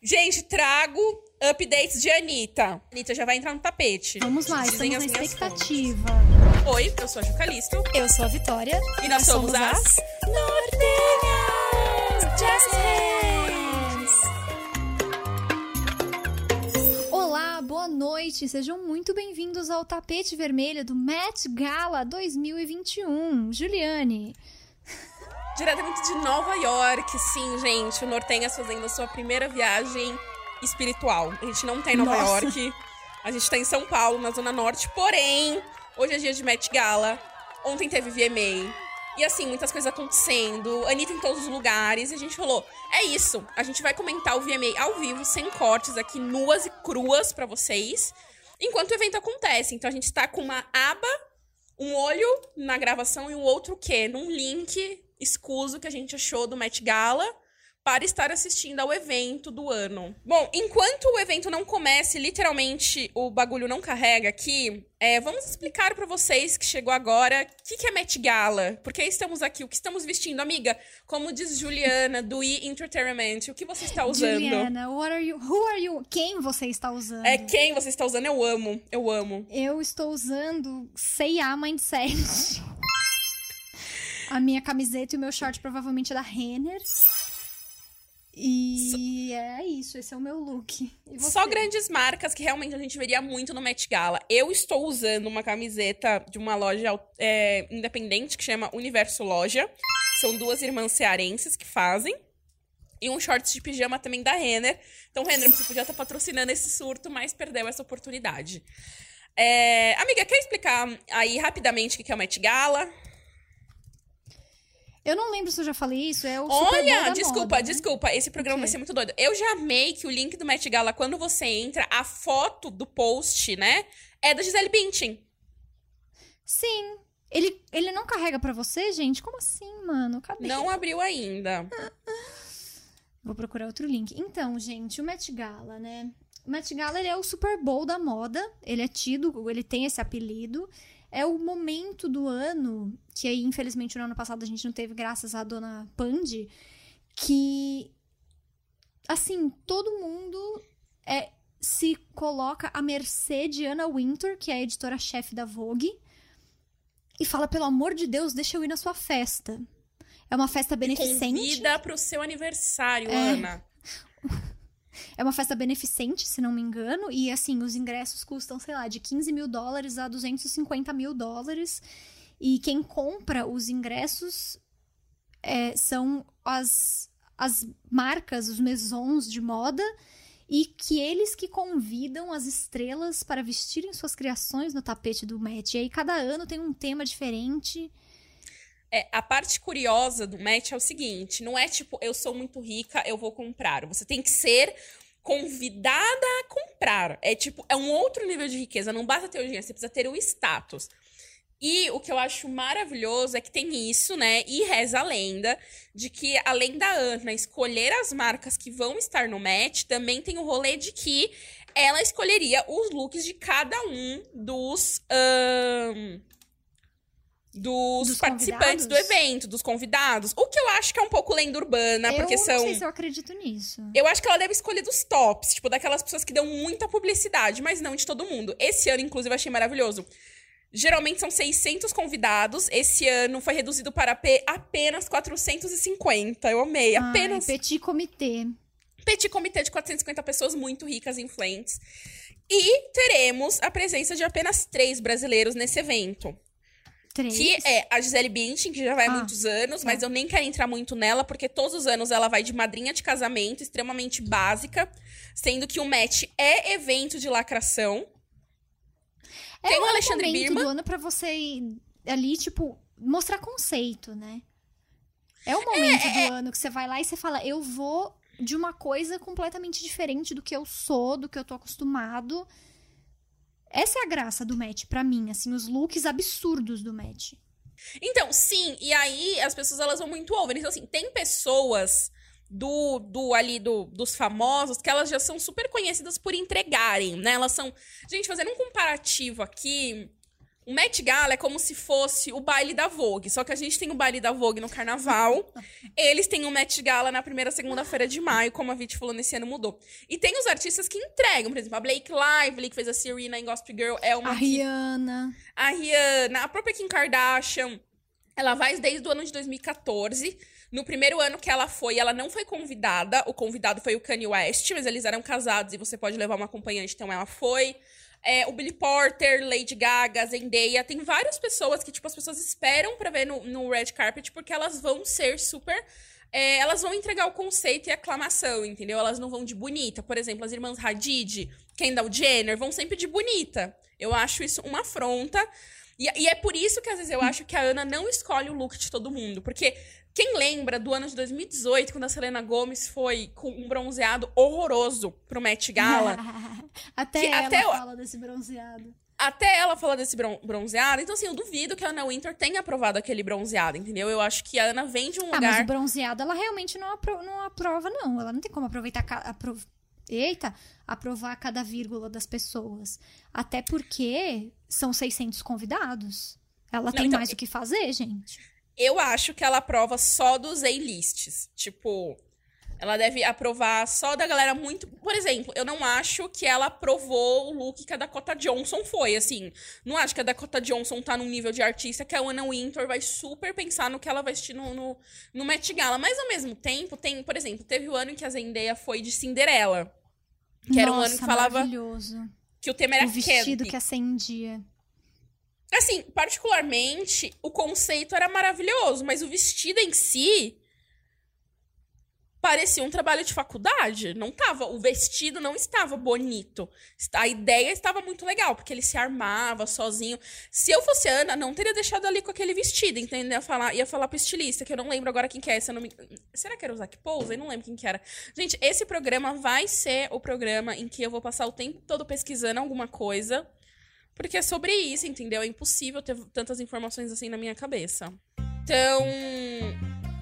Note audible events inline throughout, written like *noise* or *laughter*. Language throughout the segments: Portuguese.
Gente, trago updates de Anitta. Anitta já vai entrar no tapete. Vamos lá, Dizem estamos na expectativa. fontes. Oi, eu sou a Jucalisto. Eu sou a Vitória. E nós somos as Nortenhas Jazz Hands. Olá, boa noite. Sejam muito bem-vindos ao tapete vermelho do Met Gala 2021. Juliane. Diretamente de Nova York, sim, gente. O Nortenhas fazendo a sua primeira viagem espiritual. A gente não tá em Nova Nossa. York. A gente tá em São Paulo, na Zona Norte. Porém, hoje é dia de Met Gala. Ontem teve VMA. E assim, muitas coisas acontecendo. Anitta em todos os lugares. E a gente falou: é isso. A gente vai comentar o VMA ao vivo, sem cortes, aqui nuas e cruas pra vocês. Enquanto o evento acontece. Então a gente tá com uma aba, um olho na gravação e um outro o quê? Num link escuso que a gente achou do Met Gala para estar assistindo ao evento do ano. Bom, enquanto o evento não comece, literalmente o bagulho não carrega aqui, é, vamos explicar para vocês que chegou agora o que, que é Met Gala, por que estamos aqui, o que estamos vestindo, amiga. Como diz Juliana do E Entertainment, o que você está usando? Juliana, what are you, who are you? Quem você está usando? É quem você está usando? Eu amo, eu amo. Eu estou usando C&A Mindset. *laughs* A minha camiseta e o meu short provavelmente é da Renner. E é isso, esse é o meu look. Só grandes marcas que realmente a gente veria muito no Met Gala. Eu estou usando uma camiseta de uma loja é, independente que chama Universo Loja. São duas irmãs cearenses que fazem. E um shorts de pijama também da Renner. Então, Renner, você podia estar patrocinando esse surto, mas perdeu essa oportunidade. É, amiga, quer explicar aí rapidamente o que é o Met Gala? Eu não lembro se eu já falei isso, é o Olha, desculpa, moda, né? desculpa. Esse programa O vai ser muito doido. Eu já amei que o link do Met Gala, quando você entra, a foto do post, né? É da Gisele Bündchen. Sim. Ele, ele não carrega pra você, gente? Como assim, mano? Cadê? Não abriu ainda. Vou procurar outro link. Então, gente, o Met Gala, né? O Met Gala ele é o Super Bowl da moda. Ele é tido, ele tem esse apelido. É o momento do ano, que aí, infelizmente, no ano passado a gente não teve, graças à dona Pandy, que, assim, todo mundo é, se coloca à mercê de Anna Wintour, que é a editora-chefe da Vogue, e fala, pelo amor de Deus, deixa eu ir na sua festa. É uma festa beneficente. Convida pro seu aniversário, É. Ana. *laughs* É uma festa beneficente, se não me engano, e assim, os ingressos custam, sei lá, de 15 mil dólares a 250 mil dólares. E quem compra os ingressos é, são as, as marcas, os maisons de moda, e que eles que convidam as estrelas para vestirem suas criações no tapete do Met. E aí, cada ano tem um tema diferente. É, a parte curiosa do Met é o seguinte: não é tipo, eu sou muito rica, eu vou comprar. Você tem que ser convidada a comprar. É tipo, é um outro nível de riqueza. Não basta ter o dinheiro, você precisa ter o status. E o que eu acho maravilhoso é que tem isso, né? E reza a lenda de que, além da Ana escolher as marcas que vão estar no match, também tem o rolê de que ela escolheria os looks de cada um dos. ahn, dos, Dos participantes do evento, dos convidados. O que eu acho que é um pouco lenda urbana, porque eu são. não sei se eu acredito nisso. Eu acho que ela deve escolher dos tops, tipo, daquelas pessoas que dão muita publicidade, mas não de todo mundo. Esse ano, inclusive, eu achei maravilhoso. Geralmente são 600 convidados. Esse ano foi reduzido para pe- apenas 450. Eu amei. Apenas Ai, petit comité. petit comitê de 450 pessoas muito ricas e influentes. E teremos a presença de apenas três brasileiros nesse evento. Três. Que é a Gisele Bündchen, que já vai há Ah, muitos anos, tá. mas eu nem quero entrar muito nela, porque todos os anos ela vai de madrinha de casamento, extremamente básica, sendo que o match é evento de lacração. É Tem o um Alexandre momento Birman. do ano pra você ir ali, tipo, mostrar conceito, né? É o momento do ano que você vai lá e você fala, eu vou de uma coisa completamente diferente do que eu sou, do que eu tô acostumado. Essa é a graça do match pra mim, assim, os looks absurdos do match. Então, sim, e aí as pessoas elas vão muito over. Então, assim, tem pessoas do, do ali do, dos famosos que elas já são super conhecidas por entregarem, né? Elas são. Gente, fazendo um comparativo aqui. O Met Gala é como se fosse o baile da Vogue. Só que a gente tem o baile da Vogue no carnaval. *laughs* Eles têm o Met Gala na primeira segunda-feira de maio, como a Vit falou, nesse ano mudou. E tem os artistas que entregam, por exemplo, a Blake Lively, que fez a Serena em Gossip Girl, é uma. A que- Rihanna. a Rihanna, a própria Kim Kardashian. Ela vai desde o ano de 2014. No primeiro ano que ela foi, ela não foi convidada. O convidado foi o Kanye West, mas eles eram casados e você pode levar uma acompanhante, então ela foi. É, o Billy Porter, Lady Gaga, Zendaya. Tem várias pessoas que, tipo, as pessoas esperam pra ver no, no red carpet porque elas vão ser super. é, elas vão entregar o conceito e a aclamação, entendeu? Elas não vão de bonita. Por exemplo, as irmãs Hadid, Kendall Jenner, vão sempre de bonita. Eu acho isso uma afronta. E, e é por isso que às vezes eu acho que a Ana não escolhe o look de todo mundo. Porque quem lembra do ano de 2018, quando a Selena Gomez foi com um bronzeado horroroso pro Met Gala? *laughs* até Que ela até fala desse bronzeado. até ela falar desse bron- bronzeado. Então, assim, eu duvido que a Ana Winter tenha aprovado aquele bronzeado, entendeu? Eu acho que a Ana vem de um Ah, mas lugar. o bronzeado ela realmente não, apro- não aprova, não. Ela não tem como aproveitar. apro- Eita, aprovar cada vírgula das pessoas. Até porque são 600 convidados. Ela Não, tem então, mais o que fazer, gente. Eu acho que ela aprova só dos A-lists. Tipo, ela deve aprovar só da galera muito. Por exemplo, eu não acho que ela aprovou o look que a Dakota Johnson foi. Assim, não acho que a Dakota Johnson tá num nível de artista que a Anna Wintour vai super pensar no que ela vai vestir no, no, no Met Gala. Mas ao mesmo tempo, tem, por exemplo, teve o ano em que a Zendaya foi de Cinderela. Que era um ano que Nossa, falava maravilhoso. que o tema era O vestido Candy. que acendia. Assim, particularmente, o conceito era maravilhoso, mas o vestido em si parecia um trabalho de faculdade. Não tava, o vestido não estava bonito. A ideia estava muito legal, porque ele se armava sozinho. Se eu fosse Ana, não teria deixado ali com aquele vestido, entendeu? Ia falar, ia falar pro estilista, que eu não lembro agora quem que é. Se me... Será que era o Zac Pose? Eu não lembro quem que era. Gente, esse programa vai ser o programa em que eu vou passar o tempo todo pesquisando alguma coisa. Porque é sobre isso, entendeu? É impossível ter tantas informações assim na minha cabeça. Então,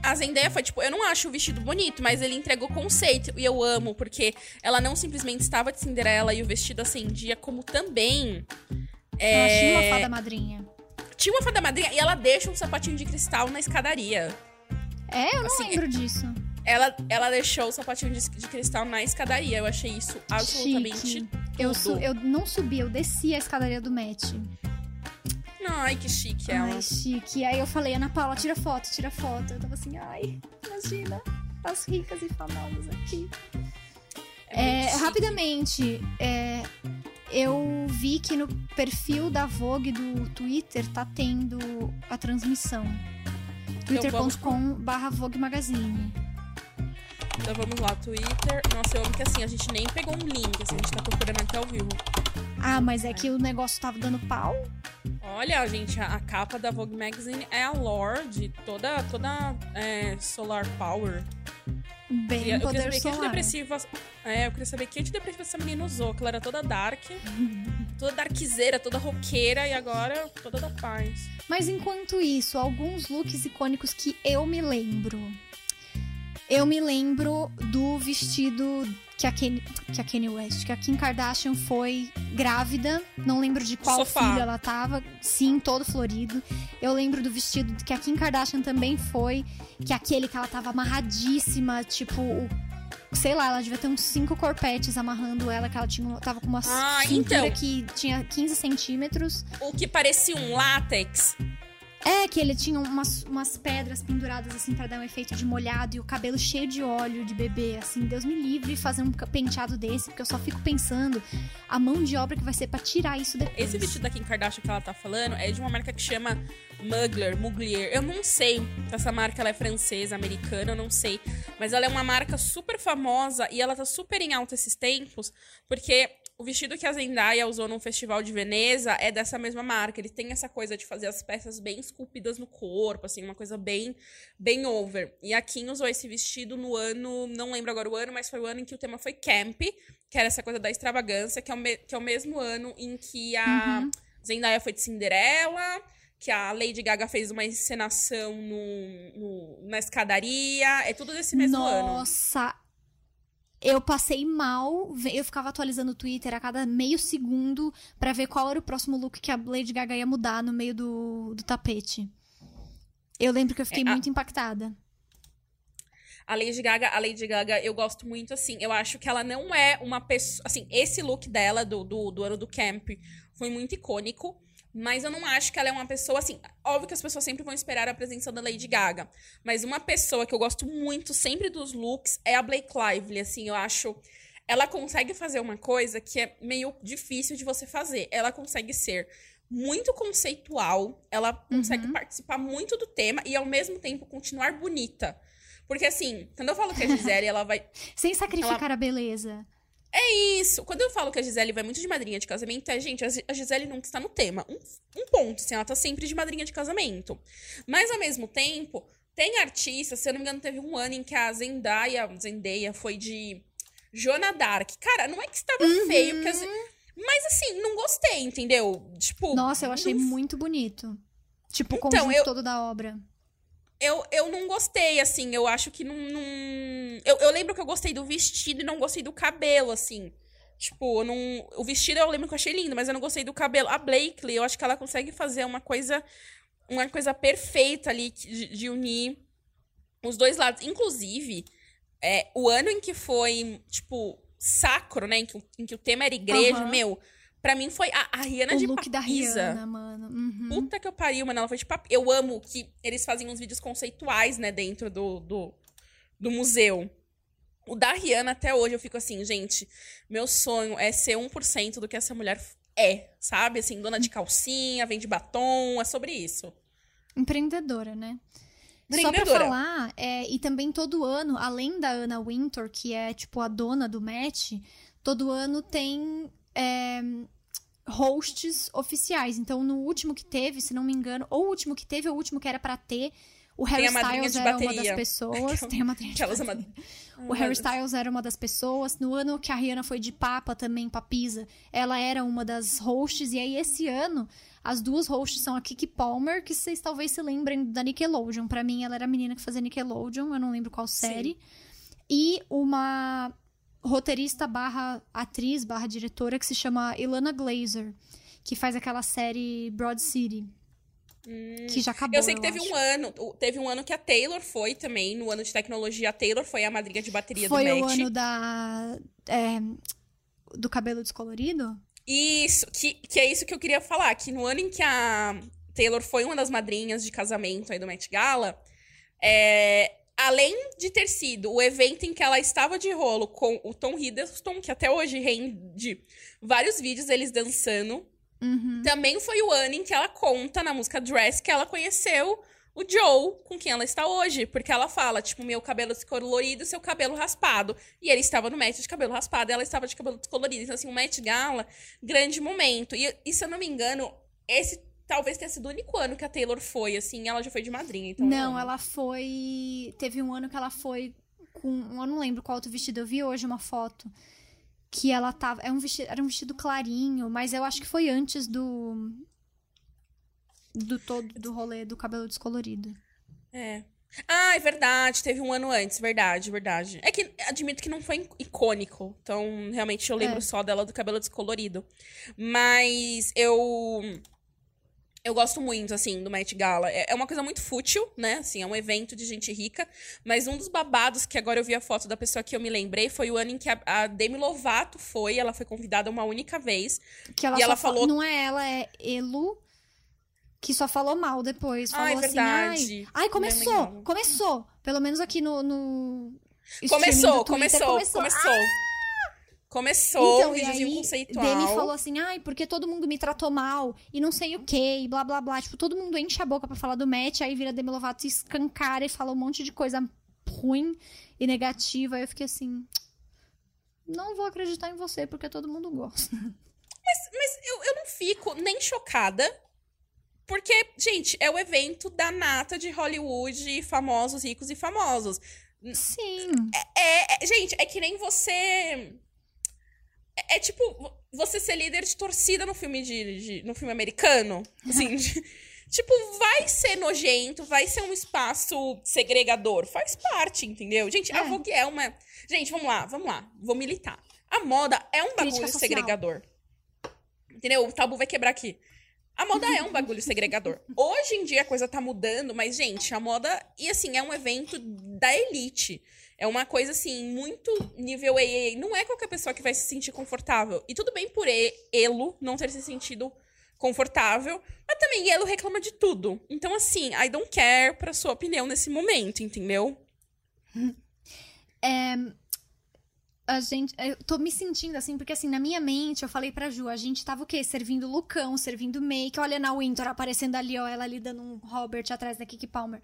a Zendaya foi tipo, eu não acho o vestido bonito, mas ele entregou conceito e eu amo porque ela não simplesmente estava de Cinderela e o vestido acendia, como também Ela tinha É. uma fada madrinha. tinha uma fada madrinha e ela deixa um sapatinho de cristal na escadaria. É, eu não Assim, lembro disso. Ela, ela deixou o sapatinho de, de cristal na escadaria. Eu achei isso absolutamente. Eu, su- eu não subi, eu desci a escadaria do Met. Ai, que chique ela. Ai, chique. Aí eu falei, Ana Paula, tira foto, tira foto. Eu tava assim, ai, imagina as ricas e famosas aqui. É É, rapidamente, é, eu vi que no perfil da Vogue do Twitter tá tendo a transmissão. Então vamos twitter.com barra Vogue Magazine. Então vamos lá, Twitter. Nossa, eu amo que assim, a gente nem pegou um link, assim, a gente tá procurando aqui ao vivo. Ah, mas é que o negócio tava dando pau. Olha, gente, a, a capa da Vogue Magazine é a lore de toda, toda é, Solar Power. Bem Queria- eu queria saber que solar. antidepressiva. É, eu queria saber que antidepressiva essa menina usou, que ela era toda dark, *laughs* toda darkzeira, toda roqueira e agora toda da paz. Mas enquanto isso, alguns looks icônicos que eu me lembro. Eu me lembro do vestido que a Kanye, que a Kanye West, que a Kim Kardashian foi grávida. Não lembro de qual Sofá. filho ela tava. Sim, todo florido. Eu lembro do vestido que a Kim Kardashian também foi, que aquele que ela tava amarradíssima, tipo, sei lá, ela devia ter uns cinco corpetes amarrando ela, que ela tinha, tava com uma Ah, cintura então. que tinha 15 centímetros. O que parecia um látex. É, que ele tinha umas, umas pedras penduradas, assim, pra dar um efeito de molhado e o cabelo cheio de óleo de bebê, assim. Deus me livre fazer um penteado desse, porque eu só fico pensando a mão de obra que vai ser pra tirar isso depois. Esse vestido da Kim Kardashian que ela tá falando é de uma marca que chama Mugler, Muglier. Eu não sei se essa marca ela é francesa, americana, eu não sei. Mas ela é uma marca super famosa e ela tá super em alta esses tempos, porque o vestido que a Zendaya usou num festival de Veneza é dessa mesma marca. Ele tem essa coisa de fazer as peças bem esculpidas no corpo, assim, uma coisa bem, bem over. E a Kim usou esse vestido no ano, não lembro agora o ano, mas foi o ano em que o tema foi camp, que era essa coisa da extravagância, que é o, me- que é o mesmo ano em que a Uhum. Zendaya foi de Cinderela, que a Lady Gaga fez uma encenação no, no- na escadaria. É tudo desse mesmo ano. Nossa! Eu passei mal, eu ficava atualizando o Twitter a cada meio segundo para ver qual era o próximo look que a Lady Gaga ia mudar no meio do, do tapete. Eu lembro que eu fiquei é, muito a... impactada. A Lady Gaga, a Lady Gaga, eu gosto muito, assim. Eu acho que ela não é uma pessoa. Assim, esse look dela do, do, do ano do camp foi muito icônico. Mas eu não acho que ela é uma pessoa assim. Óbvio que as pessoas sempre vão esperar a presença da Lady Gaga. Mas uma pessoa que eu gosto muito sempre dos looks é a Blake Lively. Assim, eu acho. Ela consegue fazer uma coisa que é meio difícil de você fazer. Ela consegue ser muito conceitual, ela consegue uhum. participar muito do tema e ao mesmo tempo continuar bonita. Porque assim, quando eu falo que a *laughs* Gisele, ela vai. Sem sacrificar ela... a beleza. É isso. Quando eu falo que a Gisele vai muito de madrinha de casamento, é, gente, a Gisele nunca está no tema. Um, um ponto, assim, ela tá sempre de madrinha de casamento. Mas, ao mesmo tempo, tem artistas, se eu não me engano, teve um ano em que a Zendaya, Zendaya foi de Joana Dark. Cara, não é que estava uhum. feio, porque... As... Mas, assim, não gostei, entendeu? Tipo... Nossa, eu achei não... muito bonito. Tipo, o então, conjunto eu... todo da obra eu, eu não gostei, assim. Eu acho que não. não... Eu, eu lembro que eu gostei do vestido e não gostei do cabelo, assim. Tipo, não... o vestido eu lembro que eu achei lindo, mas eu não gostei do cabelo. A Blakely, eu acho que ela consegue fazer uma coisa. Uma coisa perfeita ali de, de unir os dois lados. Inclusive, é, o ano em que foi, tipo, sacro, né? Em que, em que o tema era igreja, uhum. meu Pra mim foi a, a Rihanna o de look papisa. da Rihanna, mano. Uhum. Puta que eu pariu, mano. Ela foi de papisa. Eu amo que eles fazem uns vídeos conceituais, né, dentro do, do, do museu. O da Rihanna, até hoje, eu fico assim, gente, meu sonho é ser 1% do que essa mulher é, sabe? Assim, dona de calcinha, vende batom, é sobre isso. Empreendedora, né? Só pra falar, é, e também todo ano, além da Anna Wintour, que é, tipo, a dona do match, todo ano tem é, hosts oficiais. Então, no último que teve, se não me engano, ou o último que teve, ou o último que era para ter, o Harry Styles era bateria. uma das pessoas. *laughs* Tem a madrinha de bateria. O Harry Styles era uma das pessoas. No ano que a Rihanna foi de Papa também, Papisa, ela era uma das hosts. E aí, esse ano, as duas hosts são a Kiki Palmer, que vocês talvez se lembrem da Nickelodeon. para mim, ela era a menina que fazia Nickelodeon, eu não lembro qual série. Sim. E uma roteirista barra atriz barra diretora que se chama Ilana Glazer, que faz aquela série Broad City. Hum, que já acabou. Eu sei que teve acho. um ano. Teve um ano que a Taylor foi também. No ano de tecnologia, a Taylor foi a madrinha de bateria foi do Foi o ano da. É, do cabelo descolorido? Isso, que, que é isso que eu queria falar. Que no ano em que a Taylor foi uma das madrinhas de casamento aí do Met Gala, é, além de ter sido o evento em que ela estava de rolo com o Tom Hiddleston, que até hoje rende vários vídeos eles dançando, uhum. também foi o ano em que ela conta na música Dress que ela conheceu o Joe, com quem ela está hoje. Porque ela fala, tipo, meu cabelo descolorido seu cabelo raspado. E ele estava no match de cabelo raspado ela estava de cabelo descolorido. Então, assim, um match gala, grande momento. E, e se eu não me engano, esse talvez tenha sido o único ano que a Taylor foi, assim, ela já foi de madrinha, então. Não, ela foi. Teve um ano que ela foi com. Eu não lembro qual outro vestido. Eu vi hoje uma foto. Que ela tava. É um vestido, era um vestido clarinho, mas eu acho que foi antes do. Do todo do rolê do cabelo descolorido. É. Ah, é verdade. Teve um ano antes, verdade, verdade. É que admito que não foi icônico. Então, realmente, eu lembro é. só dela do cabelo descolorido. Mas eu eu gosto muito, assim, do Met Gala. É, é uma coisa muito fútil, né? Assim, é um evento de gente rica. Mas um dos babados que agora eu vi a foto da pessoa que eu me lembrei foi o ano em que a, a Demi Lovato foi. Ela foi convidada uma única vez. Que ela e ela falou. Não é ela, é Elu. Que só falou mal depois. Falou ai, assim, ai, ai, começou, começou. Pelo menos aqui no. no começou, começou, começou, começou. Ah! Começou então, um videozinho aí, conceitual. Demi falou assim, ai, porque todo mundo me tratou mal e não sei o que, e blá blá blá. Tipo, todo mundo enche a boca para falar do match, aí vira Demi Lovato escancara e fala um monte de coisa ruim e negativa. Aí eu fiquei assim, não vou acreditar em você porque todo mundo gosta. Mas, mas eu, eu não fico nem chocada, porque, gente, é o evento da nata de Hollywood, famosos, ricos e famosos. Sim. É, é, é, gente, é que nem você é, é, tipo você ser líder de torcida no filme de, de no filme americano. Assim, de, Tipo, vai ser nojento, vai ser um espaço segregador. Faz parte, entendeu? Gente, É. a Vogue é uma. Gente, vamos lá, vamos lá. Vou militar. A moda é um bagulho segregador. Entendeu? O tabu vai quebrar aqui. A moda é um bagulho *laughs* segregador. Hoje em dia a coisa tá mudando, mas, gente, a moda. E assim, é um evento da elite. É uma coisa, assim, muito nível AA. Não é qualquer pessoa que vai se sentir confortável. E tudo bem por E- Elo não ter se sentido confortável. Mas também Elo reclama de tudo. Então, assim, I don't care pra sua opinião nesse momento, entendeu? *laughs* A gente. Eu tô me sentindo assim, porque assim, na minha mente, eu falei pra Ju, a gente tava o quê? Servindo Lucão, servindo make. Olha na Winter aparecendo ali, ó, ela ali dando um Robert atrás da Kiki Palmer.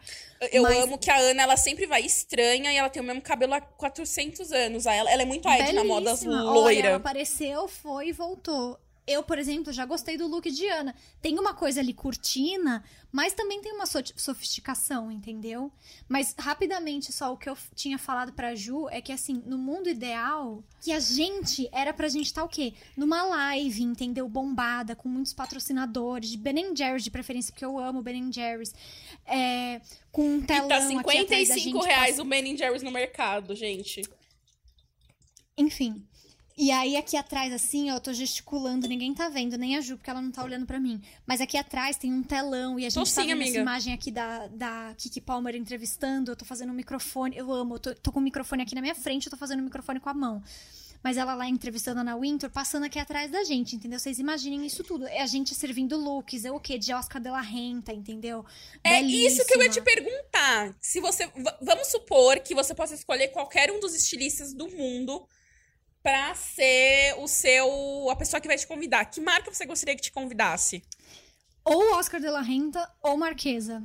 Eu Mas- amo que a Ana, ela sempre vai estranha e ela tem o mesmo cabelo há 400 anos. Ela, ela é muito a Ed na moda Belíssima. Olha, ela loira. apareceu, foi e voltou. Eu, por exemplo, já gostei do look de Ana. Tem uma coisa ali cortina, mas também tem uma so- sofisticação, entendeu? Mas rapidamente, só o que eu tinha falado pra Ju é que assim, no mundo ideal, que a gente era pra gente estar o quê? Numa live, entendeu? Bombada, com muitos patrocinadores, de Ben Jerry's de preferência, porque eu amo Ben Jerry's. É, com um E telão tá aqui atrás da 55 gente, reais o Ben Jerry's no mercado, gente. Enfim. E aí, aqui atrás, assim, ó, eu tô gesticulando, ninguém tá vendo, nem a Ju, porque ela não tá olhando pra mim. Mas aqui atrás tem um telão e a Tô gente tá sim, vendo essa imagem aqui da, da Kiki Palmer entrevistando. Eu tô fazendo um microfone, eu amo, eu tô, tô com o microfone aqui na minha frente, eu tô fazendo o microfone com a mão. Mas ela lá entrevistando a Ana Winter, passando aqui atrás da gente, entendeu? Vocês imaginem isso tudo. É a gente servindo looks, é o quê? De Oscar de la Renta, entendeu? É isso que eu ia te perguntar. Se você. Vamos supor que você possa escolher qualquer um dos estilistas do mundo pra ser o seu. a pessoa que vai te convidar. Que marca você gostaria que te convidasse? Ou Oscar de la Renta ou Marquesa.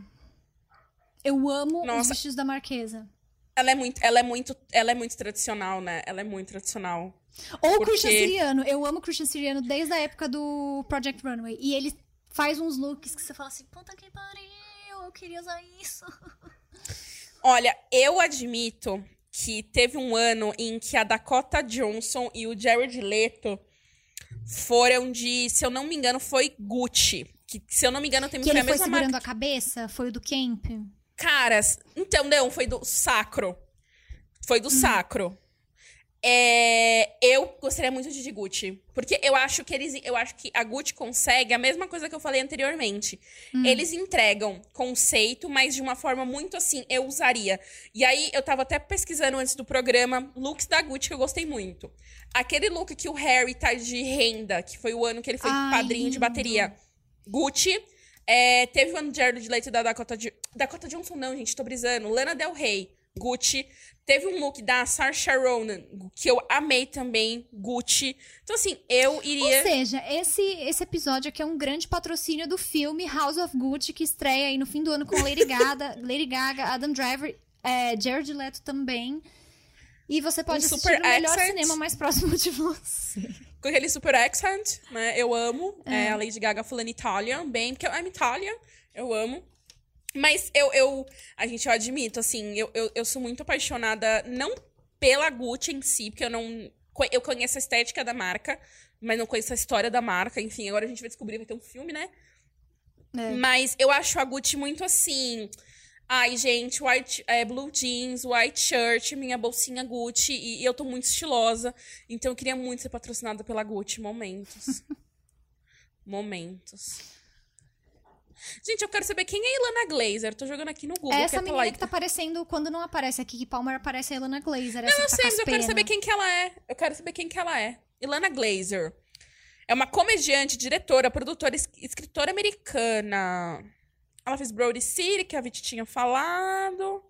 Eu amo os Nossa. vestidos da Marquesa. Ela é muito, ela é muito, ela é muito tradicional, né? Ela é muito tradicional. Ou o Porque- Christian Siriano. Eu amo o Christian Siriano desde a época do Project Runway. E ele faz uns looks que você fala assim, puta que pariu, eu queria usar isso. *laughs* Olha, eu admito que teve um ano em que a Dakota Johnson e o Jared Leto foram de, se eu não me engano, foi Gucci. Que, se eu não me engano, tem Que foi ele a foi mesma segurando marca. a cabeça, foi o do Camp. Caras, então não, foi do Sacro. Foi do Sacro. É, eu gostaria muito de de Gucci. Porque eu acho que eles. Eu acho que a Gucci consegue a mesma coisa que eu falei anteriormente. Hum. Eles entregam conceito, mas de uma forma muito assim, eu usaria. E aí, eu tava até pesquisando antes do programa looks da Gucci que eu gostei muito. Aquele look que o Harry tá de renda, que foi o ano que ele foi Ai, padrinho de lindo. bateria. Gucci. É, teve o ano de Jared Leto da Dakota, Jo- Dakota Johnson, não, gente, tô brisando. Lana Del Rey, Gucci. Teve um look da Saoirse Ronan, que eu amei também, Gucci. Então, assim, eu iria... Ou seja, esse, esse episódio aqui é um grande patrocínio do filme House of Gucci, que estreia aí no fim do ano com Lady Gaga, *laughs* Lady Gaga Adam Driver, é, Jared Leto também. E você pode Um assistir no melhor accent. cinema mais próximo de você. Com aquele super accent, né? Eu amo. É, a Lady Gaga falando Italian, bem, porque I'm Italian. Eu amo. Mas eu, eu a gente, eu admito, assim, eu, eu, eu sou muito apaixonada, não pela Gucci em si, porque eu não. Eu conheço a estética da marca, mas não conheço a história da marca. Enfim, agora a gente vai descobrir, vai ter um filme, né? É. Mas eu acho a Gucci muito assim. Ai, gente, white, é, blue jeans, white shirt, minha bolsinha Gucci, e, e eu tô muito estilosa. Então eu queria muito ser patrocinada pela Gucci. Momentos. *laughs* Momentos. Gente, eu quero saber quem é Ilana Glazer. Tô jogando aqui no Google. É essa que é menina que tá aparecendo quando não aparece a Kiki Palmer, aparece a Ilana Glazer. Não, eu sei, mas eu quero saber quem que ela é. Eu quero saber quem que ela é. Ilana Glazer. É uma comediante, diretora, produtora, es- escritora americana. Ela fez Brody City, que a Vit tinha falado.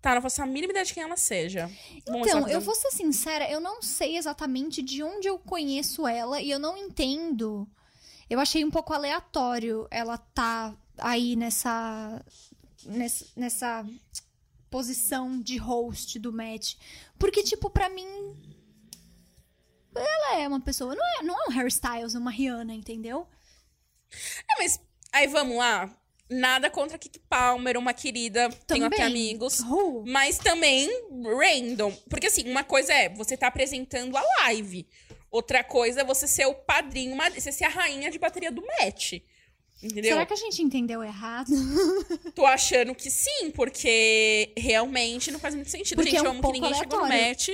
Tá, não faço a mínima ideia de quem ela seja. Vamos Então, eu vou ser sincera, eu não sei exatamente de onde eu conheço ela e eu não entendo. Eu achei um pouco aleatório ela tá aí nessa nessa, nessa posição de host do match, porque tipo pra mim ela é uma pessoa, não é, não é um Harry Styles, uma Rihanna, entendeu? É, mas aí vamos lá. Nada contra Kiki Palmer, uma querida. Tenho até Também. amigos. Who? Mas também random. Porque assim, uma coisa é você tá apresentando a live. Outra coisa é você ser o padrinho, você ser a rainha de bateria do match. Entendeu? Será que a gente entendeu errado? *laughs* Tô achando que sim, porque realmente não faz muito sentido. Porque gente, é um amo que ninguém chegou no aleatório. match.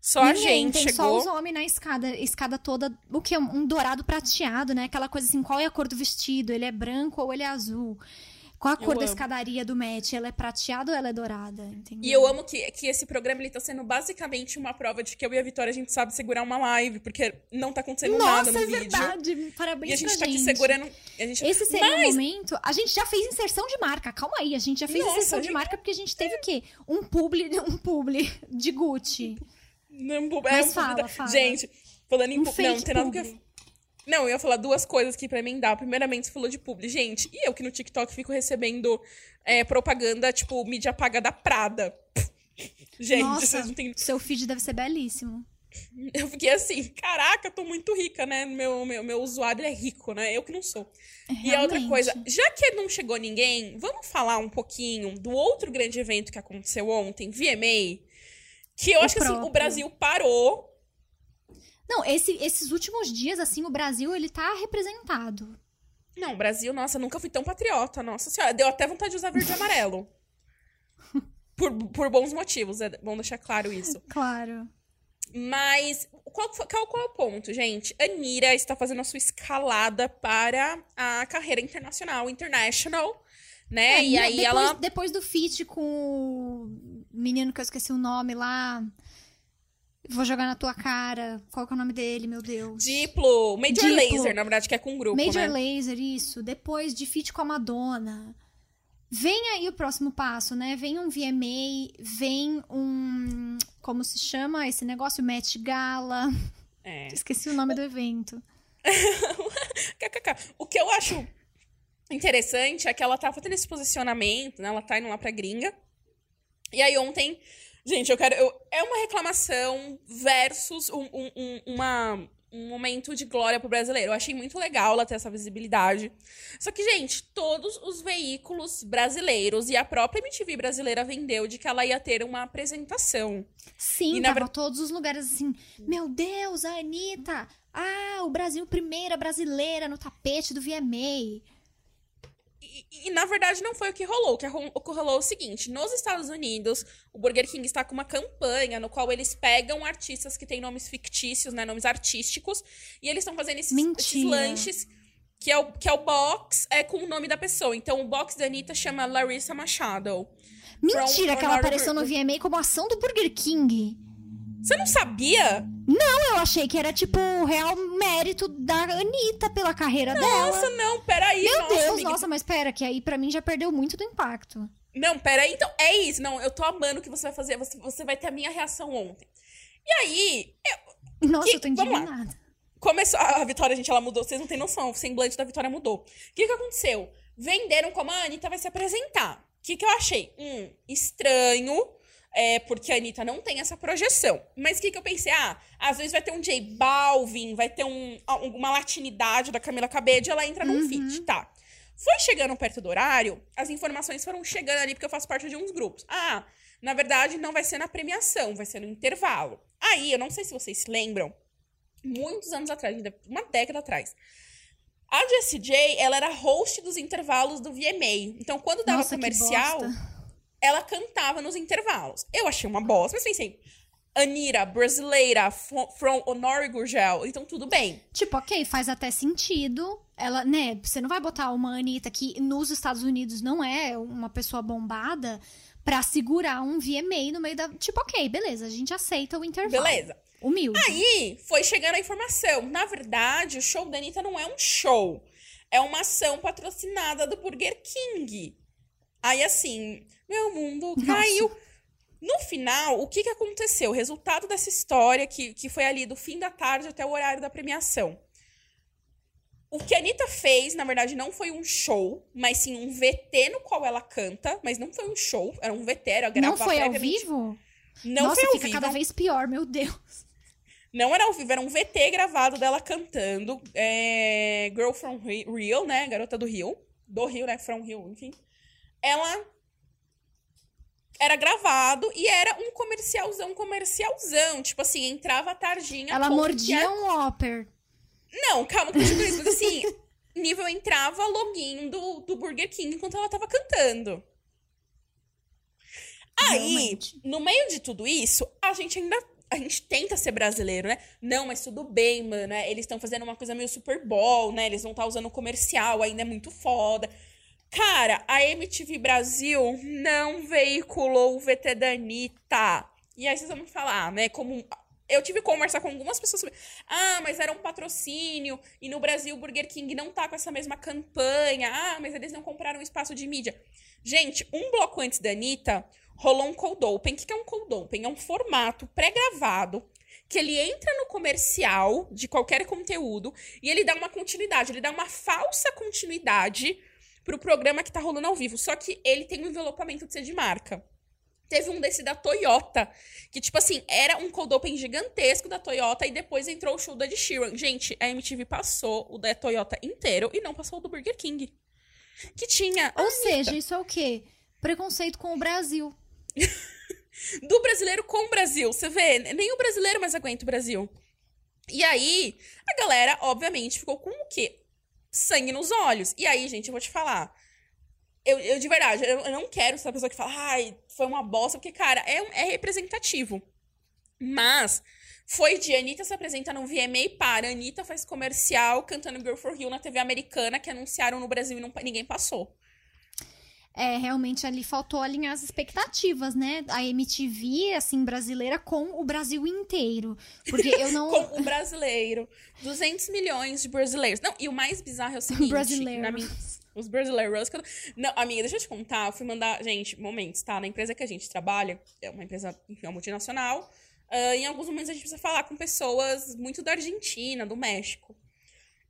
Só a Ninguém, gente tem chegou. só os homens na escada, escada toda, o que? Um dourado prateado, né? Aquela coisa assim, qual é a cor do vestido? Ele é branco ou ele é azul? Qual a cor da amo. escadaria do match? Ela é prateada ou ela é dourada? Entendeu? E eu amo que, que esse programa ele tá sendo basicamente uma prova de que eu e a Vitória a gente sabe segurar uma live, porque não tá acontecendo nada Nossa, no é vídeo. verdade. Parabéns E a gente pra tá aqui gente. segurando. A gente... Esse seria Mas- o momento. A gente já fez inserção de marca. Calma aí, a gente já fez Nossa, inserção a de gente- marca porque a gente teve o quê? Um publi, *laughs* um publi de Gucci. Não, é Mas um fala, publi- fala. Gente, falando em Um Não, não tem nada que. Não, eu ia falar duas coisas aqui pra emendar. Primeiramente, você falou de publi. Gente, e eu que no TikTok fico recebendo é, propaganda, tipo, mídia paga da Prada. Gente, Nossa, vocês não têm. seu feed deve ser belíssimo. Eu fiquei assim, caraca, tô muito rica, né? Meu, meu, meu usuário é rico, né? Eu que não sou. E a outra Realmente. coisa, já que não chegou ninguém, vamos falar um pouquinho do outro grande evento que aconteceu ontem, VMA. Que eu O acho que assim, o próprio. Brasil parou. Não, esse- esses últimos dias, assim, o Brasil, ele tá representado. Não, Brasil, nossa, nunca fui tão patriota, nossa senhora. Deu até vontade de usar verde e amarelo. *laughs* Por, por bons motivos, é bom deixar claro isso. Claro. Mas qual, qual, qual é o ponto, gente? Anira está fazendo a sua escalada para a carreira internacional, international, né? É, e aí depois, ela. Depois do feat com o menino que eu esqueci o nome lá. Vou jogar na tua cara. Qual que é o nome dele, meu Deus? Diplo, Major Diplo. Laser, na verdade, que é com um grupo, Major né? Laser, isso. Depois de feat com a Madonna. Vem aí o próximo passo, né? Vem um VMA, vem um. Como se chama esse negócio? Met Gala. É. *laughs* Esqueci o nome do evento. *laughs* O que eu acho interessante é que ela tá fazendo esse posicionamento, né? Ela tá indo lá pra gringa. E aí ontem, gente, eu quero. eu- é uma reclamação versus um, um, um- uma, um momento de glória pro brasileiro. Eu achei muito legal ela ter essa visibilidade. Só que, gente, todos os veículos brasileiros e a própria MTV brasileira vendeu de que ela ia ter uma apresentação. Sim, E na tava todos os lugares assim. Meu Deus, a Anitta! Ah, o Brasil, primeira brasileira no tapete do VMA. E, e, na verdade não foi o que rolou. O que, rolou é o seguinte: nos Estados Unidos, o Burger King está com uma campanha no qual eles pegam artistas que têm nomes fictícios, né? Nomes artísticos, e eles estão fazendo esses, esses lanches. Que é, o, que é o box é com o nome da pessoa. Então, o box da Anitta chama Larissa Machado. Mentira From que ela apareceu no VMA como ação do Burger King. Você não sabia? Eu achei que era tipo o real mérito da Anitta pela carreira dela. Nossa, não, peraí. Meu nossa, Deus, amiga. nossa, mas pera, que aí pra mim já perdeu muito do impacto. Não, peraí, então. É isso. Não, eu tô amando o que você vai fazer. Você, você vai ter a minha reação ontem. E aí, Nossa, Que- eu tô indignada. Começou. A Vitória, gente, ela mudou. Vocês não têm noção. O semblante da Vitória mudou. O que, que aconteceu? Venderam como a Anitta vai se apresentar. O que, que eu achei? Hum, estranho. É, porque a Anitta não tem essa projeção. Mas o que, que eu pensei? Ah, às vezes vai ter um J Balvin, vai ter um, uma latinidade da Camila Cabello e ela entra num feat, tá. Foi chegando perto do horário, as informações foram chegando ali, porque eu faço parte de uns grupos. Ah, na verdade, não vai ser na premiação, vai ser no intervalo. Aí, eu não sei se vocês se lembram, muitos anos atrás, ainda uma década atrás. A Jessie J, ela era host dos intervalos do VMA. Então, quando dava Nossa, comercial. Ela cantava nos intervalos. Eu achei uma bosta, mas pensei, Anira, brasileira, from Honor Gurgel, então tudo bem. Tipo, ok, faz até sentido. Ela, né, você não vai botar uma Anitta que nos Estados Unidos não é uma pessoa bombada pra segurar um VMA no meio da. Tipo, ok, beleza, a gente aceita o intervalo. Beleza. Humilde. Aí foi chegando a informação. Na verdade, o show da Anitta não é um show. É uma ação patrocinada do Burger King. Aí, assim, meu mundo Nossa. caiu. No final, o que, que aconteceu? O resultado dessa história, que, que foi ali do fim da tarde até o horário da premiação. O que a Anitta fez, na verdade, não foi um show, mas sim um VT no qual ela canta. Mas não foi um show, era um VT, era não gravado foi ao vivo? Não Nossa, foi ao fica vivo. cada vez pior, meu Deus. Não era ao vivo, era um VT gravado dela cantando. é, Girl from Ri- Rio, né? Garota do Rio. Do Rio, né? From Rio, enfim. Ela era gravado e era um comercialzão, comercialzão. Tipo assim, entrava tardinha. Ela mordia um Whopper. Não, calma digo isso, mas assim. *laughs* nível entrava login do, do Burger King enquanto ela tava cantando. Aí, Realmente. no meio de tudo isso, a gente ainda. A gente tenta ser brasileiro, né? Não, mas tudo bem, mano. né? Eles estão fazendo uma coisa meio Super Bowl, né? Eles vão estar usando comercial, ainda é muito foda. Cara, a MTV Brasil não veiculou o VT da Anitta. E aí vocês vão me falar, né? Como. Eu tive que conversar com algumas pessoas sobre. Ah, mas era um patrocínio. E no Brasil o Burger King não tá com essa mesma campanha. Ah, mas eles não compraram espaço de mídia. Gente, um bloco antes da Anitta, rolou um cold open. O que é um cold open? É um formato pré-gravado que ele entra no comercial de qualquer conteúdo e ele dá uma continuidade, ele dá uma falsa continuidade pro programa que tá rolando ao vivo. Só que ele tem um envelopamento de ser de marca. Teve um desse da Toyota, que, tipo assim, era um cold open gigantesco da Toyota e depois entrou o show da Ed Sheeran. Gente, a MTV passou o da Toyota inteiro e não passou o do Burger King. Que tinha. Ou seja, isso é o quê? Preconceito com o Brasil. *laughs* do brasileiro com o Brasil. Você vê, nem o brasileiro mais aguenta o Brasil. E aí, a galera, obviamente, ficou com o quê? Sangue nos olhos. E aí, gente, eu vou te falar. Eu, eu de verdade, eu, eu não quero ser a pessoa que fala, ai, foi uma bosta, porque, cara, é, é representativo. Mas foi de Anitta se apresenta no VMA para. Anitta faz comercial cantando Girl for You na TV americana, que anunciaram no Brasil e não, ninguém passou. É, realmente ali faltou alinhar as expectativas, né? A MTV, assim, brasileira com o Brasil inteiro. Porque eu não. *laughs* com o brasileiro. 200 milhões de brasileiros. Não, e o mais bizarro é o seguinte. Brasileiros. na minha- os brasileiros. Não, amiga, deixa eu te contar. Eu fui mandar. Gente, momentos, tá? Na empresa que a gente trabalha, é uma empresa, enfim, é uma multinacional. ah, em alguns momentos a gente precisa falar com pessoas muito da Argentina, do México.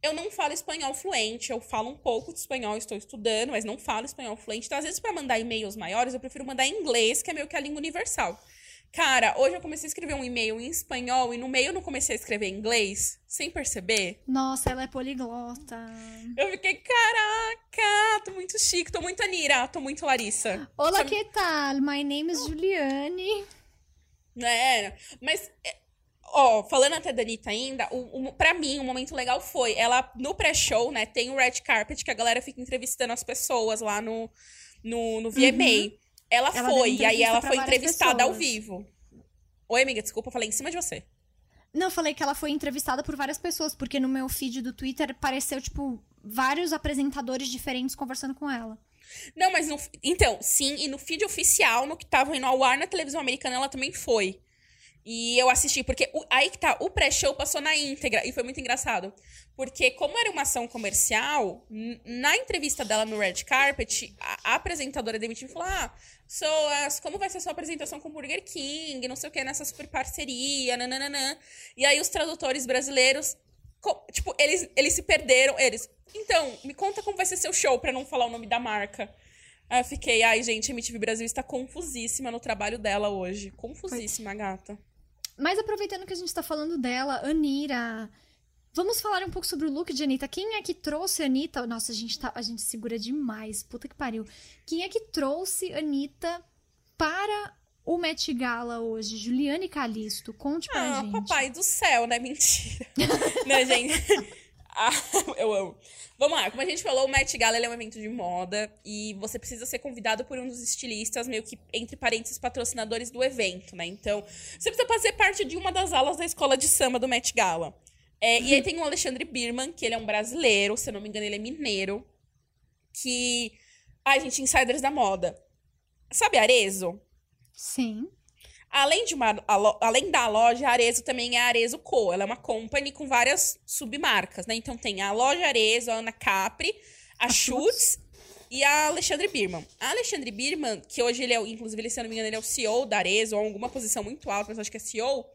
Eu não falo espanhol fluente, eu falo um pouco de espanhol, estou estudando, mas não falo espanhol fluente. Então, às vezes, para mandar e-mails maiores, eu prefiro mandar em inglês, que é meio que a língua universal. Cara, hoje eu comecei a escrever um e-mail em espanhol e no meio eu não comecei a escrever em inglês, sem perceber. Nossa, ela é poliglota. Eu fiquei, caraca, tô muito chique, tô muito Anira, tô muito Larissa. Olá, Sabe- que tal? My name is Juliane. Né? Mas, ó, falando até da Anitta ainda, o, o, pra mim, um momento legal foi, ela, no pré-show, né, tem o red carpet, que a galera fica entrevistando as pessoas lá no, no, no VMA. Ela, Ela deu foi, e aí ela foi entrevistada ao pessoas. vivo. Oi, amiga, desculpa, eu falei em cima de você. Não, eu falei que ela foi entrevistada por várias pessoas, porque no meu feed do Twitter apareceu, tipo, vários apresentadores diferentes conversando com ela. Não, mas no. Então, sim, e no feed oficial, no que tava indo ao ar na televisão americana, ela também foi. E eu assisti, porque o- aí que tá, o pré-show passou na íntegra, e foi muito engraçado. Porque, como era uma ação comercial, na entrevista dela no Red Carpet, a, a apresentadora da MTV falou: Ah, so, as- como vai ser a sua apresentação com o Burger King? Não sei o que, nessa super parceria, nananã. E aí os tradutores brasileiros, tipo, eles, eles se perderam. Eles, então, me conta como vai ser seu show, pra não falar o nome da marca. Eu fiquei, ai, gente, a MTV Brasil está confusíssima no trabalho dela hoje. Confusíssima, gata. Mas aproveitando que a gente tá falando dela, Anira. Vamos falar um pouco sobre o look de Anitta. Quem é que trouxe a Anitta? Nossa, a gente, tá, a gente segura demais. Puta que pariu. Quem é que trouxe Anitta para o Met Gala hoje? Juliane Calisto. Conte pra Ah, gente. papai do céu, né? Mentira. *laughs* Não, gente. Ah, *laughs* eu amo. Vamos lá, como a gente falou, o Met Gala é um evento de moda e você precisa ser convidado por um dos estilistas, meio que, entre parênteses, patrocinadores do evento, né? Então, você precisa fazer parte de uma das alas da escola de samba do Met Gala. É, e aí tem o Alexandre Birman, que ele é um brasileiro, se eu não me engano, ele é mineiro. Que. Ai, gente, insiders da moda. Sabe Arezo? Sim. Além, de uma, além da loja, a Arezo também é a Arezo Co. Ela é uma company com várias submarcas, né? Então tem a loja Arezo, a Ana Capri, a, Schutz e a Alexandre Birman. A Alexandre Birman, que hoje ele é, inclusive, ele, se eu não me engano, ele é o CEO da Arezo, ou alguma posição muito alta, mas acho que é CEO.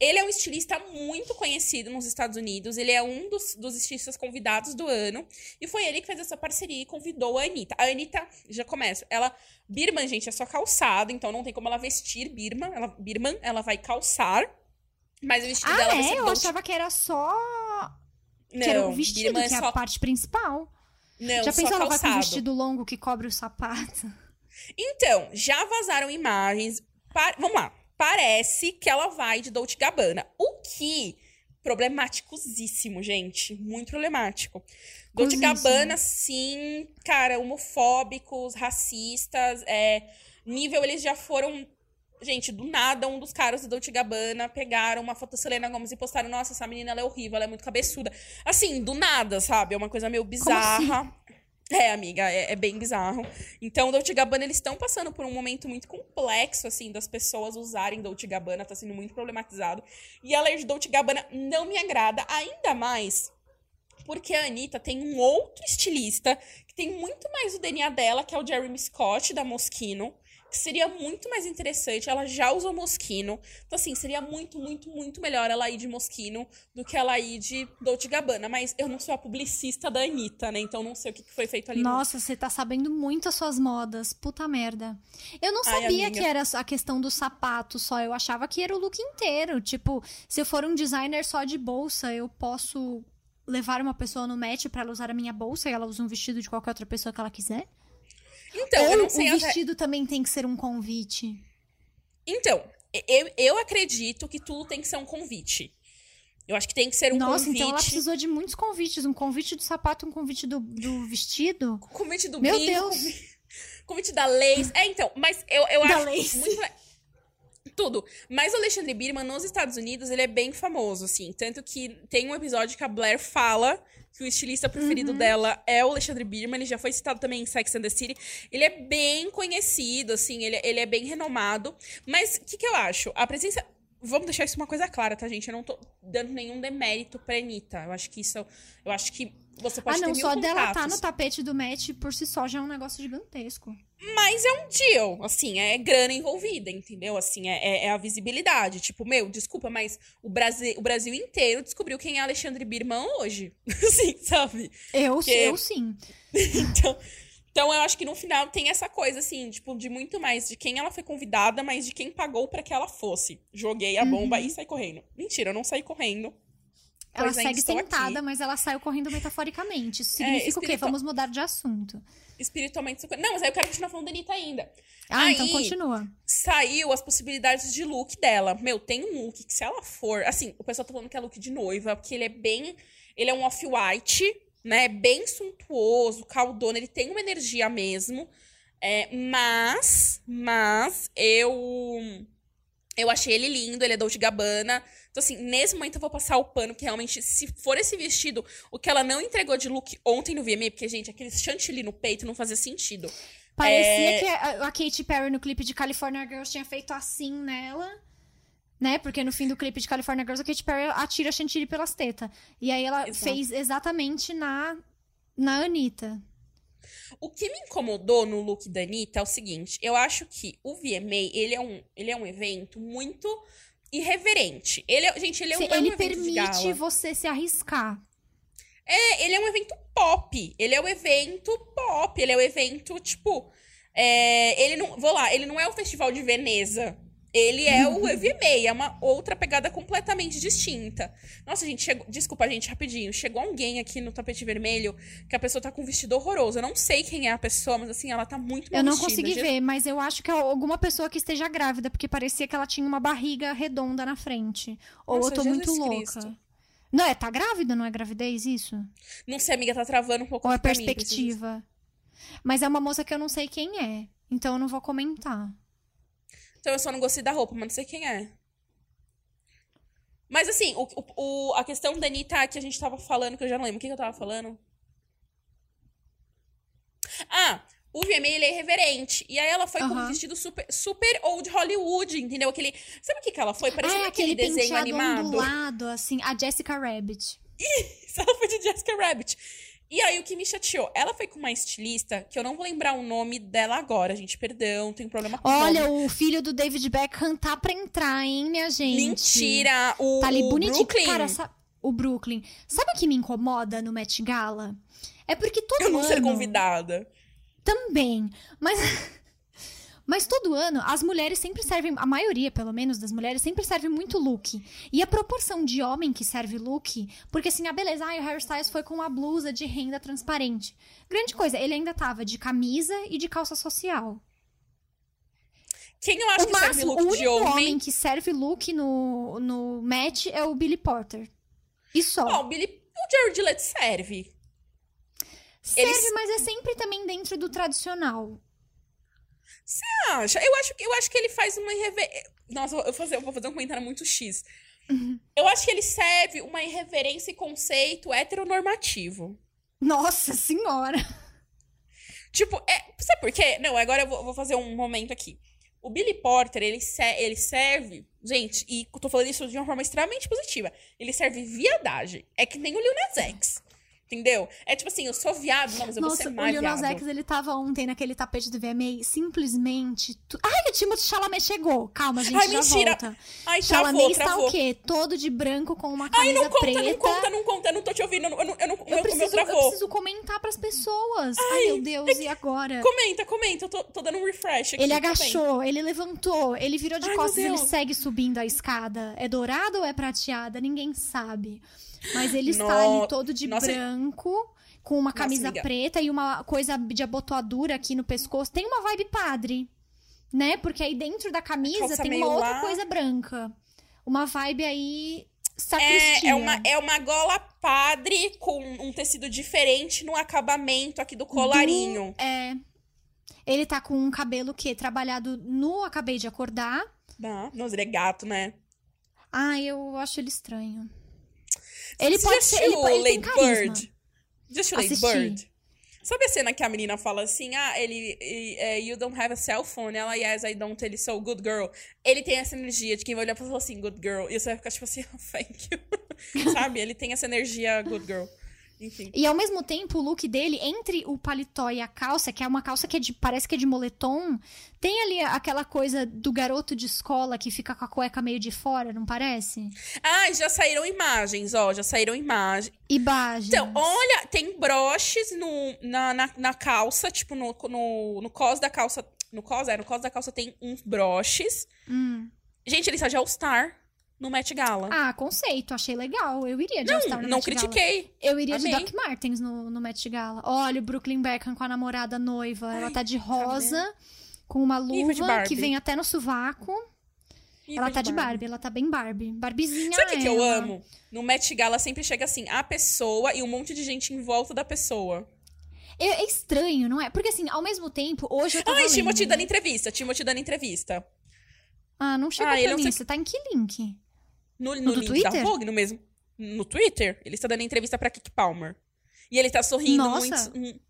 Ele é um estilista muito conhecido nos Estados Unidos. Ele é um dos, dos estilistas convidados do ano. E foi ele que fez essa parceria e convidou a Anitta. A Anitta, já começa, ela... Birman, gente, é só calçado, então não tem como ela vestir Birman. Ela, Birman, ela vai calçar. Mas o vestido Ah, dela vai é? ser Eu achava que era só. Não, que era o vestido, Birman é que é só... a parte principal. Não, Já pensou ela vai com um vestido longo que cobre o sapato? Então, já vazaram imagens. Pa- Vamos lá. Parece que ela vai de Dolce Gabbana. O que Problemáticosíssimo, gente. Muito problemático. Dolce Gabbana, sim, cara, homofóbicos, racistas, é, nível eles já foram Gente, do nada, um dos caras do Dolce Gabbana pegaram uma foto da Selena Gomes e postaram: Nossa, essa menina ela é horrível, ela é muito cabeçuda. Assim, do nada, sabe? É uma coisa meio bizarra. Assim? É, amiga, é, é, bem bizarro. Então, Dolce Gabbana, eles estão passando por um momento muito complexo, assim, das pessoas usarem Dolce Gabbana, tá sendo muito problematizado. E a lei de Dolce Gabbana não me agrada, ainda mais porque a Anitta tem um outro estilista que tem muito mais o DNA dela, que é o Jeremy Scott, da Moschino seria muito mais interessante. Ela já usou Moschino. Então, assim, seria muito, muito, muito melhor ela ir de Moschino do que ela ir de Dolce Gabbana. Mas eu não sou a publicista da Anitta, né? Então não sei o que foi feito ali. Nossa, no... você tá sabendo muito as suas modas. Puta merda. Eu não sabia Ai, que era a questão do sapato só. Eu achava que era o look inteiro. Tipo, se eu for um designer só de bolsa, eu posso levar uma pessoa no match para ela usar a minha bolsa e ela usa um vestido de qualquer outra pessoa que ela quiser? Então, Ou eu não sei o vestido até... também tem que ser um convite. Então, eu, eu acredito que tudo tem que ser um convite. Eu acho que tem que ser um Nossa, convite. então ela precisou de muitos convites. Um convite do sapato, um convite do, do vestido. Convite do Meu brinco, Deus. Convite da lace. É, então, mas eu, eu da acho muito... Tudo. Mas o Alexandre Birman, nos Estados Unidos, ele é bem famoso, assim. Tanto que tem um episódio que a Blair fala que o estilista preferido Uhum. dela é o Alexandre Birman. Ele já foi citado também em Sex and the City. Ele é bem conhecido, assim, ele, ele é bem renomado. Mas o que, que eu acho? A presença. Vamos deixar isso uma coisa clara, tá, gente? Eu não tô dando nenhum demérito pra Anitta. Eu acho que isso. Eu acho que você pode ah, não, ter só dela tá no tapete do match por si só já é um negócio gigantesco. Mas é um deal, assim, é grana envolvida, entendeu? Assim, é, é- é a visibilidade. Tipo, meu, desculpa, mas o Brasil, o Brasil inteiro descobriu quem é Alexandre Birman hoje. *laughs* assim, sabe? Eu, Porque- eu sim. *laughs* Então, então eu acho que no final tem essa coisa, assim, tipo, de muito mais de quem ela foi convidada, mas de quem pagou pra que ela fosse. Joguei a bomba e saí correndo. Mentira, eu não saí correndo. Ela ainda segue sentada, aqui. mas ela saiu correndo metaforicamente. Isso significa o quê? espiritual- Vamos mudar de assunto. Espiritualmente. Não, mas aí eu quero continuar falando da Anitta ainda. Ah, Aí- então continua. saiu as possibilidades de look dela. Meu, tem um look que se ela for, assim, o pessoal tá falando que é look de noiva, porque ele é bem, ele é um off-white, né, bem suntuoso, caldona, ele tem uma energia mesmo. É, mas, mas eu eu achei ele lindo, ele é Dolce Gabbana. Então assim, nesse momento eu vou passar o pano que realmente se for esse vestido, o que ela não entregou de look ontem no VMA, porque gente, aquele chantilly no peito não fazia sentido. Parecia É. que a, a Katy Perry no clipe de California Girls tinha feito assim nela. Né? Porque no fim do clipe de California Girls, a Katy Perry atira chantilly pelas tetas. E aí ela Exato. fez exatamente na, na Anitta. O que me incomodou no look da Anitta é o seguinte: eu acho que o VMA, ele é um, ele é um evento muito irreverente. Ele é, gente, ele é um, não é um ele permite você se arriscar. É, ele é um evento pop. Ele é o evento pop. Ele é o evento, tipo. é, ele não. Vou lá, ele não é o Festival de Veneza. Ele é o VMA, é uma outra pegada completamente distinta. Nossa, gente, chegou, desculpa, gente, rapidinho. Chegou alguém aqui no tapete vermelho que a pessoa tá com um vestido horroroso. Eu não sei quem é a pessoa, mas assim, ela tá muito mal Eu não vestida. consegui ver, mas eu acho que é alguma pessoa que esteja grávida, porque parecia que ela tinha uma barriga redonda na frente. Ou Nossa, eu tô Jesus muito Cristo. louca. Não, é, tá grávida, não é gravidez isso? Não sei, amiga, tá travando um pouco Ou é pra mim, perspectiva? Mas é uma moça que eu não sei quem é. Então eu não vou comentar. Então eu só não gostei da roupa, mas não sei quem é. Mas assim, o, o- a questão da Anitta que a gente tava falando, que eu já não lembro. O que, que eu tava falando? Ah, o VMA ele é irreverente. E aí ela foi com um vestido super, super old Hollywood, entendeu? Aquele. Sabe o que, que ela foi? Parecia é aquele, aquele desenho animado. ondulado, assim, a Jessica Rabbit. *laughs* Ela foi de Jessica Rabbit. E aí, o que me chateou? Ela foi com uma estilista, que eu não vou lembrar o nome dela agora, gente. Perdão, tenho problema com o nome. Olha, o filho do David Beckham tá pra entrar, hein, minha gente? Mentira! O, Tá ali bonitinho. Brooklyn. Cara, o Brooklyn. Sabe o que me incomoda no Met Gala? É porque todo eu não ano... ser convidada. Também. Mas. *laughs* Mas todo ano, as mulheres sempre servem, a maioria, pelo menos, das mulheres sempre serve muito look. E a proporção de homem que serve look, porque assim, ah, beleza, ah, o Harry Styles foi com uma blusa de renda transparente. Grande coisa, ele ainda tava de camisa e de calça social. Quem eu acho o que serve máximo, o look único de homem? homem que serve look no, no match é o Billy Porter. E só. Ó, o Billy. O Jared Leto serve. Serve, eles- mas é sempre também dentro do tradicional. Você acha? Eu acho, eu acho que ele faz uma irreverência. Nossa, eu vou, fazer, eu vou fazer um comentário muito X. Eu acho que ele serve uma irreverência e conceito heteronormativo. Nossa senhora! Tipo, é, sabe por quê? Não, agora eu vou, vou fazer um momento aqui. O Billy Porter, ele, se- ele serve. Gente, e eu tô falando isso de uma forma extremamente positiva. Ele serve viadagem. É que nem o Lil Nas X. Entendeu? É tipo assim, eu sou viado, não, mas eu vou Nossa, ser o mais Lil Nas. X, ele tava ontem naquele tapete do VMA, simplesmente... Tu... Ai, o Timothée Chalamet chegou! Calma, gente, Ai, já mentira. volta. Ai, Chalamet travou, está travou. o quê? Todo de branco com uma Ai, camisa não conta, preta. não conta, não conta. Eu não tô te ouvindo. Eu não, eu eu o Eu o meu preciso, eu preciso comentar pras pessoas. Ai, meu Deus, e agora? Comenta, comenta. Eu tô, tô dando um refresh aqui. Ele comenta. agachou, ele levantou, ele virou de Ai, costas e ele segue subindo a escada. É dourada ou é prateada? Ninguém sabe. Mas ele está No- ali todo de Nossa. branco, com uma camisa amiga. preta e uma coisa de abotoadura aqui no pescoço. Tem uma vibe padre, né? Porque aí dentro da camisa tem uma outra lá. coisa branca. Uma vibe aí sacristia. É, é, uma, é uma gola padre com um tecido diferente no acabamento aqui do colarinho. É. Ele tá com um cabelo que trabalhado no acabei de acordar. Tá? Nossa, ele é gato, né? Ai, eu acho ele estranho. Ele Você pode ser. Ele, ele Lady. Bird? Já assistiu Lady. Bird? Sabe a cena que a menina fala assim, ah, ele, é, you don't have a cell phone? Ela, yes, I don't, ele, so good girl. Ele tem essa energia de quem vai olhar pra e falar assim, good girl. E você vai ficar tipo assim, *laughs* oh, thank you. *laughs* Sabe? Ele tem essa energia good girl. Enfim. E ao mesmo tempo, o look dele, entre o paletó e a calça, que é uma calça que é de, parece que é de moletom, tem ali aquela coisa do garoto de escola que fica com a cueca meio de fora, não parece? Ah, já saíram imagens, ó, já saíram imagens. E bagens. Então, olha, tem broches no, na, na, na calça, tipo, no, no, no cos da calça. No cos, é, no cos da calça tem uns broches. Hum. Gente, ele está de All-Star no Met Gala. Ah, conceito, achei legal. Eu iria de All-Star no não Met Gala. critiquei. Eu iria de Amei. Doc Martens no, no Met Gala. Olha, o Brooklyn Beckham com a namorada noiva. Ela tá de rosa, com uma de luva que vem até no sovaco. Ela tá de Barbie. Barbie, ela tá bem Barbie. Barbizinha Sabe o que, que eu amo? No Met Gala sempre chega assim, a pessoa e um monte de gente em volta da pessoa. É, é estranho, não é? Porque assim, ao mesmo tempo, hoje eu tava Ai, Timothy né? dando entrevista, Timothy dando entrevista. Ah, não chegou Ah, pra não mim. sei- Você tá em que link? No, no, No link da Twitter? Vogue, no mesmo. No Twitter, ele está dando entrevista pra Kiki Palmer. E ele tá sorrindo Nossa. muito, muito,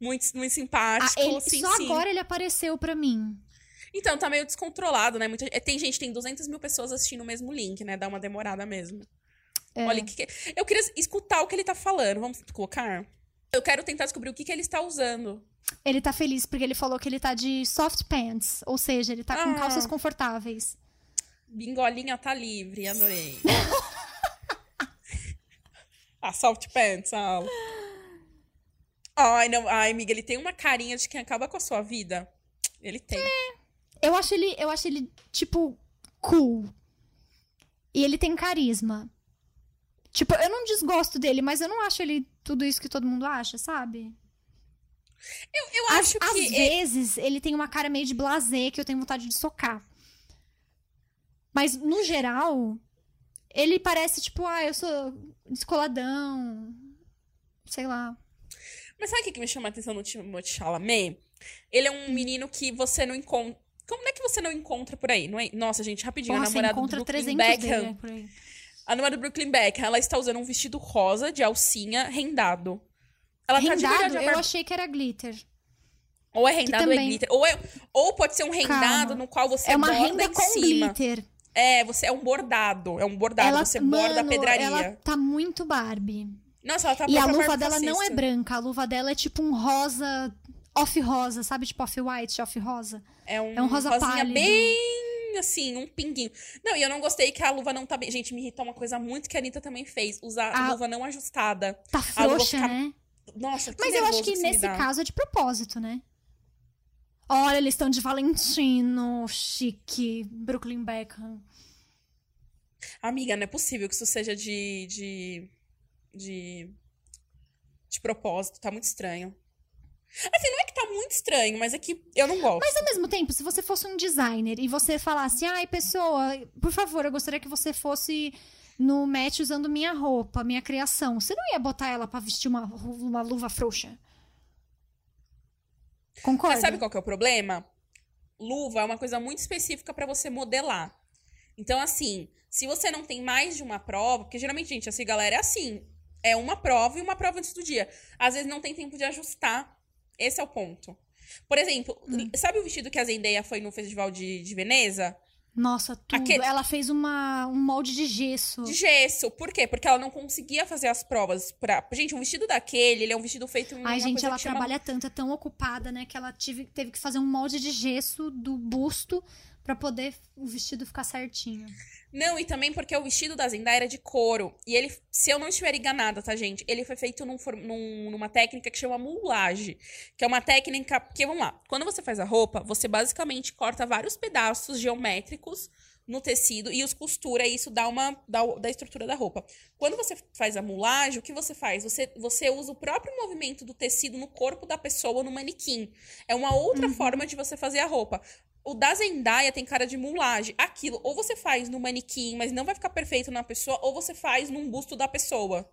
muito, muito Ah, simpático. ele, sim, só sim. agora ele apareceu pra mim. Então, tá meio descontrolado, né? Muita, é, tem gente, tem 200 mil pessoas assistindo o mesmo link, né? Dá uma demorada mesmo. É. Olha, que que- eu queria escutar o que ele tá falando. Vamos colocar? Eu quero tentar descobrir o que, que ele está usando. Ele tá feliz porque ele falou que ele tá de soft pants, ou seja, ele tá com Ah. calças confortáveis. Bingolinha tá livre, adorei. soft *laughs* pants, ah. Ai, não. Ai, amiga, ele tem uma carinha de quem acaba com a sua vida. Ele tem. Eu acho ele, eu acho ele tipo cool. E ele tem carisma. Tipo, eu não desgosto dele, mas eu não acho ele tudo isso que todo mundo acha, sabe? Eu, eu Às, acho às que. vezes ele tem uma cara meio de blasé que eu tenho vontade de socar. Mas no geral, ele parece tipo, ah, eu sou descoladão. Sei lá. Mas sabe o que me chama a atenção no Timothée Chalamet? Ele é Hum. um menino que você não encontra. Como é que você não encontra por aí? Não é? Nossa, gente, rapidinho. Porra, a namorada do Brooklyn 300 Beckham. dele aí. A namorada do Brooklyn Beckham, ela está usando um vestido rosa de alcinha rendado. Ela tá de Rendado, verdade eu achei que era glitter. Ou é rendado ou é também- glitter. Ou, é... ou pode ser um rendado Calma. no qual você é uma renda em com cima. glitter. É, você é um bordado. É um bordado. ela, você borda a mano, pedraria. ela tá muito Barbie. Nossa, ela tá E a luva dela não é fascista. branca, a luva dela é tipo um rosa off-rosa, sabe? Tipo off-white, off-rosa. É um, É um rosa pálido. bem assim, um pinguinho. Não, e eu não gostei que a luva não tá bem. Gente, me irritou uma coisa muito que a Anitta também fez. Usar a A- luva não ajustada. Tá A luva frouxa, fica- né? Nossa, que Mas eu acho que me nesse caso é de propósito, né? Olha, eles estão de Valentino, chique, Brooklyn Beckham. Amiga, não é possível que isso seja de. de. de. de propósito. Tá muito estranho. Assim, não é que tá muito estranho, mas é que eu não gosto. Mas ao mesmo tempo, se você fosse um designer e você falasse, ai, pessoa, por favor, eu gostaria que você fosse no match usando minha roupa, minha criação, você não ia botar ela pra vestir uma, uma luva frouxa? Concorda? Mas sabe qual que é o problema? Luva é uma coisa muito específica pra você modelar. Então, assim, se você não tem mais de uma prova, porque geralmente, gente, essa galera é assim: é uma prova e uma prova antes do dia. Às vezes não tem tempo de ajustar. Esse é o ponto. Por exemplo, Hum. sabe o vestido que a Zendaya foi no Festival de, de Veneza? Nossa, tudo. Aquele- Ela fez uma, um molde de gesso. De gesso. Por quê? Porque ela não conseguia fazer as provas. Pra... Gente, um vestido daquele, ele é um vestido feito em Ai, gente, ela que chama- trabalha tanto, é tão ocupada, né? Que ela tive, teve que fazer um molde de gesso do busto pra poder o vestido ficar certinho. Não, e também porque o vestido da Zendaya era de couro. E ele, se eu não estiver enganada, tá, gente? Ele foi feito num num- numa técnica que chama mulagem. Que é uma técnica. Porque, vamos lá, quando você faz a roupa, você basicamente corta vários pedaços geométricos no tecido e os costura, e isso dá uma. dá, da estrutura da roupa. Quando você faz a mulagem, o que você faz? Você, você usa o próprio movimento do tecido no corpo da pessoa, no manequim. É uma outra forma de você fazer a roupa. O da Zendaya tem cara de mulagem. Aquilo, ou você faz no manequim, mas não vai ficar perfeito na pessoa, ou você faz num busto da pessoa.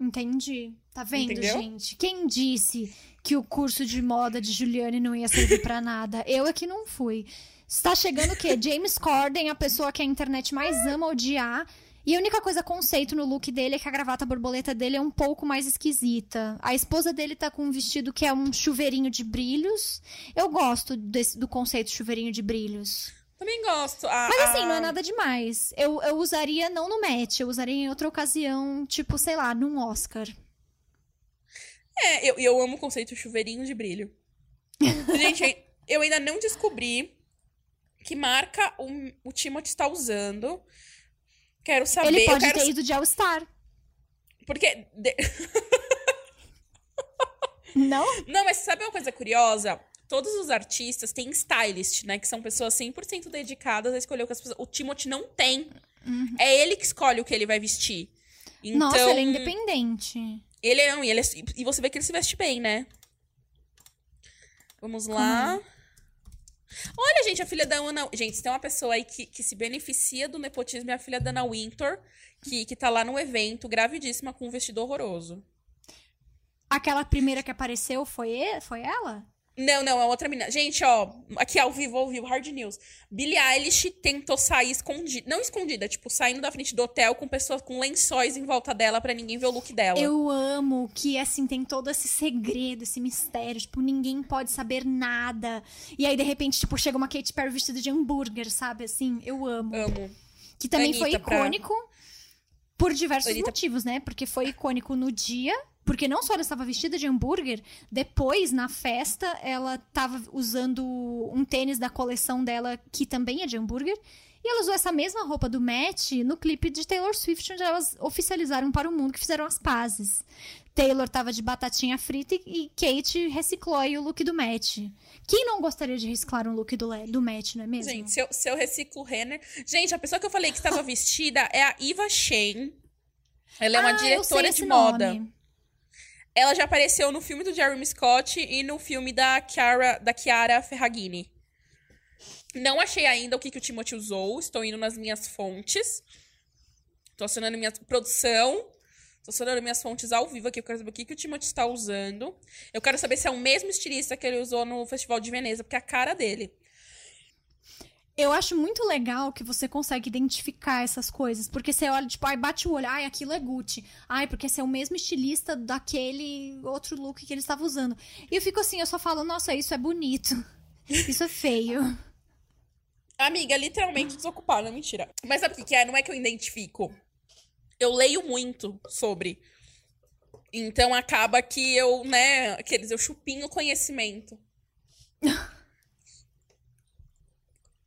Entendi. Tá vendo, Entendeu? gente? Quem disse que o curso de moda de Juliane não ia servir pra nada? Eu é que não fui. Está chegando o quê? James Corden, a pessoa que a internet mais ama odiar. E a única coisa conceito no look dele é que a gravata borboleta dele é um pouco mais esquisita. A esposa dele tá com um vestido que é um chuveirinho de brilhos. Eu gosto desse- do conceito chuveirinho de brilhos. Também gosto. A- Mas assim, a- não é nada demais. Eu, eu usaria não no match, eu usaria em outra ocasião, tipo, sei lá, num Oscar. É, eu, eu amo o conceito chuveirinho de brilho. *laughs* Gente, eu ainda não descobri que marca o, o Timothy está usando. Quero saber. Ele eu pode quero ter ido de All-Star. Porque. de- *laughs* Não? Não, mas sabe uma coisa curiosa? Todos os artistas têm stylist, né? Que são pessoas 100% dedicadas a escolher o que as pessoas. O Timothy não tem. É ele que escolhe o que ele vai vestir. Então, Nossa, ele é independente. Ele é, não, e, ele é- e você vê que ele se veste bem, né? Vamos lá. Olha, gente, a filha da Ana. Gente, se tem uma pessoa aí que, que se beneficia do nepotismo é a filha da Ana Winter, que, que tá lá no evento, gravidíssima, com um vestido horroroso. Aquela primeira que apareceu foi, foi ela? Não, não, é outra menina. Gente, ó, aqui ao vivo, ao vivo, hard news. Billie Eilish tentou sair escondida. Não escondida, tipo, saindo da frente do hotel com pessoas com lençóis em volta dela pra ninguém ver o look dela. Eu amo que, assim, tem todo esse segredo, esse mistério. Tipo, ninguém pode saber nada. E aí, de repente, tipo, chega uma Katy Perry vestida de hambúrguer, sabe? Assim, eu amo. Amo. Que também foi Anitta pra- icônico por diversos Anitta- motivos, né? Porque foi icônico no dia, porque não só ela estava vestida de hambúrguer, depois, na festa, ela estava usando um tênis da coleção dela, que também é de hambúrguer. E ela usou essa mesma roupa do Matt no clipe de Taylor Swift, onde elas oficializaram para o mundo que fizeram as pazes. Taylor tava de batatinha frita e Kate reciclou aí o look do Matt. Quem não gostaria de reciclar um look do, do Matt, não é mesmo? Gente, se eu, se eu reciclo o Renner. Gente, a pessoa que eu falei que estava *laughs* vestida é a Eva Shane. Ela é uma Ah, diretora de moda. nome. Ela já apareceu no filme do Jeremy Scott e no filme da Chiara, da Chiara Ferragini. Não achei ainda o que, que o Timothy usou. Estou indo nas minhas fontes. Estou acionando minha produção. Estou acionando minhas fontes ao vivo aqui. Eu quero saber o que, que o Timothy está usando. Eu quero saber se é o mesmo estilista que ele usou no Festival de Veneza, porque é a cara dele. Eu acho muito legal que você consegue identificar essas coisas. Porque você olha, tipo, ai, bate o olho, ai, aquilo é Gucci. Ai, porque esse é o mesmo estilista daquele outro look que ele estava usando. E eu fico assim, eu só falo, nossa, isso é bonito. *laughs* Isso é feio. Amiga, literalmente desocupada, mentira. Mas sabe o que, que é? Não é que eu identifico. Eu leio muito sobre. Então acaba que eu, né, aqueles, eu chupinho conhecimento. *laughs*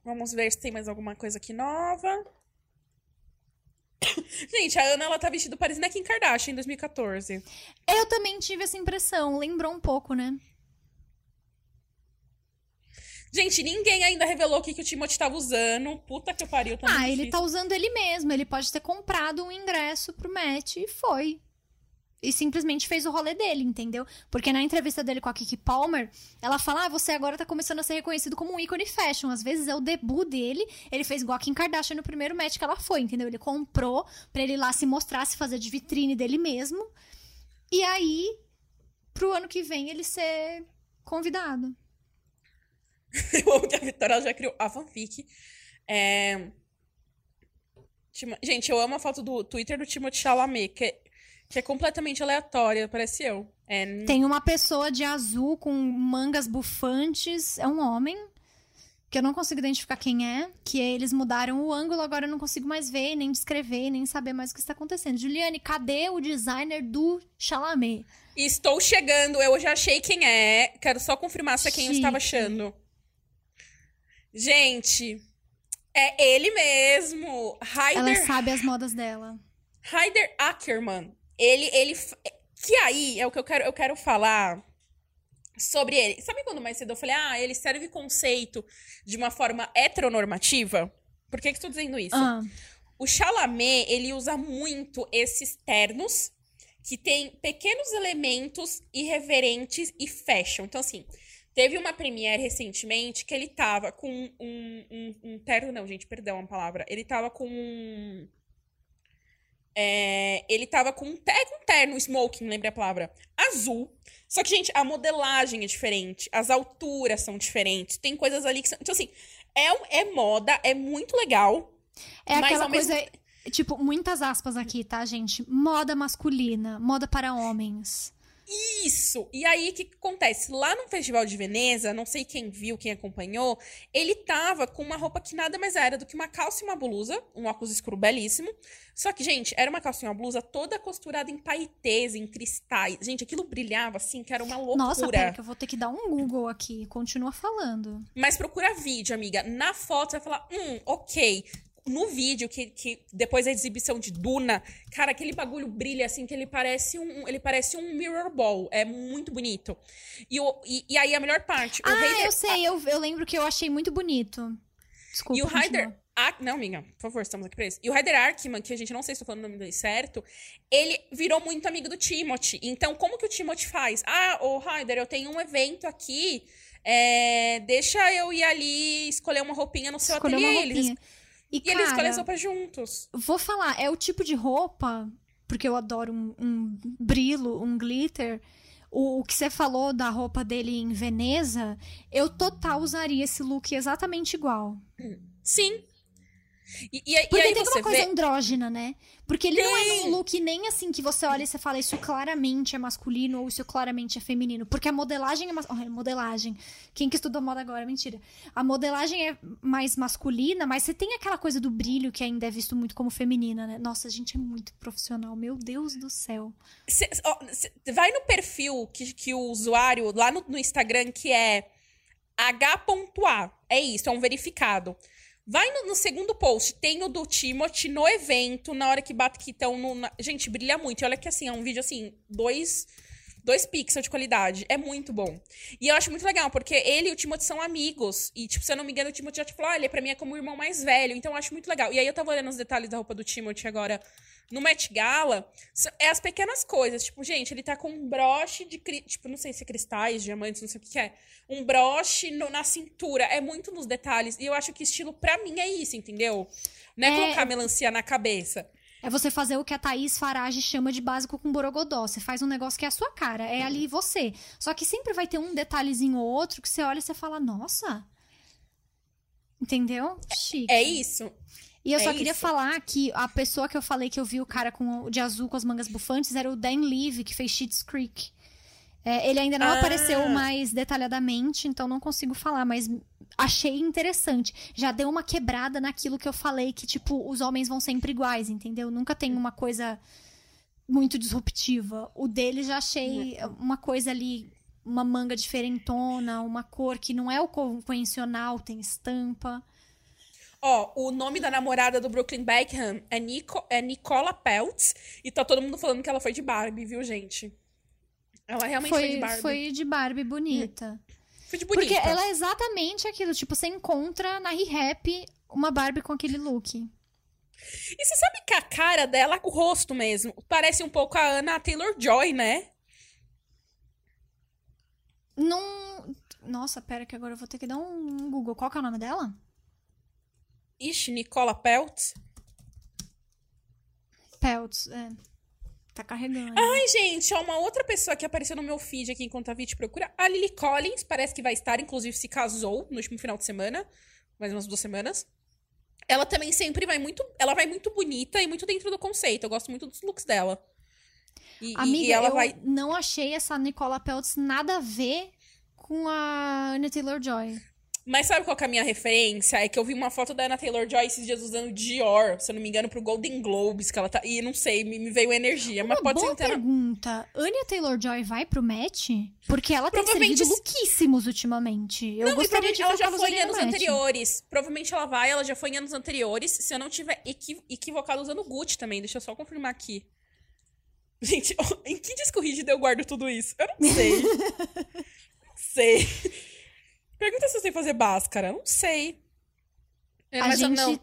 Vamos ver se tem mais alguma coisa aqui nova. *coughs* Gente, a Ana, ela tá vestida parecendo Kim Kardashian em 2014. Eu também tive essa impressão, lembrou um pouco, né? Gente, ninguém ainda revelou o que, que o Timothy tava usando. Puta que pariu, tá Ah, muito ele difícil. tá usando ele mesmo. Ele pode ter comprado um ingresso pro match e foi. E simplesmente fez o rolê dele, entendeu? Porque na entrevista dele com a Kiki Palmer, ela fala: ah, você agora tá começando a ser reconhecido como um ícone fashion. Às vezes é o debut dele. Ele fez igual a Kim Kardashian no primeiro match que ela foi, entendeu? Ele comprou pra ele lá se mostrar, se fazer de vitrine dele mesmo. E aí, pro ano que vem, ele ser convidado. *laughs* Eu amo que a Vitória já criou a fanfic. É... Gente, eu amo a foto do Twitter do Timothée Chalamet, que é, que é completamente aleatória, parece eu. É... Tem uma pessoa de azul com mangas bufantes, é um homem, que eu não consigo identificar quem é, que eles mudaram o ângulo, agora eu não consigo mais ver, nem descrever, nem saber mais o que está acontecendo. Juliane, cadê o designer do Chalamet? Estou chegando, eu já achei quem é, quero só confirmar se é quem Chique. eu estava achando. Gente, é ele mesmo. Heider... Ela sabe as modas dela. Heider Ackerman. Ele, ele. Que aí é o que eu quero, eu quero falar sobre ele. Sabe quando mais cedo eu falei, ah, ele serve conceito de uma forma heteronormativa? Por que, que estou dizendo isso? Ah. O Chalamet, ele usa muito esses ternos que tem pequenos elementos irreverentes e fashion. Então, assim, Teve uma premiere recentemente que ele tava com um, um, um terno, não, gente, perdão a palavra. Ele tava com um. É, ele tava com um, ter, um terno smoking, lembrei a palavra, azul. Só que, gente, a modelagem é diferente, as alturas são diferentes, tem coisas ali que são. Então, assim, é, é moda, é muito legal. É aquela coisa. Mesmo... Tipo, muitas aspas aqui, tá, gente? Moda masculina, moda para homens. Isso! E aí, o que, que, acontece? Lá no Festival de Veneza, não sei quem viu, quem acompanhou, ele tava com uma roupa que nada mais era do que uma calça e uma blusa, um óculos escuro belíssimo. Só que, gente, era uma calça e uma blusa toda costurada em paetês, em cristais. Gente, aquilo brilhava assim, que era uma loucura. Nossa, pera, que eu vou ter que dar um Google aqui. Continua falando. Mas procura vídeo, amiga. Na foto, você vai falar, hum, ok no vídeo, que, que depois da exibição de Duna, cara, aquele bagulho brilha assim, que ele parece um, ele parece um mirror ball. É muito bonito. E, o, e, e aí a melhor parte. ah, eu sei, eu, eu lembro que eu achei muito bonito. Desculpa. E o Ryder. Ah, não, amiga, por favor, estamos aqui pra isso. E o Ryder Arkman, que a gente não sei se estou falando o nome dele certo, ele virou muito amigo do Timothy. Então, como que o Timothy faz? Ah, ô Ryder, eu tenho um evento aqui. É, deixa eu ir ali escolher uma roupinha no seu escolher ateliê. Uma roupinha. Eles e, e cara, eles escolhem roupas juntos. Vou falar, é o tipo de roupa, porque eu adoro um, um brilo, um glitter. O, o, que você falou da roupa dele em Veneza, eu total usaria esse look exatamente igual. Sim, e, e, Porque e aí tem uma coisa vê... andrógena, né? Porque ele tem. não é um look nem assim que você olha e você fala isso claramente é masculino ou isso claramente é feminino. Porque a modelagem é. Mas... Oh, modelagem. Quem que estudou moda agora? Mentira. A modelagem é mais masculina, mas você tem aquela coisa do brilho que ainda é visto muito como feminina, né? Nossa, a gente é muito profissional. Meu Deus do céu. Cê, ó, cê vai no perfil que, que o usuário, lá no, no Instagram, que é H.A. É isso, é um verificado. Vai no, no, segundo post, tem o do Timothy no evento, na hora que bate que estão no. Na... Gente, brilha muito. E olha que assim, é um vídeo assim, dois. Dois pixels de qualidade. É muito bom. E eu acho muito legal, porque ele e o Timothy são amigos. E, tipo, se eu não me engano, o Timothy já te falou, olha, pra mim é como o irmão mais velho. Então eu acho muito legal. E aí eu tava olhando os detalhes da roupa do Timothy agora no Met Gala, é as pequenas coisas. Tipo, gente, ele tá com um broche de. Tipo, não sei se é cristais, diamantes, não sei o que, que é. Um broche no, na cintura. É muito nos detalhes. E eu acho que estilo, pra mim, é isso, entendeu? Não é, é... colocar melancia na cabeça. É você fazer o que a Thaís Farage chama de básico com borogodó. Você faz um negócio que é a sua cara, é ali você. Só que sempre vai ter um detalhezinho ou outro que você olha e você fala, nossa. Entendeu? Chique. É isso. E eu é só queria isso. falar que a pessoa que eu falei que eu vi o cara com de azul com as mangas bufantes era o Dan Levy, que fez Sheets Creek. É, ele ainda não ah. apareceu mais detalhadamente, então não consigo falar, mas achei interessante. Já deu uma quebrada naquilo que eu falei, que, tipo, os homens vão sempre iguais, entendeu? Nunca tem uma coisa muito disruptiva. O dele já achei uma coisa ali, uma manga diferentona, uma cor que não é o convencional, tem estampa. Ó, o nome da namorada do Brooklyn Beckham é, Nico, é Nicola Peltz. E tá todo mundo falando que ela foi de Barbie, viu, gente? Ela realmente foi, foi de Barbie. Foi de Barbie bonita. Hum. Foi de bonita. Porque ela é exatamente aquilo. Tipo, você encontra na Re-Rap uma Barbie com aquele look. E você sabe que a cara dela, o rosto mesmo, parece um pouco a Anna Taylor-Joy, né? Não. Nossa, pera que agora eu vou ter que dar um Google. Qual que é o nome dela? Ixi, Nicola Peltz. Peltz, é. Tá carregando. Ai, gente, ó, uma outra pessoa que apareceu no meu feed aqui enquanto a Vit procura. A Lily Collins, parece que vai estar, inclusive se casou no último final de semana. Mais umas duas semanas. Ela também sempre vai muito. Ela vai muito bonita e muito dentro do conceito. Eu gosto muito dos looks dela. E, Amiga, e ela eu vai. não achei essa Nicola Peltz nada a ver com a Anya Taylor-Joy. Mas sabe qual é a minha referência? É que eu vi uma foto da Anna Taylor-Joy esses dias usando Dior, se eu não me engano, pro Golden Globes, que ela tá... E não sei, me, me veio energia, mas Uma pode boa ser... pergunta. Anya Taylor-Joy vai pro match? Porque ela tem Provavelmente servido se- looquíssimos ultimamente. Eu Não, gostaria de ela já foi em anos match. anteriores. Provavelmente ela vai, ela já foi em anos anteriores. Se eu não tiver equi equivocado usando Gucci também, deixa eu só confirmar aqui. *laughs* Gente, *laughs* em que disco rígido eu guardo tudo isso? Eu não sei. não *laughs* sei. Pergunta se eu sei fazer báscara. Não sei. É, A mas eu gente- não.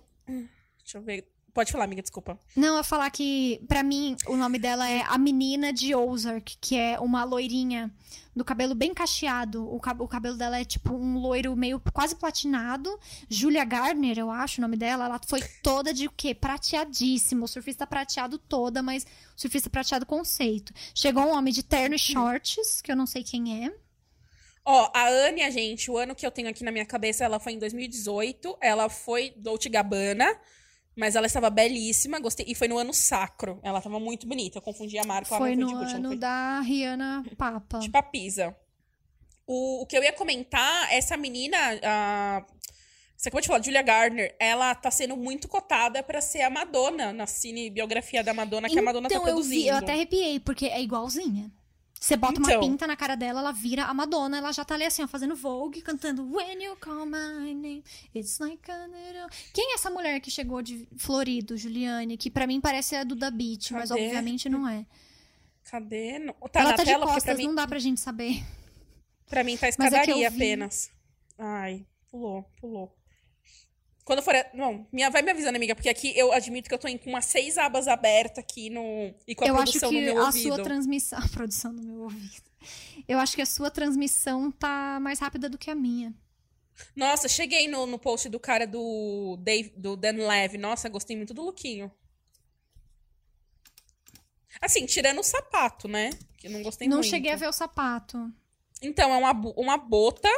Deixa eu ver. Pode falar, amiga, desculpa. Não, eu ia falar que, pra mim, o nome dela é A Menina de Ozark, que é uma loirinha do cabelo bem cacheado. O, cab- o cabelo dela é tipo um loiro meio quase platinado. Julia Garner, eu acho o nome dela. Ela foi toda de o quê? Prateadíssimo. Surfista prateado toda, mas surfista prateado conceito. Chegou um homem de terno e shorts, que eu não sei quem é. Ó, a Ania, gente, o ano que eu tenho aqui na minha cabeça, ela foi em 2018. Ela foi Dolce Gabbana, mas ela estava belíssima, gostei. E foi no ano sacro. Ela estava muito bonita. Eu confundi a marca. Foi no foi ano foi da Rihanna Papa. de Papisa. O, o que eu ia comentar, essa menina, a... Você acabou de falar, Julia Gardner, ela tá sendo muito cotada pra ser a Madonna, na cinebiografia da Madonna, que a Madonna tá então, eu produzindo. vi, eu até arrepiei, porque é igualzinha. Você bota uma Então. pinta na cara dela, ela vira a Madonna, ela já tá ali assim, ó, fazendo Vogue, cantando When you call my name, it's like a little... Quem é essa mulher que chegou de Florido, Juliane? Que pra mim parece a Duda mas Cadê? obviamente não é. Cadê? Não- Tá ela na tá de tela? Porque costas, mim, não dá pra gente saber. pra mim tá Mas é escadaria vi. apenas. Ai, pulou, pulou. Quando for. Não, minha, vai me avisando, amiga, porque aqui eu admito que eu tô com umas seis abas abertas aqui no. E com a eu acho produção no que meu a ouvido. sua transmissão... *laughs* A produção no meu ouvido. Eu acho que a sua transmissão tá mais rápida do que a minha. Nossa, cheguei no, no post do cara do, Dave, do Dan Levy. Nossa, gostei muito do lookinho. Assim, tirando o sapato, né? Que eu não gostei não muito. cheguei a ver o sapato. Então, é uma, uma bota.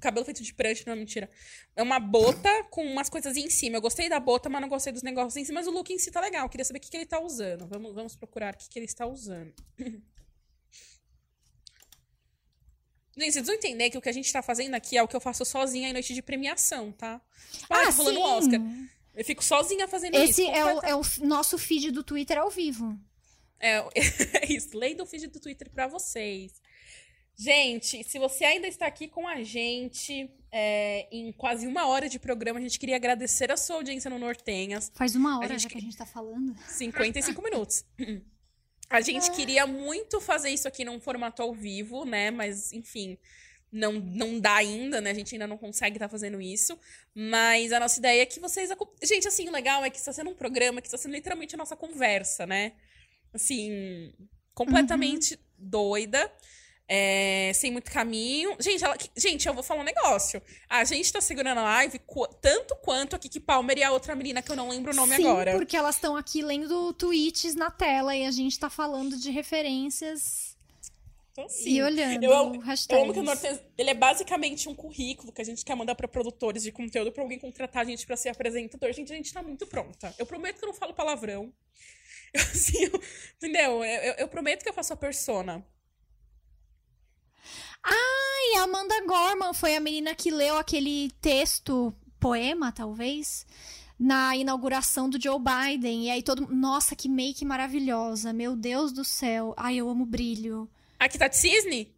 Cabelo feito de prancha, não, mentira. É uma bota com umas coisas em cima. Eu gostei da bota, mas não gostei dos negócios em cima. Mas o look em si tá legal. Eu queria saber o que, que ele tá usando. Vamos, vamos procurar o que, que ele está usando. *laughs* Gente, vocês vão entender que o que a gente tá fazendo aqui é o que eu faço sozinha em noite de premiação, tá? Ah, tô falando Oscar. Eu fico sozinha fazendo Esse isso. é o, completa- é o nosso feed do Twitter ao vivo. É, *laughs* é isso. Lei do feed do Twitter pra vocês. Gente, se você ainda está aqui com a gente é, em quase uma hora de programa, a gente queria agradecer a sua audiência no Nortenhas. Faz uma hora gente já que a gente tá falando. 55 *laughs* minutos. A gente queria muito fazer isso aqui num formato ao vivo, né? Mas, enfim, não, não dá ainda, né? A gente ainda não consegue estar fazendo isso. Mas a nossa ideia é que vocês. Gente, assim, o legal é que está sendo um programa que está sendo literalmente a nossa conversa, né? Assim, completamente doida. É, sem muito caminho. Gente, ela- gente, eu vou falar um negócio. A gente tá segurando a live tanto quanto a Kiki Palmer e a outra menina que eu não lembro o nome Sim, agora. porque elas estão aqui lendo tweets na tela e a gente tá falando de referências Então, e olhando Eu amo, eu amo que o Norte, ele é basicamente um currículo que a gente quer mandar pra produtores de conteúdo pra alguém contratar a gente pra ser apresentador. Gente, a gente tá muito pronta. Eu prometo que eu não falo palavrão. *laughs* Eu, assim, eu- entendeu? Eu, eu- eu prometo que eu faço a persona. E a Amanda Gorman foi a menina que leu aquele texto, poema, talvez, na inauguração do Joe Biden. E aí todo mundo, nossa, que make maravilhosa, meu Deus do céu. Ai, eu amo brilho. Aqui tá de cisne?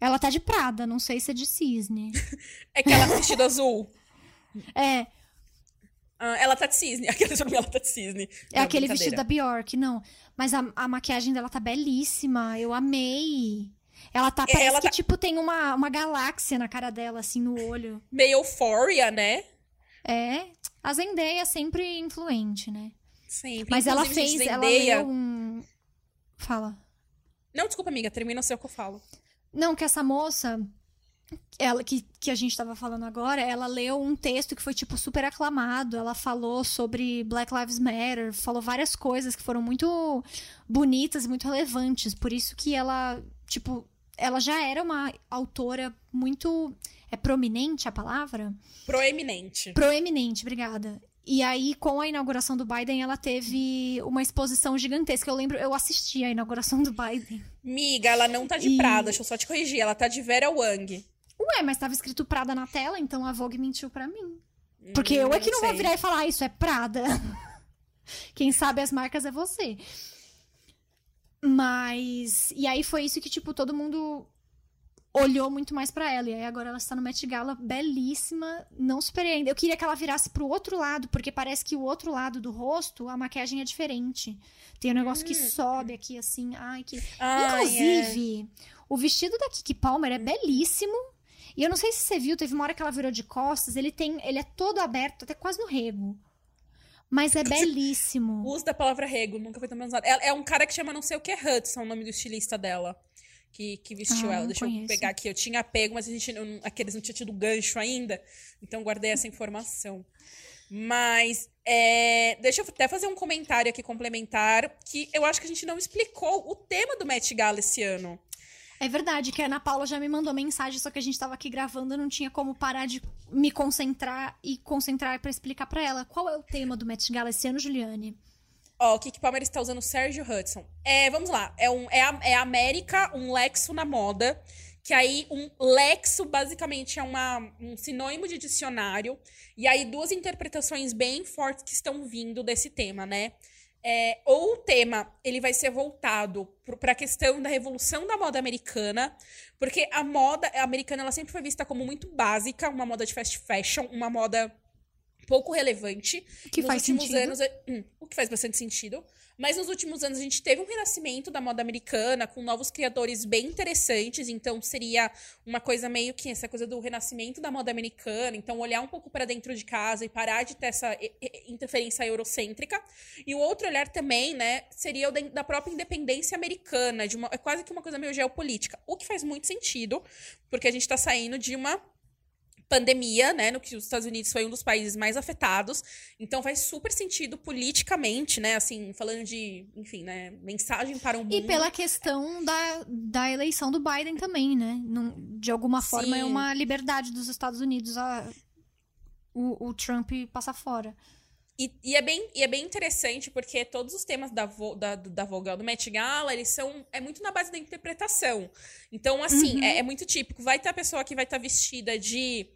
Ela tá de Prada, não sei se é de cisne. *laughs* É que ela tá vestido azul. É, Ah, ela tá de cisne. *laughs* Aquele nome ela tá de cisne. é Não, aquele vestido da Bjork, não. Mas a, a maquiagem dela tá belíssima, eu amei. Ela tá, É, parece ela que, tá- tipo, tem uma, uma galáxia na cara dela, assim, no olho. Meio euphoria, né? É, A Zendaya é sempre influente, né? Sempre. Mas ela fez, gente, ela Zendaya- leu um... Fala. Não, desculpa, amiga, termina o seu que eu falo. Não, que essa moça, ela que, que a gente tava falando agora, ela leu um texto que foi, tipo, super aclamado. Ela falou sobre Black Lives Matter, falou várias coisas que foram muito bonitas e muito relevantes. Por isso que ela, tipo, ela já era uma autora muito. É prominente a palavra? Proeminente. Proeminente, obrigada. E aí, com a inauguração do Biden, ela teve uma exposição gigantesca. Eu lembro, eu assisti a inauguração do Biden. Miga, ela não tá de E- Prada, deixa eu só te corrigir. Ela tá de Vera Wang. Ué, mas tava escrito Prada na tela, então a Vogue mentiu pra mim. Porque eu Hum, é que não vou sei. virar e falar, ah, isso é Prada. *laughs* Quem sabe as marcas é você. Mas. E aí foi isso que, tipo, todo mundo olhou muito mais pra ela. E aí agora ela está no Met Gala, belíssima. Não superei ainda. Eu queria que ela virasse pro outro lado, porque parece que o outro lado do rosto, a maquiagem é diferente. Tem um negócio que sobe aqui, assim. Ai, que. Hum. Ai, Inclusive, o vestido da Kiki Palmer é belíssimo. E eu não sei se você viu, teve uma hora que ela virou de costas, ele tem, ele é todo aberto, até quase no rego. Mas é *laughs* belíssimo. O uso da palavra rego nunca foi tão bem usado. Ela- É um cara que chama não sei o que Hudson, o nome do estilista dela. Que, que vestiu Ah, ela. Deixa eu conheço. pegar aqui. Eu tinha pego, mas a gente não, aqueles não tinha tido gancho ainda. Então guardei essa informação. Mas é, deixa eu até fazer um comentário aqui complementar. Que eu acho que a gente não explicou o tema do Met Gala esse ano. É verdade que a Ana Paula já me mandou mensagem, só que a gente tava aqui gravando, não tinha como parar de me concentrar e concentrar pra explicar pra ela. Qual é o tema do Met Gala esse ano, Juliane? Ó, o Kiki Palmer está usando Sérgio Hudson. É, vamos lá. É, um, é, a, é América, um Lexo na moda. Que aí, um Lexo, basicamente, é uma, um sinônimo de dicionário. E aí, duas interpretações bem fortes que estão vindo desse tema, né? É, ou o tema, ele vai ser voltado para a questão da revolução da moda americana. Porque a moda americana, ela sempre foi vista como muito básica. Uma moda de fast fashion, uma moda pouco relevante. Que nos faz últimos sentido. anos, hum, o que faz bastante sentido. Mas nos últimos anos a gente teve um renascimento da moda americana com novos criadores bem interessantes. Então seria uma coisa meio que essa coisa do renascimento da moda americana. Então olhar um pouco para dentro de casa e parar de ter essa interferência eurocêntrica. E o outro olhar também, né, seria o da- própria independência americana, de uma, é quase que uma coisa meio geopolítica. O que faz muito sentido, porque a gente tá saindo de uma pandemia, né, no que os Estados Unidos foi um dos países mais afetados. Então faz super sentido politicamente, né, assim, falando de, enfim, né, mensagem para o mundo. E pela questão da, da eleição do Biden também, né? De alguma forma é Sim. uma liberdade dos Estados Unidos a, o, o Trump passar fora. E, e é bem, e é bem interessante porque todos os temas da, Vo, da, da Vogue, do Met Gala, eles são. É muito na base da interpretação. Então, assim, Uhum. é, é muito típico. Vai ter a pessoa que vai estar vestida de.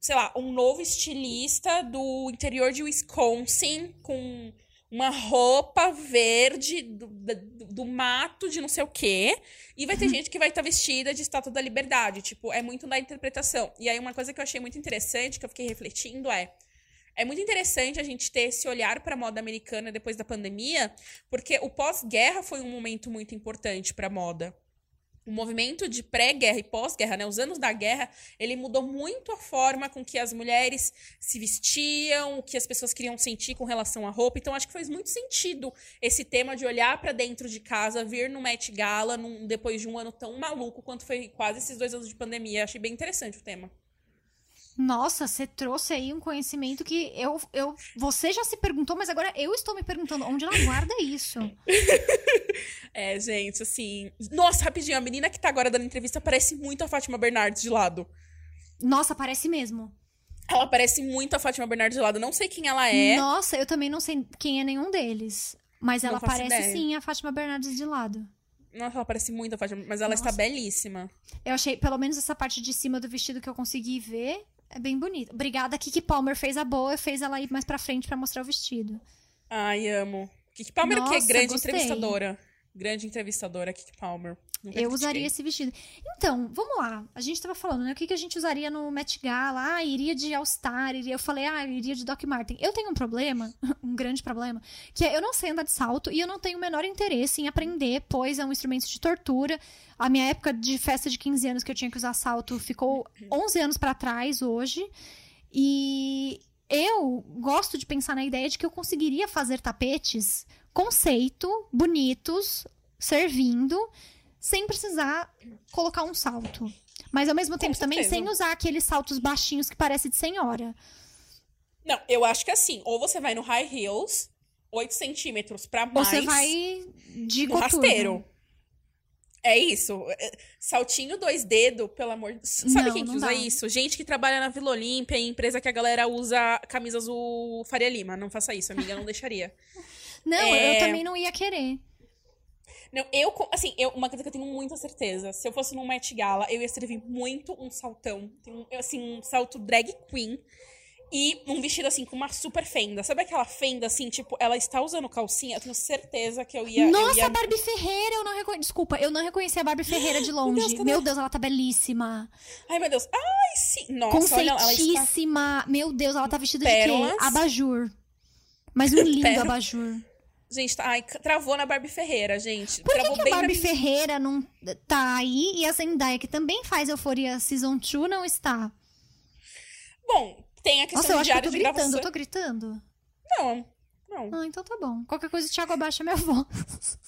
Sei lá, um novo estilista do interior de Wisconsin com uma roupa verde do, do, do mato de não sei o quê. E vai ter gente que vai estar vestida de estátua da liberdade. Tipo, é muito da interpretação. E aí, uma coisa que eu achei muito interessante, que eu fiquei refletindo, é. É muito interessante a gente ter esse olhar para a moda americana depois da pandemia, porque o pós-guerra foi um momento muito importante para a moda. O movimento de pré-guerra e pós-guerra, né, os anos da guerra, ele mudou muito a forma com que as mulheres se vestiam, o que as pessoas queriam sentir com relação à roupa. Então, acho que faz muito sentido esse tema de olhar para dentro de casa, vir no Met Gala num- depois de um ano tão maluco quanto foi quase esses dois anos de pandemia. Achei bem interessante o tema. Nossa, você trouxe aí um conhecimento que eu, eu. Você já se perguntou, mas agora eu estou me perguntando onde ela guarda isso. *laughs* É, gente, assim. Nossa, rapidinho, a menina que tá agora dando entrevista parece muito a Fátima Bernardes de lado. Nossa, parece mesmo. Ela parece muito a Fátima Bernardes de lado. Não sei quem ela é. Nossa, eu também não sei quem é nenhum deles. Mas ela parece ideia. sim a Fátima Bernardes de lado. Nossa, ela parece muito a Fátima, mas ela está Nossa. belíssima. Eu achei, pelo menos essa parte de cima do vestido que eu consegui ver, é bem bonita. Obrigada, Kiki Palmer fez a boa, fez ela ir mais pra frente pra mostrar o vestido. Ai, amo. Kiki Palmer, que é Nossa, grande gostei. entrevistadora. Grande entrevistadora, Kiki Palmer. Nunca Eu critiquei. usaria esse vestido. Então, vamos lá. A gente tava falando, né? O que, que a gente usaria no Met Gala? Ah, iria de All Star. Iria... Eu falei, ah, iria de Doc Martin. Eu tenho um problema, *laughs* um grande problema, que é eu não sei andar de salto e eu não tenho o menor interesse em aprender, pois é um instrumento de tortura. A minha época de festa de 15 anos que eu tinha que usar salto ficou 11 anos pra trás hoje. E eu gosto de pensar na ideia de que eu conseguiria fazer tapetes conceito, bonitos, servindo, sem precisar colocar um salto. Mas ao mesmo tempo também sem usar aqueles saltos baixinhos que parece de senhora. Não, eu acho que assim, ou você vai no high heels, 8 centímetros pra mais. Você vai de no rasteiro. É isso. É, saltinho dois dedos, pelo amor de Sabe Não, quem que usa dá. isso? Gente que trabalha na Vila Olímpia, em empresa que a galera usa camisa azul Faria Lima. Não faça isso, amiga, não deixaria. *laughs* Não, É. eu também não ia querer. Não, eu, assim, eu, uma coisa que eu tenho muita certeza, se eu fosse num Met Gala, eu ia servir muito um saltão, um- assim, um salto drag queen e um vestido, assim, com uma super fenda. Sabe aquela fenda, assim, tipo, ela está usando calcinha? Eu tenho certeza que eu ia... eu Nossa, ia... a Barbie Ferreira, eu não reconheci. Desculpa, eu não reconheci a Barbie Ferreira de *gasps* longe. Deus, cadê? Meu Deus, ela tá belíssima. Ai, meu Deus. Ai, sim. Nossa, olha, ela está... Conceitíssima. Meu Deus, ela tá vestida de Pérolas. quê? Abajur. Mas um lindo *laughs* abajur. Gente, tá, ai, travou na Barbie Ferreira, gente. Por que, travou que a Barbie Ferreira não tá aí e a Zendaya, que também faz Euforia Season 2, não está? Bom, tem a questão Nossa, eu de acho que eu diário tô de gritando, gravação. eu tô gritando. Não, não. Ah, então tá bom. Qualquer coisa, o Thiago abaixa minha voz.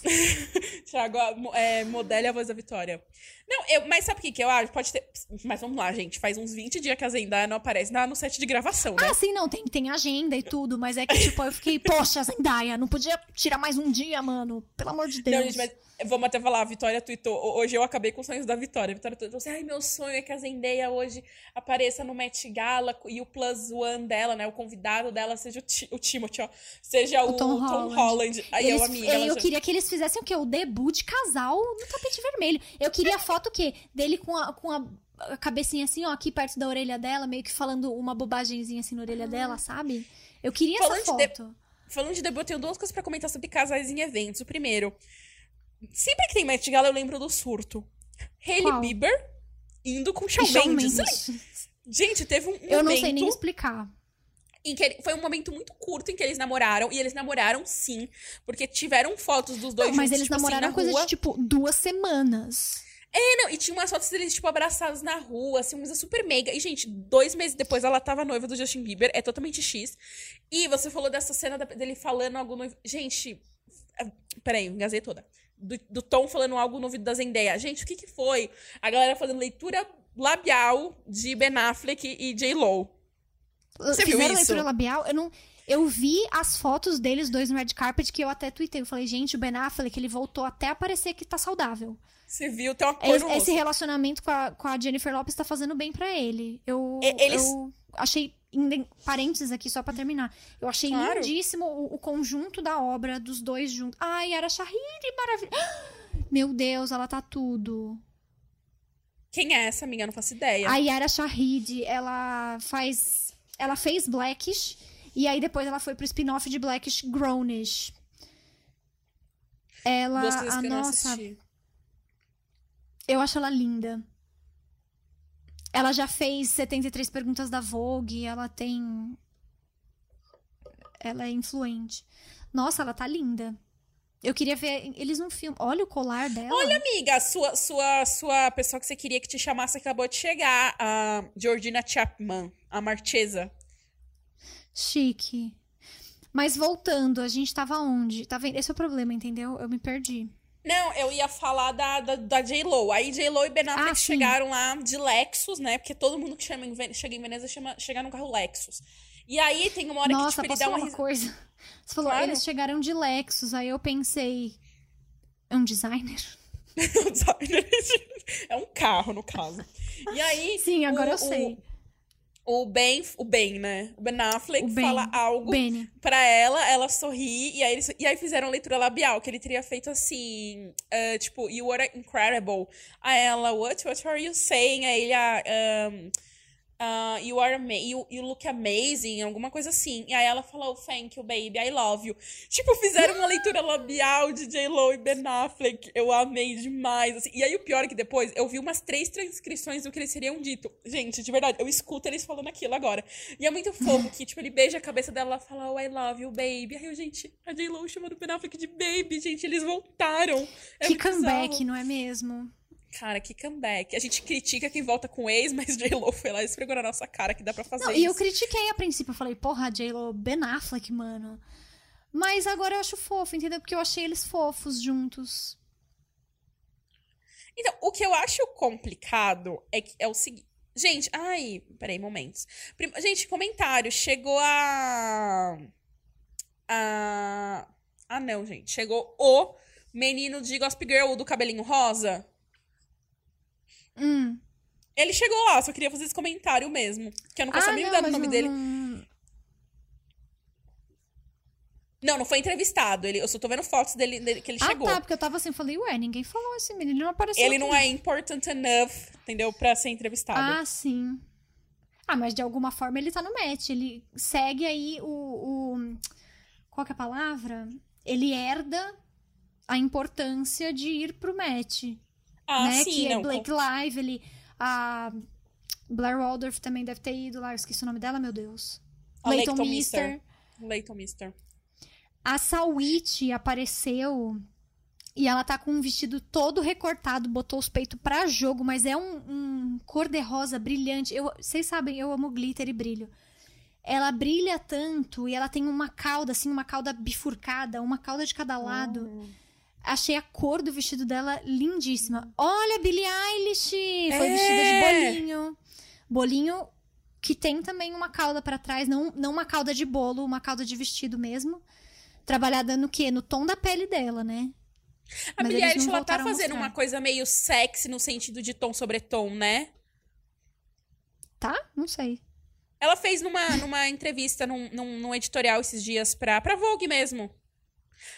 *laughs* Thiago, é, modele a voz da Vitória. Não, eu, mas sabe o que, que eu acho? Pode ter. Mas vamos lá, gente. Faz uns 20 dias que a Zendaya não aparece na, no set de gravação, né? Ah, sim, não, tem, tem agenda e tudo, mas é que, tipo, eu fiquei, poxa, Zendaya, não podia tirar mais um dia, mano? Pelo amor de Deus. Não, gente, mas vamos até falar, a Vitória tweetou. ho- Hoje eu acabei com os sonhos da Vitória. A Vitória tweetou assim: ai, meu sonho é que a Zendaya hoje apareça no Met Gala e o plus one dela, né? O convidado dela seja o, Ti- o Timothy, ó. Seja o, O Tom Tom, Holland. Holland. Aí Eles- eu, amiga, eu, ela já- queria que eles fizessem o quê? O debut de casal no tapete vermelho. Eu queria a foto o quê? Dele com a, com a a cabecinha assim, ó, aqui perto da orelha dela, meio que falando uma bobagemzinha assim na orelha dela, sabe? Eu queria essa Falando de foto. Falando de debut, eu tenho duas coisas pra comentar sobre casais em eventos. O primeiro, sempre que tem Met Gala, eu lembro do surto. Hailey? Bieber indo com Shawn Mendes. Mendes. Gente, teve um Eu não sei nem momento explicar. em que ele- foi um momento muito curto em que eles namoraram e eles namoraram sim, porque tiveram fotos dos dois Não, mas juntos, eles tipo, assim, namoraram na coisa rua. de, tipo, duas semanas. É, não, e tinha umas fotos deles, tipo, abraçados na rua, assim, uma coisa super meiga. E, gente, dois meses depois ela tava noiva do Justin Bieber, é totalmente X. E você falou dessa cena da- dele falando algo no. Gente, ah, peraí, engasei toda. Do, do Tom falando algo no ouvido da Zendaya. Gente, o que que foi? A galera fazendo leitura labial de Ben Affleck e J-Lo. Você viu isso? leitura labial? Eu não. Eu vi as fotos deles dois no red carpet que eu até tuitei. Eu falei, gente, o Ben Affleck, ele voltou até a parecer que tá saudável. Você viu? Tem uma coisa Esse, esse relacionamento com a, com a Jennifer Lopes tá fazendo bem pra ele. Eu, eles- eu achei. Parênteses aqui, só pra terminar. Eu achei Claro. lindíssimo o, o conjunto da obra dos dois juntos. Ai, era Shahid, maravilhoso. *gasps* Meu Deus, ela tá tudo. Quem é essa amiga? Eu Não faço ideia. A Yara Shahid, ela faz. Ela fez Blackish. E aí depois ela foi pro spin-off de Blackish Grownish. Ela. Duas A que eu não nossa. assisti. Eu acho ela linda. Ela já fez 73 perguntas da Vogue, ela tem. Ela é influente. Nossa, ela tá linda. Eu queria ver eles num filme. Olha o colar dela. Olha, amiga, a sua, sua, sua pessoa que você queria que te chamasse acabou de chegar. A Georgina Chapman, a Marchesa. Chique. Mas voltando, a gente tava onde? Tá vendo? Esse é o problema, entendeu? Eu me perdi. Não, eu ia falar da, da, da J-Lo. Aí J-Lo e Ben Affleck Ah, chegaram lá de Lexus, né? Porque todo mundo que chama em chega em Veneza chama, chega num carro Lexus. E aí tem uma hora Nossa, que tipo, ele dá uma uma coisa? Você falou, Claro. eles chegaram de Lexus, aí eu pensei. É um designer? *laughs* é um carro, no caso. E aí. Sim, agora o- eu sei. O, o Ben, o Ben, né? O Ben Affleck O Ben. fala algo Benny. pra ela, ela sorri, e aí, eles, e aí fizeram leitura labial, que ele teria feito assim, ah, tipo, you were incredible. Aí ela, what, what are you saying? Aí ele, ah, um, ah, you are you, you look amazing, alguma coisa assim. E aí ela falou, thank you, baby, I love you. Tipo, fizeram uma leitura labial de J-Lo e Ben Affleck. Eu amei demais. assim. E aí o pior é que depois eu vi umas três transcrições do que eles teriam dito. Gente, de verdade, eu escuto eles falando aquilo agora. E é muito fofo que, tipo, ele beija a cabeça dela e fala, oh, I love you, baby. Aí eu, gente, a J-Lo chamando o Ben Affleck de baby, gente, eles voltaram. É que comeback, bizarro. não é mesmo? Cara, que comeback. A gente critica quem volta com ex, mas *laughs* J-Lo foi lá e esfregou na nossa cara que dá pra fazer Não, isso. e eu critiquei a princípio. Eu falei, porra, J-Lo, Ben Affleck, mano. Mas agora eu acho fofo, entendeu? Porque eu achei eles fofos juntos. Então, o que eu acho complicado é, que, é o seguinte. Gente, ai, peraí, momentos. Prim- gente, comentário. Chegou a. A. Ah, não, gente. Chegou o menino de Gossip Girl, do cabelinho rosa. Hum. Ele chegou lá, só queria fazer esse comentário mesmo. Que eu não posso ah, nem não, dar o nome não- dele. não- Não, não foi entrevistado. Ele, eu só tô vendo fotos dele, dele que ele Ah, chegou. tá, porque eu tava assim, falei, ué, ninguém falou esse menino, ele não apareceu. Ele aqui. não é important enough, entendeu? Pra ser entrevistado. Ah, sim. Ah, mas de alguma forma ele tá no match. Ele segue aí o. o- qual que é a palavra? Ele herda a importância de ir pro match. Ah, né? sim, que não. é Blake Live, ele. A Blair Waldorf também deve ter ido lá, eu esqueci o nome dela, meu Deus. A Leighton Leighton Mister. Mister. Leighton Mister. A Sawit apareceu e ela tá com um vestido todo recortado, botou os peitos pra jogo, mas é um, um cor-de-rosa brilhante. Eu, vocês sabem, eu amo glitter e brilho. Ela brilha tanto e ela tem uma cauda, assim, uma cauda bifurcada, uma cauda de cada lado. Achei a cor do vestido dela lindíssima. Olha, Billie Eilish! Foi É! vestida de bolinho. Bolinho que tem também uma cauda pra trás, não, não uma cauda de bolo, uma cauda de vestido mesmo. Trabalhada no quê? No tom da pele dela, né? A Mas Billie Eilish, ela tá fazendo uma coisa meio sexy no sentido de tom sobre tom, né? Tá? Não sei. Ela fez numa, numa *laughs* entrevista, num, num, num editorial esses dias pra, pra Vogue mesmo.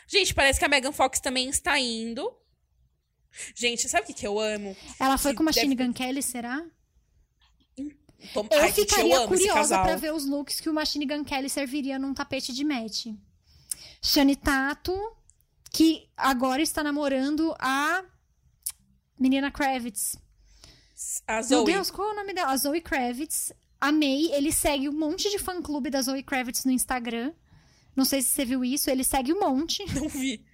Gente, parece que a Megan Fox também está indo. Gente, sabe o que, que eu amo? Ela foi Que com Machine deve- Gun Kelly, será? Tom... Eu Ai, ficaria eu curiosa pra ver os looks que o Machine Gun Kelly serviria num tapete de match. Shani Tato, que agora está namorando a menina Kravitz. A Meu Zoe. Deus, qual é o nome dela? A Zoe Kravitz. Amei. Ele segue um monte de fã-clube da Zoe Kravitz no Instagram. Não sei se você viu isso. Ele segue um monte. *laughs* Não vi.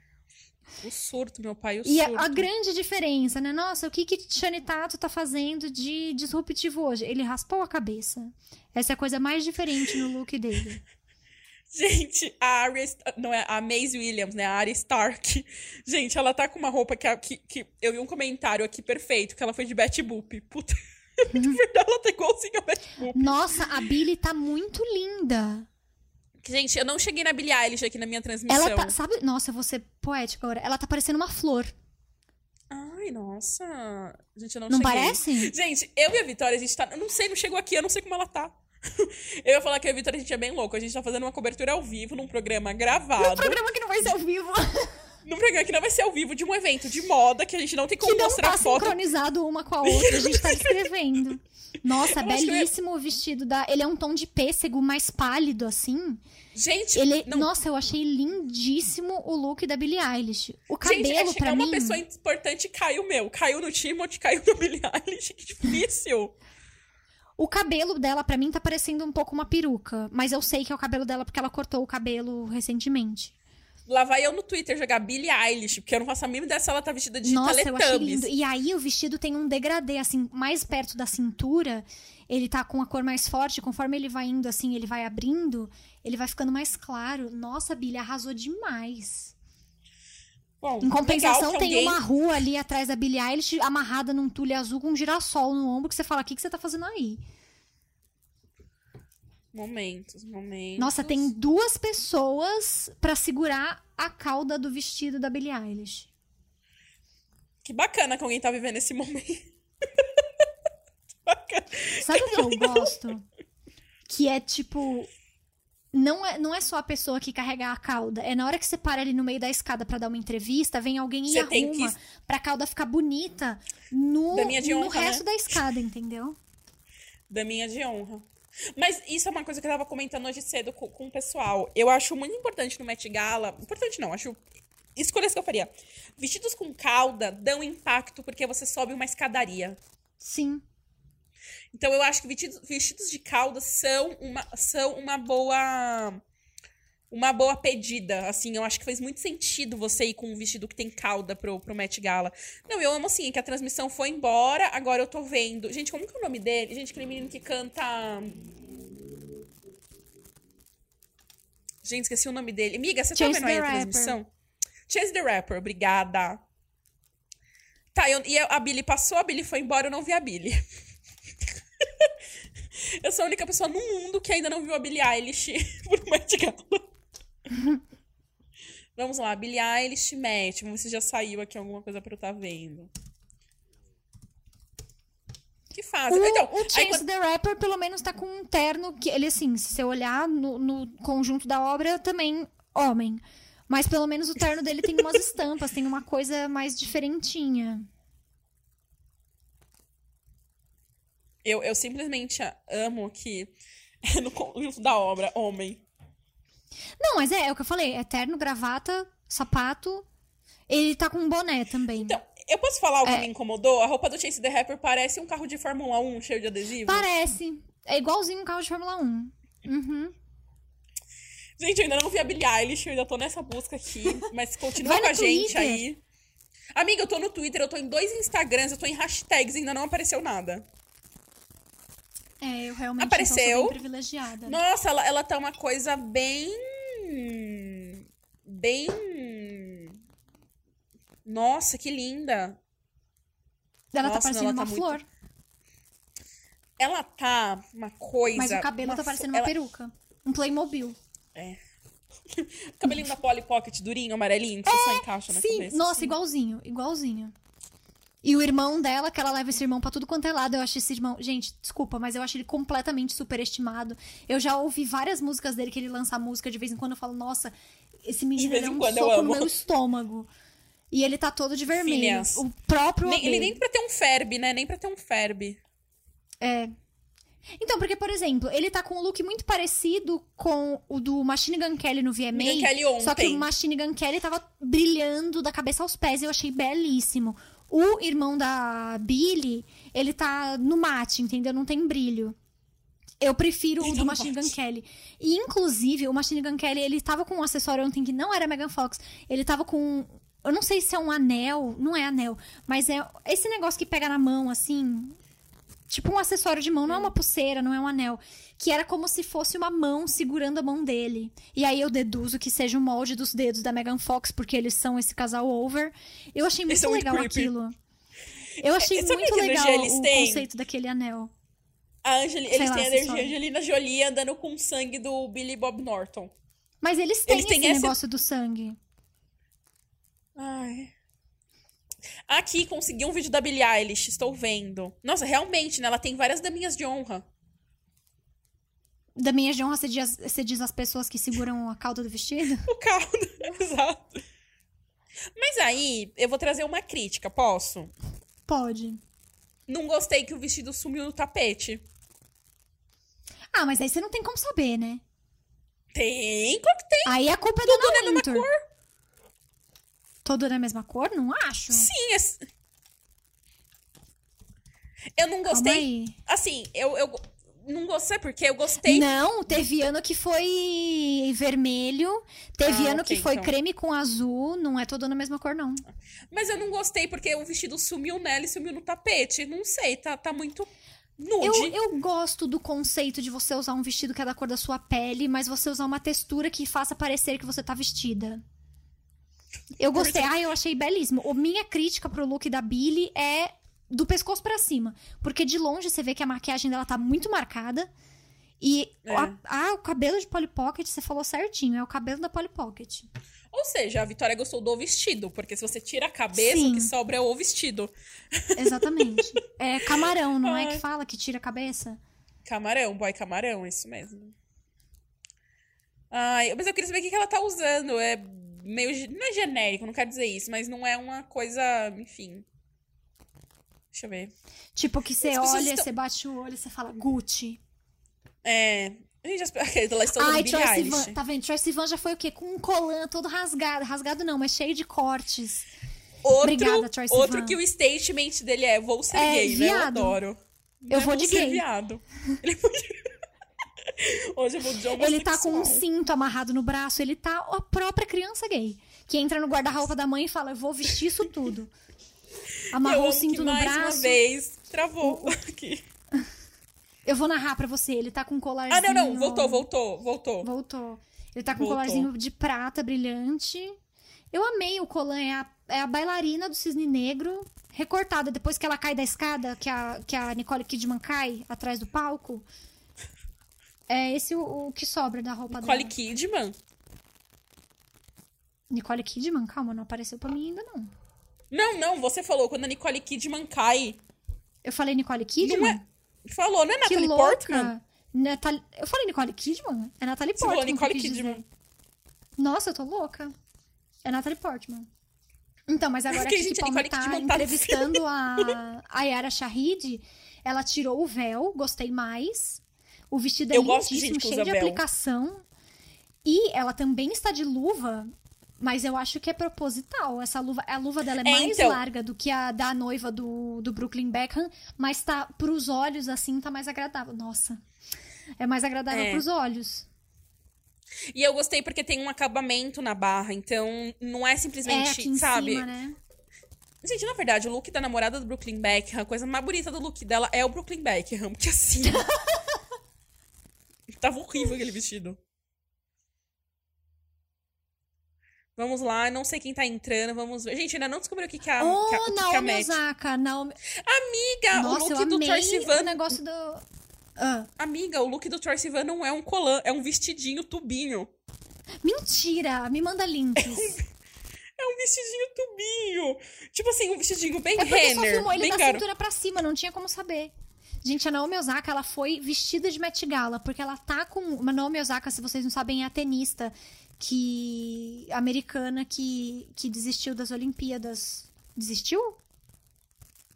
O surto, meu pai, o E a, surto. a grande diferença, né? Nossa, o que que Shani Tato tá fazendo de disruptivo hoje? Ele raspou a cabeça. Essa é a coisa mais diferente no look dele. *laughs* Gente, a Arya... Não, é a Maisie Williams, né? A Arya Stark. Gente, ela tá com uma roupa que, que, que... Eu vi um comentário aqui perfeito, que ela foi de Betty Boop. Puta... *laughs* Muito verdade, ela tá igualzinha a Betty Boop. Nossa, a Billy tá muito linda. Gente, eu não cheguei na Billie Eilish aqui na minha transmissão. Ela tá, sabe? Nossa, eu vou ser poética agora. Ela tá parecendo uma flor. Ai, nossa. Gente, eu não, Não cheguei. parece? Gente, eu e a Vitória, a gente tá... Eu não sei, não chegou aqui, eu não sei como ela tá. *laughs* Eu ia falar que e a Vitória, a gente é bem louco. A gente tá fazendo uma cobertura ao vivo, num programa gravado. Programa que não vai ser ao vivo. *laughs* Num programa que não vai ser ao vivo, de um evento de moda, que a gente não tem como Que não mostrar tá foto. sincronizado uma com a outra. A gente tá *laughs* descrevendo. Nossa, belíssimo o vestido da. Ele é um tom de pêssego mais pálido, assim. Gente, Ele. não, Nossa, eu achei lindíssimo o look da Billie Eilish. O cabelo, gente, é pra uma mim. pessoa importante caiu meu. Caiu no Timothy, caiu no Billie Eilish. Que difícil. O cabelo dela, pra mim, tá parecendo um pouco uma peruca. Mas eu sei que é o cabelo dela porque ela cortou o cabelo recentemente. Lá vai eu no Twitter jogar Billie Eilish, porque eu não faço a mínima ideia se ela tá vestida de Nossa, eu achei lindo. E aí o vestido tem um degradê, assim, mais perto da cintura. Ele tá com a cor mais forte. Conforme ele vai indo, assim, ele vai abrindo, ele vai ficando mais claro. Nossa, Billy arrasou demais. Bom, Em compensação, tem alguém- uma rua ali atrás da Billie Eilish, amarrada num tule azul com um girassol no ombro, que você fala, o que, que você tá fazendo aí? Momentos, momentos. Nossa, tem duas pessoas pra segurar a cauda do vestido da Billie Eilish. Que bacana que alguém tá vivendo esse momento. *laughs* que bacana. Sabe o que eu gosto? Que é tipo. Não é, não é só a pessoa que carrega a cauda. É na hora que você para ali no meio da escada pra dar uma entrevista, vem alguém e Você arruma que- pra cauda ficar bonita no, de no honra, resto né? da escada, entendeu? Da minha de honra. Mas isso é uma coisa que eu tava comentando hoje cedo com, com o pessoal. Eu acho muito importante no Met Gala. Importante não, acho. Escolhas que eu faria. Vestidos com cauda dão impacto porque você sobe uma escadaria. Sim. Então eu acho que vestidos, vestidos de cauda são uma, são uma boa. Uma boa pedida, assim. Eu acho que fez muito sentido você ir com um vestido que tem cauda pro, pro Met Gala. Não, eu amo, assim, que a transmissão foi embora, agora eu tô vendo. Gente, como que é o nome dele? Gente, aquele menino que canta... Gente, esqueci o nome dele. Amiga, você tá Chase vendo aí a Rapper. transmissão? Chase the Rapper, obrigada. Tá, eu- e a Billy passou, a Billy foi embora, eu não vi a Billy. *laughs* eu sou a única pessoa no mundo que ainda não viu a Billie Eilish *laughs* pro Met Gala. *laughs* Vamos lá, Billie Eilish Met. Vamos ver se já saiu aqui alguma coisa pra eu estar vendo. Que fase? O, então, o Chance quando- the Rapper, pelo menos, tá com um terno que ele, assim, se você olhar no, no conjunto da obra, também homem. Mas pelo menos o terno dele tem umas *laughs* estampas, tem uma coisa mais diferentinha. eu, eu simplesmente amo que *laughs* no conjunto da obra, homem. Não, mas é, é o que eu falei: é terno, gravata, sapato. Ele tá com um boné também. Então, eu posso falar o que É. me incomodou? A roupa do Chase the Rapper parece um carro de Fórmula 1 cheio de adesivo. Parece. É igualzinho um carro de Fórmula 1. Uhum. Gente, eu ainda não vi a Billie Eilish, eu ainda tô nessa busca aqui. *laughs* Mas continua com a gente Twitter. aí. Amiga, eu tô no Twitter, eu tô em dois Instagrams, eu tô em hashtags, ainda não apareceu nada. É, eu realmente Apareceu. então, sou bem privilegiada. Nossa, ela, ela tá uma coisa bem. Bem. Nossa, que linda. Ela Nossa, tá parecendo ela tá uma muito- flor. Ela tá uma coisa. Mas o cabelo uma tá parecendo uma ela- peruca. Um Playmobil. *laughs* Cabelinho da Polly Pocket, durinho, amarelinho, que você só encaixa na Sim, cabeça. nossa, assim. igualzinho, igualzinho. E o irmão dela, que ela leva esse irmão pra tudo quanto é lado, eu acho esse irmão. Gente, desculpa, mas eu acho ele completamente superestimado. Eu já ouvi várias músicas dele que ele lança música, de vez em quando eu falo, nossa, esse menino é um soco no meu estômago. E ele tá todo de vermelho. Filhas. O próprio. Nem, ele nem pra ter um Ferb, né? Nem pra ter um Ferb. É. Então, porque, por exemplo, ele tá com um look muito parecido com o do Machine Gun Kelly no VMA. Gun Kelly ontem. Só que o Machine Gun Kelly tava brilhando da cabeça aos pés e eu achei belíssimo. O irmão da Billy, ele tá no mate, entendeu? Não tem brilho. Eu prefiro Ele o tá do no Machine Gun. Kelly. E, inclusive, o Machine Gun Kelly, ele tava com um acessório ontem que não era Megan Fox. Ele tava com. Eu não sei se é um anel. Não é anel. Mas é esse negócio que pega na mão, assim. Tipo um acessório de mão. Não é uma pulseira, não é um anel. Que era como se fosse uma mão segurando a mão dele. E aí eu deduzo que seja o molde dos dedos da Megan Fox, porque eles são esse casal over. Eu achei muito muito legal creepy. aquilo. Eu achei É, muito legal o têm? conceito daquele anel. A Angeli, Sei eles lá, têm a energia. Angelina Jolie andando com o sangue do Billy Bob Norton. Mas eles têm Eles têm esse essa- negócio do sangue. Ai. Aqui, consegui um vídeo da Billie Eilish, estou vendo. Nossa, realmente, né? Ela tem várias daminhas de honra. Da minha de honra, você diz, você diz as pessoas que seguram a cauda do vestido? *laughs* O carro, *laughs* exato. Mas aí, eu vou trazer uma crítica, posso? Pode. Não gostei que o vestido sumiu no tapete. Ah, mas aí você não tem como saber, né? Tem, claro que tem. Aí a culpa é da Tudo Ana na mesma Wintour. cor. Todo na mesma cor? Não acho. Sim, esse... Eu não gostei. Assim, eu, eu não gostei porque eu gostei. Não, teve ano que foi vermelho, teve Ah, ano ok, que foi então. creme com azul, não é todo na mesma cor, não. Mas eu não gostei porque o vestido sumiu nela e sumiu no tapete. Não sei, tá, tá muito nude. Eu, eu gosto do conceito de você usar um vestido que é da cor da sua pele, mas você usar uma textura que faça parecer que você tá vestida. Eu gostei. Ah, eu achei belíssimo. A minha crítica pro look da Billy é do pescoço pra cima. Porque de longe você vê que a maquiagem dela tá muito marcada. E É. a- ah, o cabelo de Polly Pocket, você falou certinho. É o cabelo da Polly Pocket. Ou seja, a Vitória gostou do vestido, porque se você tira a cabeça, Sim. o que sobra é o vestido. Exatamente. é camarão, não é Ai. *laughs* que fala que tira a cabeça? Camarão, boy camarão, isso mesmo. Ai, mas eu queria saber o que que ela tá usando. É meio. Não é genérico, não quero dizer isso, mas não é uma coisa. Enfim. Deixa eu ver. Tipo, que você olha, estão- você bate o olho e você fala Gucci. É. Gente, as... está usando Ai, Troye. Sivan, tá vendo? Troye Sivan já foi o quê? Com um colã todo rasgado. Rasgado não, mas cheio de cortes. Outro, Obrigada, Troye Sivan. outro que o statement dele é: vou ser É, gay, né? Eu viado. adoro. Eu Né? vou de gay. viado. *laughs* Ele de- Hoje eu vou de Ele tá com um cinto amarrado no braço, ele tá a própria criança gay. Que entra no guarda-roupa da mãe e fala: Eu vou vestir isso tudo. *laughs* Amarrou o cinto no mais braço. uma vez travou *laughs* aqui. Eu vou narrar pra você. Ele tá com um colarzinho. Ah, não, não. Voltou, voltou, voltou. Voltou. Ele tá com um colarzinho de prata brilhante. Eu amei o colar. É a, é a bailarina do cisne negro, recortada. Depois que ela cai da escada, que a, que a Nicole Kidman cai atrás do palco. É esse o, o que sobra da roupa Nicole dela. Kidman? Nicole Kidman? Calma, não apareceu pra mim ainda, não. Não, não. Você falou quando a Nicole Kidman cai. Eu falei Nicole Kidman? Não é... Falou, não é Que Natalie louca! Portman? Natali- Eu falei Nicole Kidman? É Natalie Você Portman. falou que eu Nicole Kidman. dizer. Nossa, eu tô louca. É Natalie Portman. Então, mas agora que gente, a Palmer Nicole tá Kidman tá entrevistando a, a Yara Shahid, ela tirou o véu, gostei mais. O vestido é Eu gosto de lindíssimo, cheio de véu. aplicação. E ela também está de luva, mas eu acho que é proposital. Essa luva, a luva dela é, É, mais então. larga do que a da noiva do, do Brooklyn Beckham, mas tá pros olhos assim, tá mais agradável. Nossa. É mais agradável É. pros olhos. E eu gostei porque tem um acabamento na barra, então não é É, simplesmente, em sabe? cima, né? Gente, na verdade, o look da namorada do Brooklyn Beckham, a coisa mais bonita do look dela é o Brooklyn Beckham, porque assim. *laughs* Tava horrível aquele vestido. Vamos lá, não sei quem tá entrando, vamos ver. Gente, ainda não descobriu o que, que a, que a, Oh, o que que a Naomi. Osaka. Naomi... Amiga, Nossa, o look do amei Troy o negócio do... Ah, Amiga, o look do Troy Sivan não é um colã, é um vestidinho tubinho. mentira! Me manda links. *laughs* É um vestidinho tubinho. Tipo assim, um vestidinho bem É porque só Renner, filmou ele bem da caro. cintura pra cima, não tinha como saber. Gente, a Naomi Osaka, ela foi vestida de Met Gala, porque ela tá com... Uma Naomi Osaka, se vocês não sabem, é a tenista que... americana que, que desistiu das Olimpíadas. Desistiu?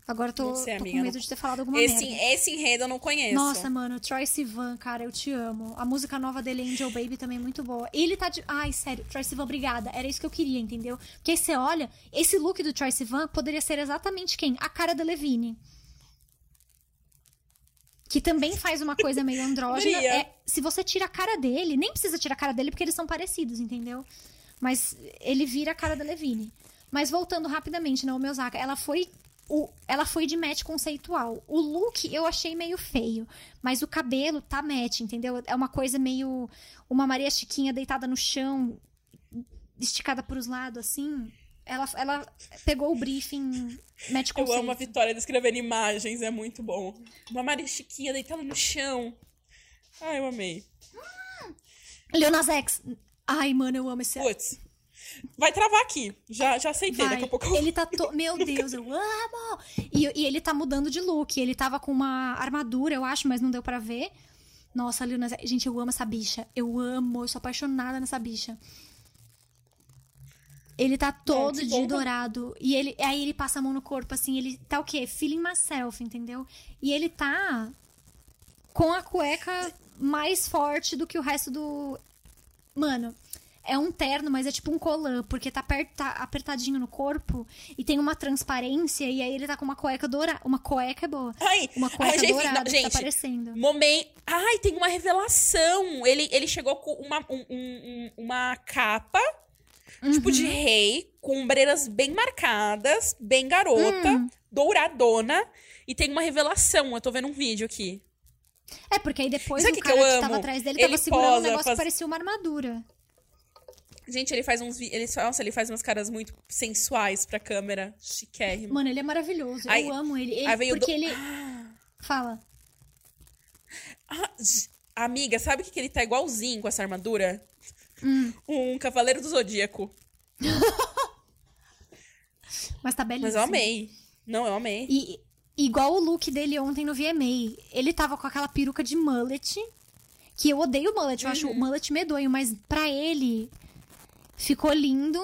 Agora eu tô, sei, tô com medo de ter falado alguma Esse, merda. esse enredo eu não conheço. Nossa, mano, Troy Sivan, cara, eu te amo. A música nova dele, Angel Baby, também é muito boa. Ele tá de. Ai, sério, Troy Sivan, obrigada. Era isso que eu queria, entendeu? Porque aí você olha, esse look do Troy Sivan poderia ser exatamente quem? A cara da Levine. Que também faz uma coisa meio andrógena. É, se você tira a cara dele, nem precisa tirar a cara dele porque eles são parecidos, entendeu? Mas ele vira a cara da Levine. Mas voltando rapidamente, Naomi Osaka, ela foi o, ela foi de match conceitual. O look eu achei meio feio, mas o cabelo tá match, entendeu? É uma coisa meio uma Maria Chiquinha deitada no chão, esticada pros lados assim. Ela, ela pegou o briefing match Eu amo a Vitória descrevendo imagens, é muito bom. Uma Maria Chiquinha deitada no chão. Ai, eu amei. Leonas X. Ai, mano, eu amo esse Putz. Vai travar aqui. Já, já aceitei, Vai. daqui a pouco. Ele tá. To... Meu Deus, eu amo! E, e ele tá mudando de look. Ele tava com uma armadura, eu acho, mas não deu pra ver. Nossa, Lil Nas X- Gente, eu amo essa bicha. Eu amo, eu sou apaixonada nessa bicha. Ele tá todo que de bom. dourado. E ele, aí ele passa a mão no corpo, assim. Ele tá o quê? Feeling myself, entendeu? E ele tá com a cueca mais forte do que o resto do. Mano, é um terno, mas é tipo um colã, porque tá, aperta- apertadinho no corpo e tem uma transparência, e aí ele tá com uma cueca dourada. Uma cueca é boa. Ai, Uma cueca ai, gente, dourada não, que gente, tá aparecendo. Momento. Ai, tem uma revelação. Ele, ele chegou com uma, um- um- um- uma capa, tipo Uhum. de rei, com ombreiras bem marcadas, bem garota, Hum. douradona. E tem uma revelação. Eu tô vendo um vídeo aqui. É, porque aí depois Sabe o que cara que que, tava atrás dele Ele tava segurando um posa, negócio faz- que parecia uma armadura. Gente, ele faz uns. Ele, nossa, ele faz umas caras muito sensuais pra câmera. Chiquérrimo. Mano, ele é maravilhoso. Aí- eu amo ele. ele porque do- ele. *gasps* Fala. Ah, amiga, sabe o que, que ele tá igualzinho com essa armadura? Hum. *laughs* Um Cavaleiro do Zodíaco. *laughs* Mas tá belíssimo. Mas eu amei. Não, eu amei. E igual o look dele ontem no VMA. Ele tava com aquela peruca de mullet. Que eu odeio mullet, eu acho o Uhum. mullet medonho, mas pra ele ficou lindo.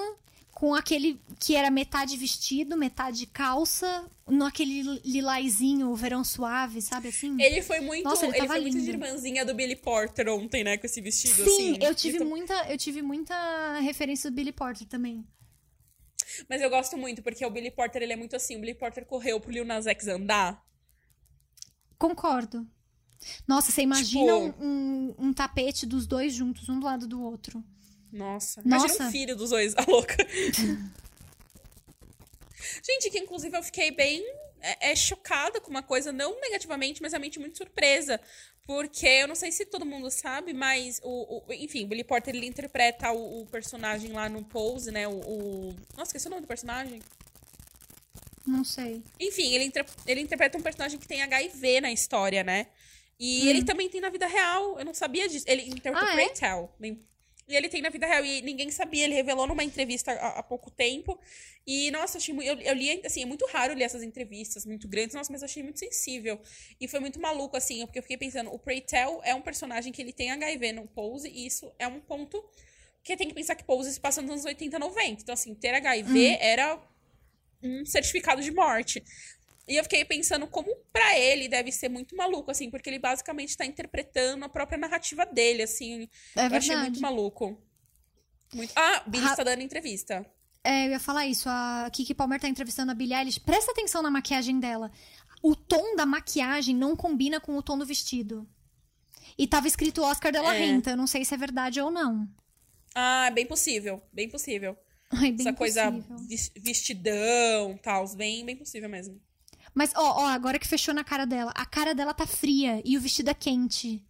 Com aquele que era metade vestido, metade calça, naquele lilazinho, verão suave, sabe assim? Ele foi muito. Nossa, ele ele foi muito de lindo. irmãzinha do Billy Porter ontem, né? Com esse vestido, Sim, assim. eu tive Isso- muita, eu tive muita referência do Billy Porter também. Mas eu gosto muito, porque o Billy Porter, ele é muito assim. O Billy Porter correu pro Lil Nas X andar. Concordo. Nossa, você imagina Tipo- um, um- um tapete dos dois juntos, um do lado do outro. Nossa. Imagina Nossa. um filho dos dois, a *laughs* louca. Gente, que inclusive eu fiquei bem é, é, chocada com uma coisa, não negativamente, mas realmente muito surpresa. Porque eu não sei se todo mundo sabe, mas o, o- enfim, o Billy Porter ele interpreta o, o personagem lá no Pose, né? O, o- Nossa, esqueci o nome do personagem. Não sei. Enfim, ele, inter- ele interpreta um personagem que tem HIV na história, né? E ele também tem na vida real. Eu não sabia disso. Ele interpreta Hum. Ah, o é? Preytel. E ele tem na vida real. E ninguém sabia. Ele revelou numa entrevista há, há pouco tempo. E, nossa, achei muito. Eu, eu li, assim, é muito raro ler essas entrevistas muito grandes. Nossa, mas eu achei muito sensível. E foi muito maluco, assim, porque eu fiquei pensando: o Preytel é um personagem que ele tem HIV no Pose. E isso é um ponto. Que tem que pensar que Pose se passa nos anos 80, 90. Então, assim, ter HIV era um certificado de morte. E eu fiquei pensando como pra ele deve ser muito maluco, assim, porque ele basicamente tá interpretando a própria narrativa dele, assim. É eu achei muito maluco. Muito... Ah, Billy está dando entrevista. É, eu ia falar isso. A Kiki Palmer tá entrevistando a Billie Eilish. Presta atenção na maquiagem dela. O tom da maquiagem não combina com o tom do vestido. E tava escrito Oscar de la É. Renta. Eu não sei se é verdade ou não. Ah, bem possível, bem possível. Ai, bem Essa coisa possível. vis- vestidão, tal, bem, bem possível mesmo. Mas, ó, ó, agora que fechou na cara dela. A cara dela tá fria e o vestido é quente.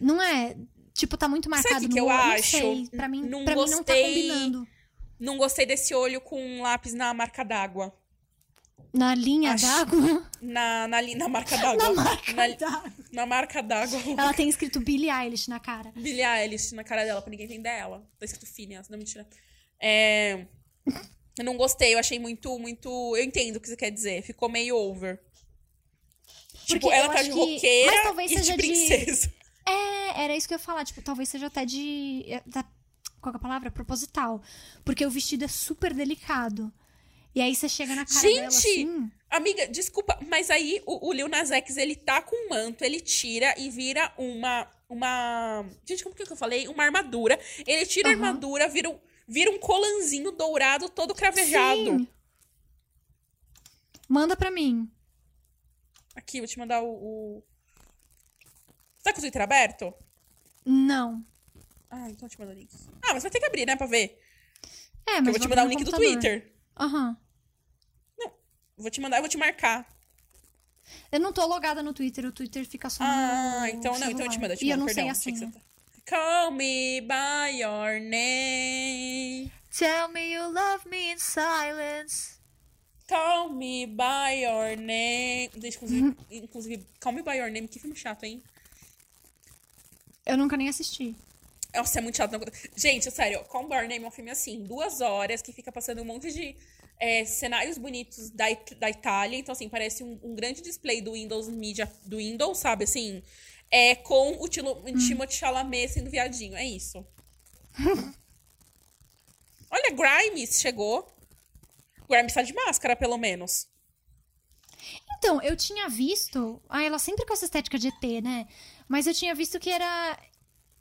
Não é? Tipo, tá muito marcado que no que eu olho. Não acho? sei. Pra mim, Não pra mim não tá gostei. combinando. Não gostei desse olho com um lápis na marca d'água. Na linha Acho- d'água. Na, na, li- na marca *laughs* d'água. Na marca Na, d'água. na marca d'água. Ela tem escrito Billie Eilish na cara. Billie Eilish na cara dela, pra ninguém entender ela. Tá escrito Phineas, não mentira. É... Eu não gostei, eu achei muito, muito... Eu entendo o que você quer dizer. Ficou meio over. tipo, Porque ela eu tá de que- roqueira mas talvez e seja de de- princesa. É, era isso que eu ia falar. Tipo, talvez seja até de. é, da- Qual que é a palavra? Proposital. Porque o vestido é super delicado. E aí você chega na cara dela Gente! assim. Amiga, desculpa, mas aí o, o Lil Nas X, ele tá com um manto, ele tira e vira uma... Uma... Gente, como que eu falei? Uma armadura. Ele tira a Aham. armadura, vira um, vira um colanzinho dourado todo cravejado. Sim. Manda pra mim. Aqui, vou te mandar o... o... Tá com o Twitter aberto? Não. Ah, então eu te mando o link. Ah, mas vai ter que abrir, né, pra ver. É, mas eu vou te mandar o no link do computador. Twitter. Aham. Vou te mandar, eu vou te marcar. Eu não tô logada no Twitter, o Twitter fica só no Ah, então não, então eu te mando, eu te E eu mando, não perdão. sei a achei que senha. você tá- Call me by your name. Tell me you love me in silence. Call me by your name. Inclusive, *laughs* inclusive, Call me by your name, que filme chato, hein? Eu nunca nem assisti. Nossa, é muito chato. não- Gente, sério, Call Me by your name é um filme assim, duas horas, que fica passando um monte de é, cenários bonitos da, It- da Itália. Então, assim, parece um, um grande display do Windows Media, do Windows, sabe? Assim, é, com o Tilo- Timothée Chalamet sendo viadinho. É isso. *laughs* Olha, Grimes chegou. Grimes tá de máscara, pelo menos. Então, eu tinha visto. Ah, ela sempre com essa estética de ET, né? Mas eu tinha visto que era.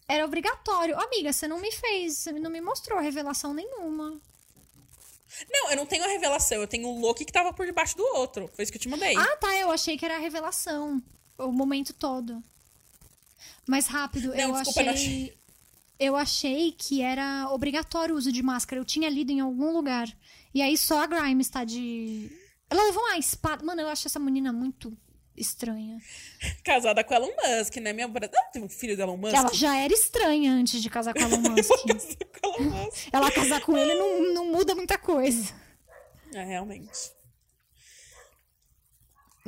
Era obrigatório. Amiga, você não me fez. Você não me mostrou revelação nenhuma. Não, eu não tenho a revelação. Eu tenho o Loki que tava por debaixo do outro. Foi isso que eu te mandei. Ah, tá. Eu achei que era a revelação. O momento todo. Mais rápido, Não, eu desculpa, achei. Eu achei que era obrigatório o uso de máscara. Eu tinha lido em algum lugar. E aí só a Grimes tá de. Ela levou uma espada. Mano, eu acho essa menina muito estranha. Casada com Elon Musk, né? Minha brother. Ela tem um filho do Elon Musk. Ela já era estranha antes de casar com Elon *laughs* Musk. Casada com Elon Musk. Ela casar com ele não, não muda muita coisa. É, realmente.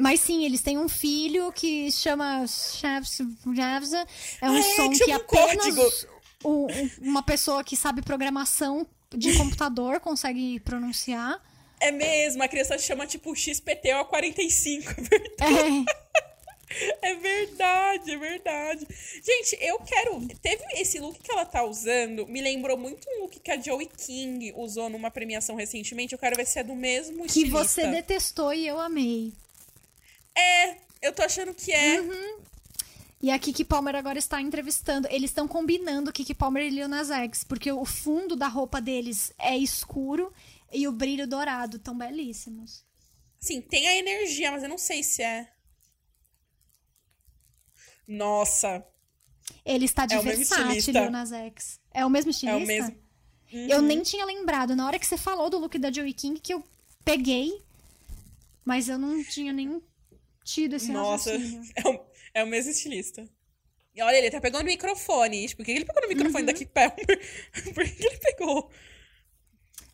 Mas sim, eles têm um filho que chama. Javza. É um é, som que um apenas um- uma pessoa que sabe programação de computador consegue pronunciar. É mesmo, a criança chama tipo XPTO45. É, *laughs* É verdade, é verdade. Gente, eu quero. Teve esse look que ela tá usando, me lembrou muito um look que a Joey King usou numa premiação recentemente. Eu quero ver se é do mesmo que estilista. você detestou e eu amei. É, eu tô achando que é. Uhum. E a Kiki Palmer agora está entrevistando. Eles estão combinando Kiki Palmer e Lil Nas X, porque o fundo da roupa deles é escuro e o brilho dourado tão belíssimos. Assim, tem a energia, mas eu não sei se é. Nossa, Ele está de É Versace. Lil Nas X. É o mesmo é estilista? o mesmo. Eu nem tinha lembrado. Na hora que você falou do look da Joey King, que eu peguei, mas eu não tinha nem tido esse Nossa, raciocínio. *laughs* é o, é o mesmo estilista. E olha, ele até pegou no microfone. Por que ele pegou no Uhum. microfone da Kiki Palmer? *laughs* por que ele pegou?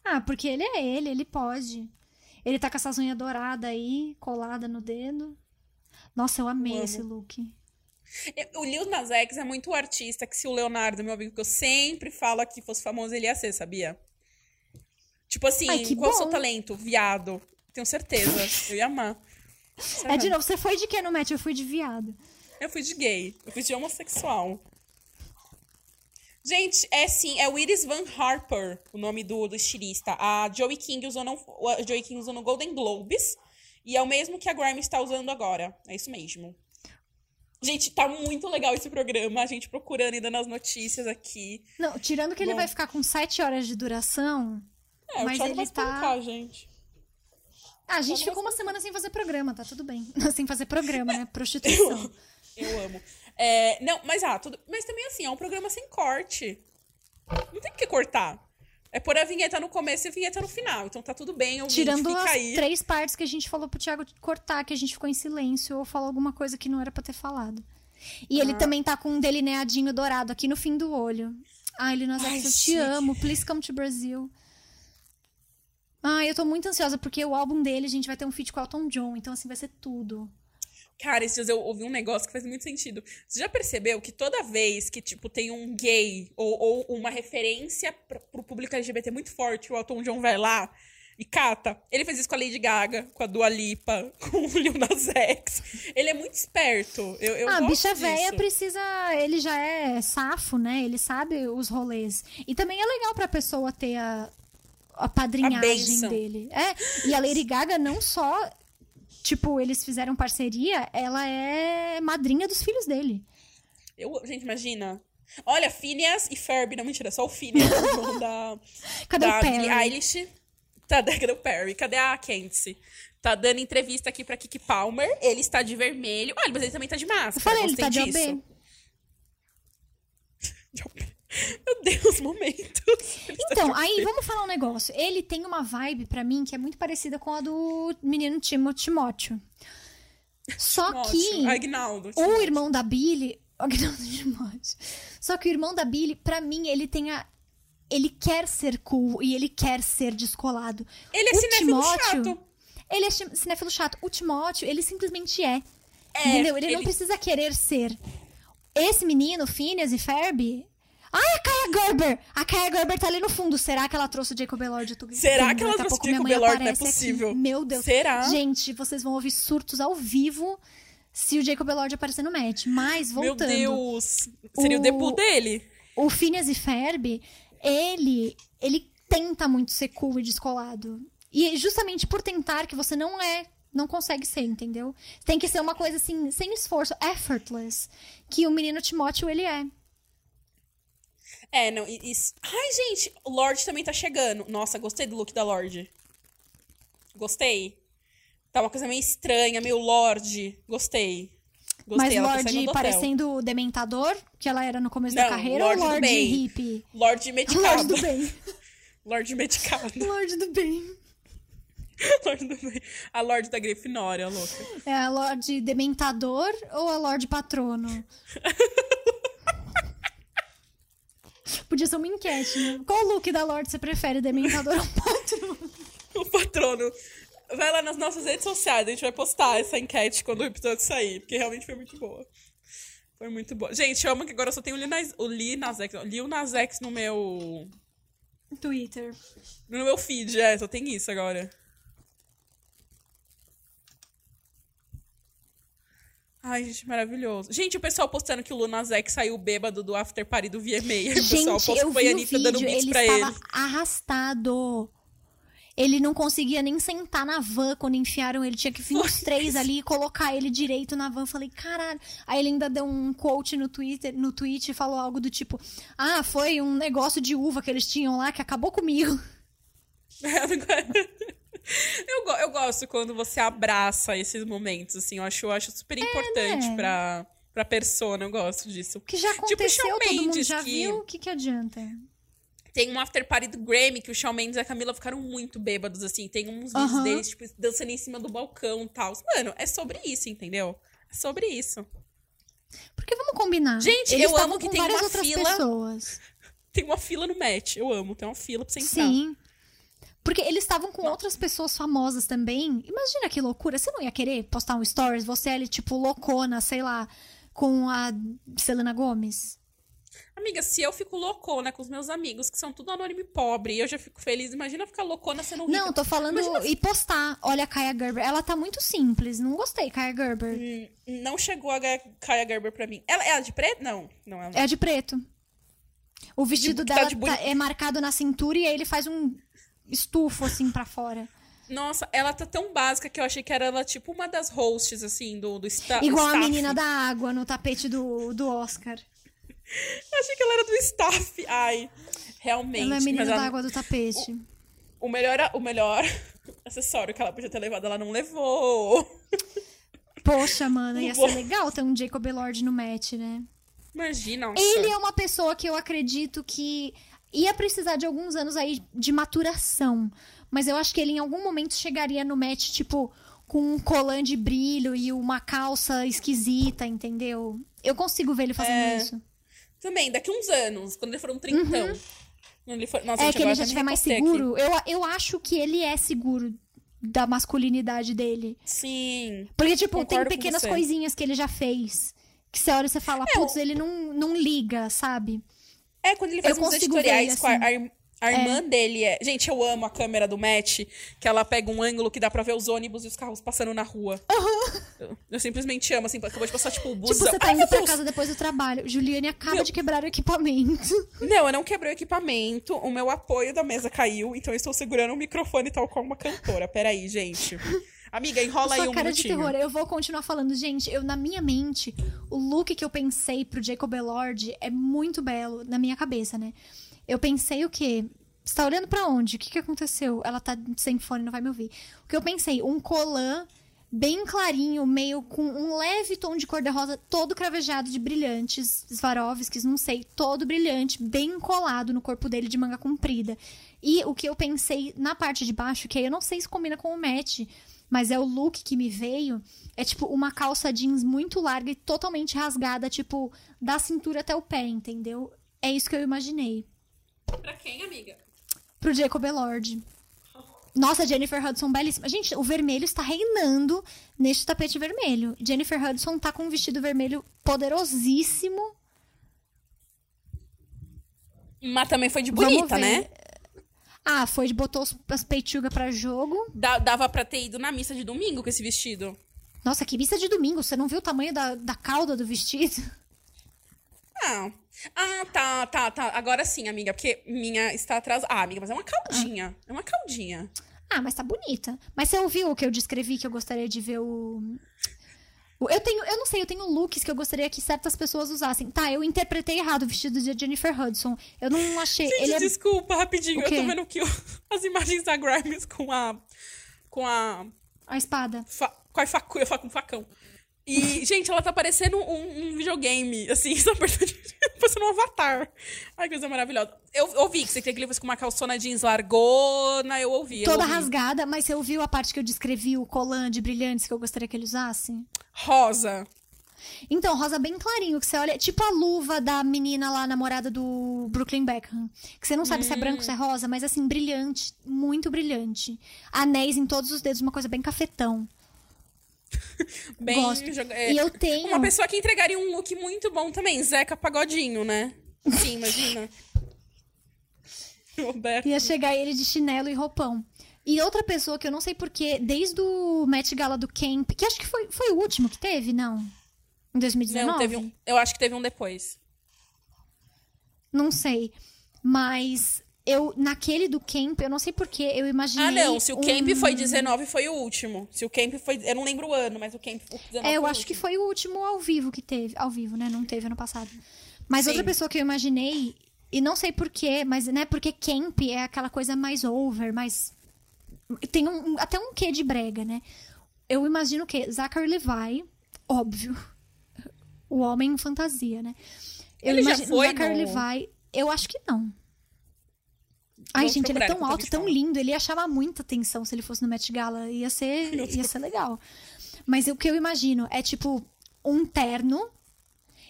Ah, porque ele é ele, ele pode. Ele tá com essas unhas douradas aí, colada no dedo. Nossa, eu amei esse look. Eu- O Lil Nas X é muito artista que se o Leonardo, meu amigo, que eu sempre falo aqui, fosse famoso, ele ia ser, sabia? Tipo assim, Ai, qual o seu talento? Viado. Tenho certeza. Eu ia amar. É de novo, você foi de quê no match? Eu fui de viado. Eu fui de gay. Eu fui de homossexual. Gente, é sim, é o Iris Van Harper, o nome do, do estilista. A Joey King usou no, a Joey King usou no Golden Globes. E é o mesmo que a Grammy está usando agora. É isso mesmo. Gente, tá muito legal esse programa. A gente procurando e dando as notícias aqui. Não, tirando que ele Bom. vai ficar com sete horas de duração. É, Mas o Thiago ele vai tá- gente. Ah, a gente ficou uma semana sem fazer programa, tá tudo bem. *laughs* sem fazer programa, né? Prostituição. *laughs* eu amo. É, não, mas ah, tudo. Mas também assim, é um programa sem corte. Não tem o que cortar. É pôr a vinheta no começo e a vinheta no final. Então tá tudo bem, ouvinte, Tirando fica as aí. três partes que a gente falou pro Thiago cortar, que a gente ficou em silêncio ou falou alguma coisa que não era pra ter falado. E Ah. ele também tá com um delineadinho dourado aqui no fim do olho. Ai, Lil Ai, eu te amo. Please come to Brazil. Ai, eu tô muito ansiosa porque o álbum dele, a gente vai ter um feat com o Elton John, então assim vai ser tudo. Cara, esses dias eu ouvi um negócio que faz muito sentido. Você já percebeu que toda vez que, tipo, tem um gay ou, ou uma referência pra, pro público LGBT muito forte, o Elton John vai lá e cata. Ele fez isso com a Lady Gaga, com a Dua Lipa, *laughs* com o Lil Nas X. Ele é muito esperto. Eu, eu ah, bicha véia precisa. Ele já é safo, né? Ele sabe os rolês. E também é legal pra pessoa ter a, a padrinhagem bênção. dele. É. E a Lady Gaga não só. Tipo, eles fizeram parceria, ela é madrinha dos filhos dele. Eu, gente, imagina. Olha, Phineas e Ferb, não mentira, só o Phineas, o irmão da, *laughs* Cadê da o Perry? Billie Eilish. Tá, *laughs* cadê o Perry? Cadê a Candice? Tá dando entrevista aqui pra Kiki Palmer. Ele está de vermelho. Olha, mas ele também tá de máscara. Eu falei, ele Gostei tá de disso. OB. *laughs* De OB. Meu Deus, momentos. Então, aí vamos falar um negócio. Ele tem uma vibe pra mim que é muito parecida com a do menino Timo Timóteo. Só Ótimo. que Agnaldo. o irmão da Billy, *laughs* Agnaldo Timóteo. Só que o irmão da Billy, pra mim, ele tem a ele quer ser cool e ele quer ser descolado. Ele é o cinéfilo Timóteo, chato. Ele é cinéfilo chato. O Timóteo, ele simplesmente é. É, entendeu? Ele, não ele- precisa querer ser. Esse menino, Phineas e Ferb... Ai, a Kaya Gerber! A Kaya Gerber tá ali no fundo. Será que ela trouxe o Jacob Elord? Tô Será gritando. que ela trouxe o Jacob Elord? Não é aparece aqui. possível. Meu Deus. Será? Gente, vocês vão ouvir surtos ao vivo se o Jacob Elord aparecer no match. Mas, Meu voltando. Deus. Seria o, O- debut dele. O Phineas e Ferb, ele, ele tenta muito ser cool e descolado. E é justamente por tentar que você não é, não consegue ser, entendeu? Tem que ser uma coisa assim, sem esforço, effortless, que o menino Timóteo ele é. É, não. Isso. Ai, gente, o Lorde também tá chegando. Nossa, gostei do look da Lorde. Gostei. Tá uma coisa meio estranha, meio Lorde. Gostei. Gostei, Mas tá Lorde do hotel. parecendo o Dementador, que ela era no começo da Não, carreira, Lorde do ou Lorde bem. hippie? *laughs* *laughs* Lorde medicado. Lorde do bem. Lorde medicado. Lorde do bem. Lorde do bem. A Lorde da Grifinória, louca. É a Lorde Dementador ou a Lorde Patrono? *laughs* Podia ser uma enquete, né? Qual look da Lorde você prefere, Dementador ou Patrono? *laughs* O patrono. Vai lá nas nossas redes sociais, a gente vai postar essa enquete quando o episódio sair, porque realmente foi muito boa. Foi muito boa. Gente, eu amo que agora eu só tenho o Lil Nas, o Lil Nas X, não, Lil Nas X no meu, Twitter. no meu feed, é, só tem isso agora. Ai, gente, maravilhoso. Gente, o pessoal postando que o Nas X saiu bêbado do after party do VMA. Aí *laughs* o pessoal Gente, posta eu foi a Anitta dando beats ele pra estava ele. arrastado. Ele não conseguia nem sentar na van quando enfiaram ele. Tinha que vir os três ali e colocar ele direito na van. Falei, caralho. Aí ele ainda deu um quote no Twitter, no tweet e falou algo do tipo: Ah, foi um negócio de uva que eles tinham lá que acabou comigo. *laughs* Eu, eu gosto quando você abraça esses momentos, assim. Eu acho, eu acho super importante né? pra, pra persona, eu gosto disso. Que já Tipo aconteceu, Shawn todo mundo já que- viu, o que que adianta? Tem um after party do Grammy que o Shawn Mendes e a Camila ficaram muito bêbados, assim. Tem uns vídeos Aham. deles, tipo, dançando em cima do balcão e tal. Mano, é sobre isso, entendeu? É sobre isso. Porque vamos combinar. Gente, Eles eu amo que tem uma fila. pessoas. Tem uma fila no match. Eu amo, tem uma fila pra você entrar. Sim. Porque eles estavam com outras pessoas famosas também. Imagina que loucura. Você não ia querer postar um stories? Você ali, tipo, loucona, sei lá, com a Selena Gomes? Amiga, se eu fico loucona com os meus amigos, que são tudo anônimo e pobre, e eu já fico feliz, imagina ficar loucona sendo rica. Não, tô falando Imagina e postar. Olha a Kaya Gerber. Ela tá muito simples. Não gostei, Kaya Gerber. Hum, Não chegou a Kaya Gerber pra mim. Ela é a de preto? Não, não ela não. É a de preto. O vestido Tipo, tá dela de tá- é marcado na cintura e aí ele faz um estufo assim pra fora. Nossa, ela tá tão básica que eu achei que era ela tipo uma das hosts, assim, do, do sta Igual a menina da água no tapete do, do Oscar. *laughs* Eu achei que ela era do staff. Ai, realmente. Ela é a menina da ela- água do tapete. o melhor, o melhor *laughs* acessório que ela podia ter levado, ela não levou. Poxa, mano, ia ser legal ter um Jacob Elord no match, né? Imagina, nossa. Ele é uma pessoa que eu acredito que ia precisar de alguns anos aí de maturação. Mas eu acho que ele em algum momento chegaria no match, tipo, com um colã de brilho e uma calça esquisita, entendeu? Eu consigo ver ele fazendo É. isso. Também, daqui uns anos, quando ele for um trintão. Quando ele for... Nossa, Uhum. É que ele já me estiver mais aqui. seguro. Eu, eu acho que ele é seguro da masculinidade dele. Sim. Porque, tipo, tem pequenas coisinhas que ele já fez. Que você olha e você fala, É, putz, ele não, não liga, sabe? É, quando ele faz Eu uns ver editoriais ele com a, assim. a a irmã dele. É... Gente, eu amo a câmera do Matt, que ela pega um ângulo que dá pra ver os ônibus e os carros passando na rua. Eu, eu simplesmente amo, assim, acabou de passar, tipo, o busão. Tipo, você tá Ai, indo pra Deus! casa depois do trabalho. Juliane acaba Meu- de quebrar o equipamento. Não, eu não quebrei o equipamento, o meu apoio da mesa caiu, então eu estou segurando o microfone tal qual uma cantora. Peraí, gente. Amiga, enrola aí um cara de minutinho. terror. Eu vou continuar falando. Gente, eu na minha mente, o look que eu pensei pro Jacob Elord é muito belo na minha cabeça, né? Eu pensei o quê? Você tá olhando pra onde? O que que aconteceu? Ela tá sem fone, não vai me ouvir. O que eu pensei? Um colã bem clarinho, meio com um leve tom de cor-de-rosa, todo cravejado de brilhantes, Swarovskis, não sei, todo brilhante, bem colado no corpo dele de manga comprida. E o que eu pensei na parte de baixo, que aí eu não sei se combina com o match, mas é o look que me veio, é tipo uma calça jeans muito larga e totalmente rasgada, tipo, da cintura até o pé, entendeu? É isso que eu imaginei. Pra quem, amiga? Pro Jacob Elord. Nossa, Jennifer Hudson, belíssima. Gente, o vermelho está reinando neste tapete vermelho. Jennifer Hudson tá com um vestido vermelho poderosíssimo. Mas também foi de bonita, né? Ah, foi, botou as peitugas pra jogo. Dá- dava pra ter ido na missa de domingo com esse vestido. Nossa, que missa de domingo. Você não viu o tamanho da, da cauda do vestido? Ah. Ah, tá, tá, tá. Agora sim, amiga, porque minha está atrasada. Ah, amiga, mas é uma caldinha. É uma caldinha. Ah, mas tá bonita. Mas você ouviu o que eu descrevi que eu gostaria de ver o. Eu tenho, eu não sei, eu tenho looks que eu gostaria que certas pessoas usassem. Tá, eu interpretei errado o vestido de Jennifer Hudson. Eu não achei. Gente, ele é desculpa, rapidinho. Eu tô vendo o- *laughs* as imagens da Grimes com a. Com a. a espada. fa- com a facu, eu falo com facão. E, gente, ela tá parecendo um, um videogame, assim, *laughs* só parecendo um avatar. Ai, coisa maravilhosa. Eu ouvi que você queria que ele fosse com uma calçona jeans largona, eu ouvi. eu Toda ouvi. rasgada, mas você ouviu a parte que eu descrevi, o colã de brilhantes que eu gostaria que ele usasse? Rosa. Então, rosa bem clarinho, que você olha, tipo a luva da menina lá, namorada do Brooklyn Beckham. Que você não sabe se é branco, se é rosa, mas assim, brilhante, muito brilhante. Anéis em todos os dedos, uma coisa bem cafetão. *laughs* Bem. Gosto. joga- é, E eu tenho. Uma pessoa que entregaria um look muito bom também, Zeca Pagodinho, né? Sim, imagina. *laughs* Roberto. Ia chegar ele de chinelo e roupão. E outra pessoa que eu não sei porquê, desde o Met Gala do Camp, que acho que foi, foi o último que teve, não? Em 2019? Não, teve um, eu acho que teve um depois. Não sei. Mas eu, naquele do Camp, eu não sei porquê, eu imaginei. Ah, não. Se o Camp um- foi 19, foi o último. Se o Camp foi. Eu não lembro o ano, mas o Camp o 19 É, eu acho que foi o último ao vivo que teve. Ao vivo, né? Não teve ano passado. Mas Sim. outra pessoa que eu imaginei, e não sei porquê, mas, né, porque Camp é aquela coisa mais over, mais. Tem um, até um quê de brega, né? Eu imagino o quê? Zachary Levi, óbvio. *laughs* O homem em fantasia, né? Eu Ele já foi Zachary no- Levi, eu acho que não. Ai, gente, ele é tão alto, tão lindo. Ele ia chamar muita atenção se ele fosse no Met Gala. Ia ser, *laughs* ia ser legal. Mas o que eu imagino é, tipo, um terno.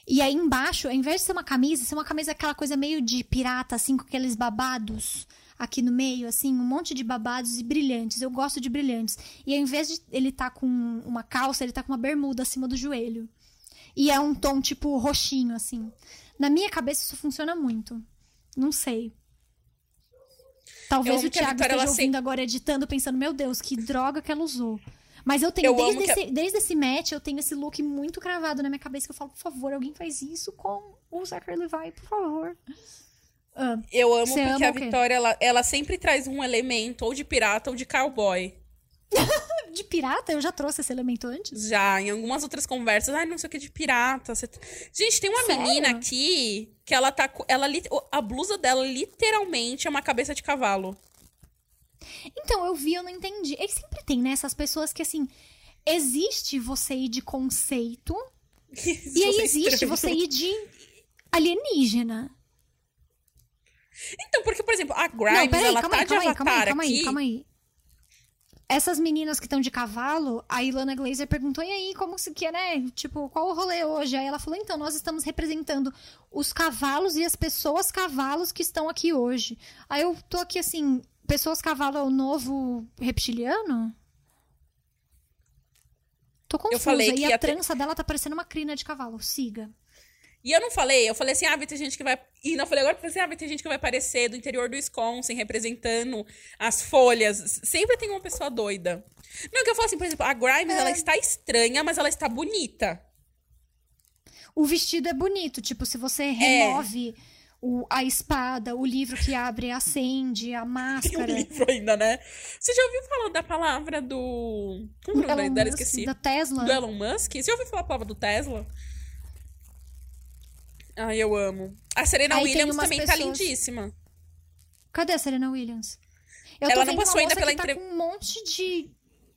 E aí embaixo, ao invés de ser uma camisa, ser uma camisa aquela coisa meio de pirata, assim, com aqueles babados aqui no meio, assim, um monte de babados e brilhantes. Eu gosto de brilhantes. E ao invés de ele tá com uma calça, ele tá com uma bermuda acima do joelho. E é um tom, tipo, roxinho, assim. Na minha cabeça isso funciona muito. Não sei. Talvez o Thiago esteja ouvindo agora editando, pensando, meu Deus, que droga que ela usou. Mas eu tenho, Eu desde, amo que esse, desde esse match, eu tenho esse look muito cravado na minha cabeça, que eu falo, por favor, alguém faz isso com o Zachary Levi, por favor. Ah, Eu amo porque a? Vitória, ela, ela sempre traz um elemento ou de pirata ou de cowboy. *laughs* de pirata, eu já trouxe esse elemento antes. Já, em algumas outras conversas, ai, não sei o que de pirata. você tá-" Gente, tem uma Sério? menina aqui que ela tá. Ela, a blusa dela literalmente é uma cabeça de cavalo. Então, eu vi, eu não entendi. E sempre tem, né, essas pessoas que, assim, existe você ir de conceito, *laughs* e aí existe você ir de alienígena. Então, porque, por exemplo, a Não, Grimes, peraí, ela calma tá aí, de calma aí, avatar calma aí, calma aqui. aí, calma aí. Essas meninas que estão de cavalo, a Ilana Glazer perguntou, e aí, como se que é, né? Tipo, qual o rolê hoje? Aí ela falou, então, nós estamos representando os cavalos e as pessoas cavalos que estão aqui hoje. Aí eu tô aqui assim, pessoas cavalo é o novo reptiliano? Tô confusa. e a ter- trança dela tá parecendo uma crina de cavalo. Siga. E eu não falei, eu falei assim, ah, vai ter gente que vai. E não falei agora, falei assim, ah, vai ter gente que vai aparecer do interior do Wisconsin, representando as folhas. Sempre tem uma pessoa doida. Não, que eu falo assim, por exemplo, a Grimes, É. ela está estranha, mas ela está bonita. O vestido é bonito, tipo, se você É. remove o- a espada, o livro que abre acende, a *laughs* Tem um máscara. livro ainda, né? Você já ouviu falar da palavra do. Como é o nome Elon dela? Musk, Esqueci. da Tesla. Do Elon Musk? Você já ouviu falar a palavra do Tesla? Ai, eu amo. A Serena Aí Williams também tá pessoas- lindíssima. Cadê a Serena Williams? Eu Ela não passou ainda pela que tá com um monte de,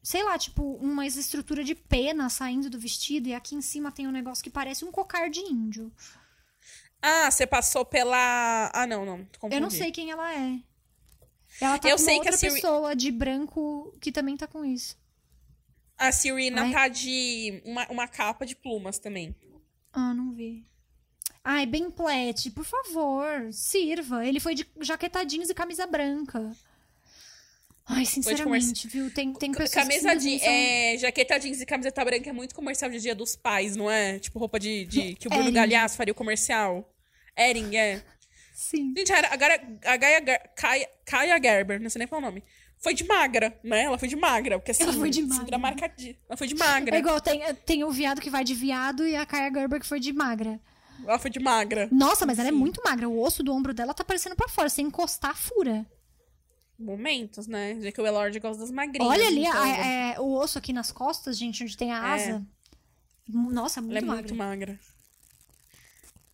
sei lá, tipo, uma estrutura de pena saindo do vestido e aqui em cima tem um negócio que parece um cocar de índio. Ah, você passou pela. Ah, não, não. Confundi. Eu não sei quem ela é. Ela tá Eu com sei uma que a outra Siri- pessoa de branco que também tá com isso. A Serena Ai. tá de uma, uma capa de plumas também. Ah, não vi. Ai, Ben Platt, por favor, sirva. Ele foi de jaqueta jeans e camisa branca. Ai, sinceramente, viu? Tem, tem pessoas Camisa que de. simplesmente são- É, jaqueta jeans e camiseta branca é muito comercial de Dia dos Pais, não é? Tipo roupa de. de- que o Bruno Ering. Galhaço faria o comercial. Ering, é. Sim. Gente, a, a, a Gaia, Gar- Kaya, Kaya Gerber, não sei nem qual é o nome. Foi de magra, né? Ela foi de magra. Porque assim, Ela foi de cintura magra. marcadinha. Ela foi de magra. É igual, tem, tem o viado que vai de viado e a Kaya Gerber que foi de magra. Ela foi de magra. Nossa, mas ela é muito magra. O osso do ombro dela tá parecendo pra fora. Se encostar, fura. Momentos, né? Já que o Elord gosta das magrinhas. Olha ali então, a- é, o osso aqui nas costas, gente, onde tem a É. asa. Nossa, muito Ela é magra. muito magra.